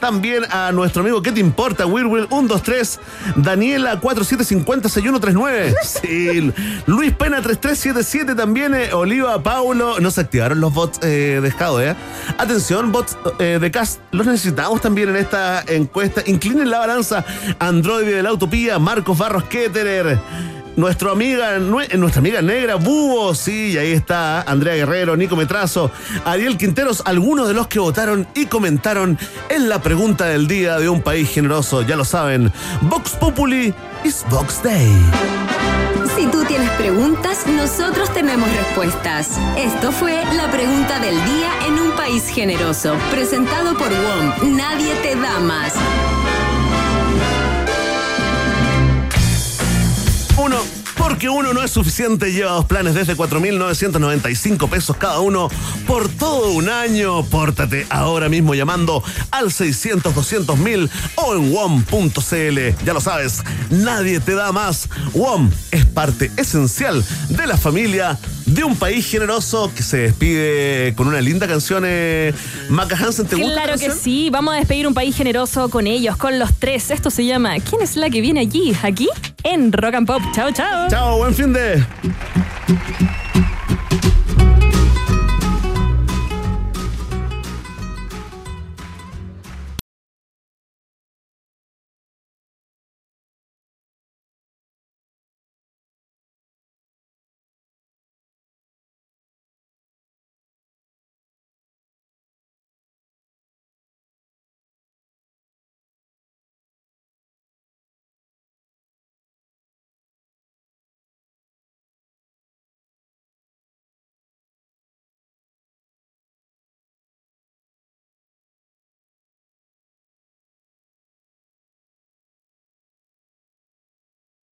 También a nuestro amigo ¿Qué te importa? Wirwil 123, Daniela 47506139. (laughs) Sí, Luis Pena 3377 también, eh, Oliva Paulo. No se activaron los bots eh, de Escado, ¿eh? Atención, bots eh, de Cast, los necesitamos también en esta encuesta. Inclinen la balanza. Android de la Utopía, Marcos Barros Ketterer. Nuestra amiga, nue- nuestra amiga negra, Búho, sí, y ahí está Andrea Guerrero, Nico Metrazo, Ariel Quinteros, algunos de los que votaron y comentaron en la pregunta del día de un país generoso, ya lo saben, Vox Populi is Vox Day. Si tú tienes preguntas, nosotros tenemos respuestas. Esto fue la pregunta del día en un país generoso. Presentado por WOM. Nadie te da más. Uno, porque uno no es suficiente, lleva dos planes desde 4.995 pesos cada uno por todo un año. Pórtate ahora mismo llamando al 600 200 mil o en WOM.cl. Ya lo sabes, nadie te da más. WOM es parte esencial de la familia de un país generoso que se despide con una linda canción. Eh, Maca Hansen, ¿te gusta? la Claro que sí, vamos a despedir un país generoso con ellos, con los tres. Esto se llama ¿Quién es la que viene allí? Aquí en Rock and Pop. Chao, chao. Chao, buen fin de.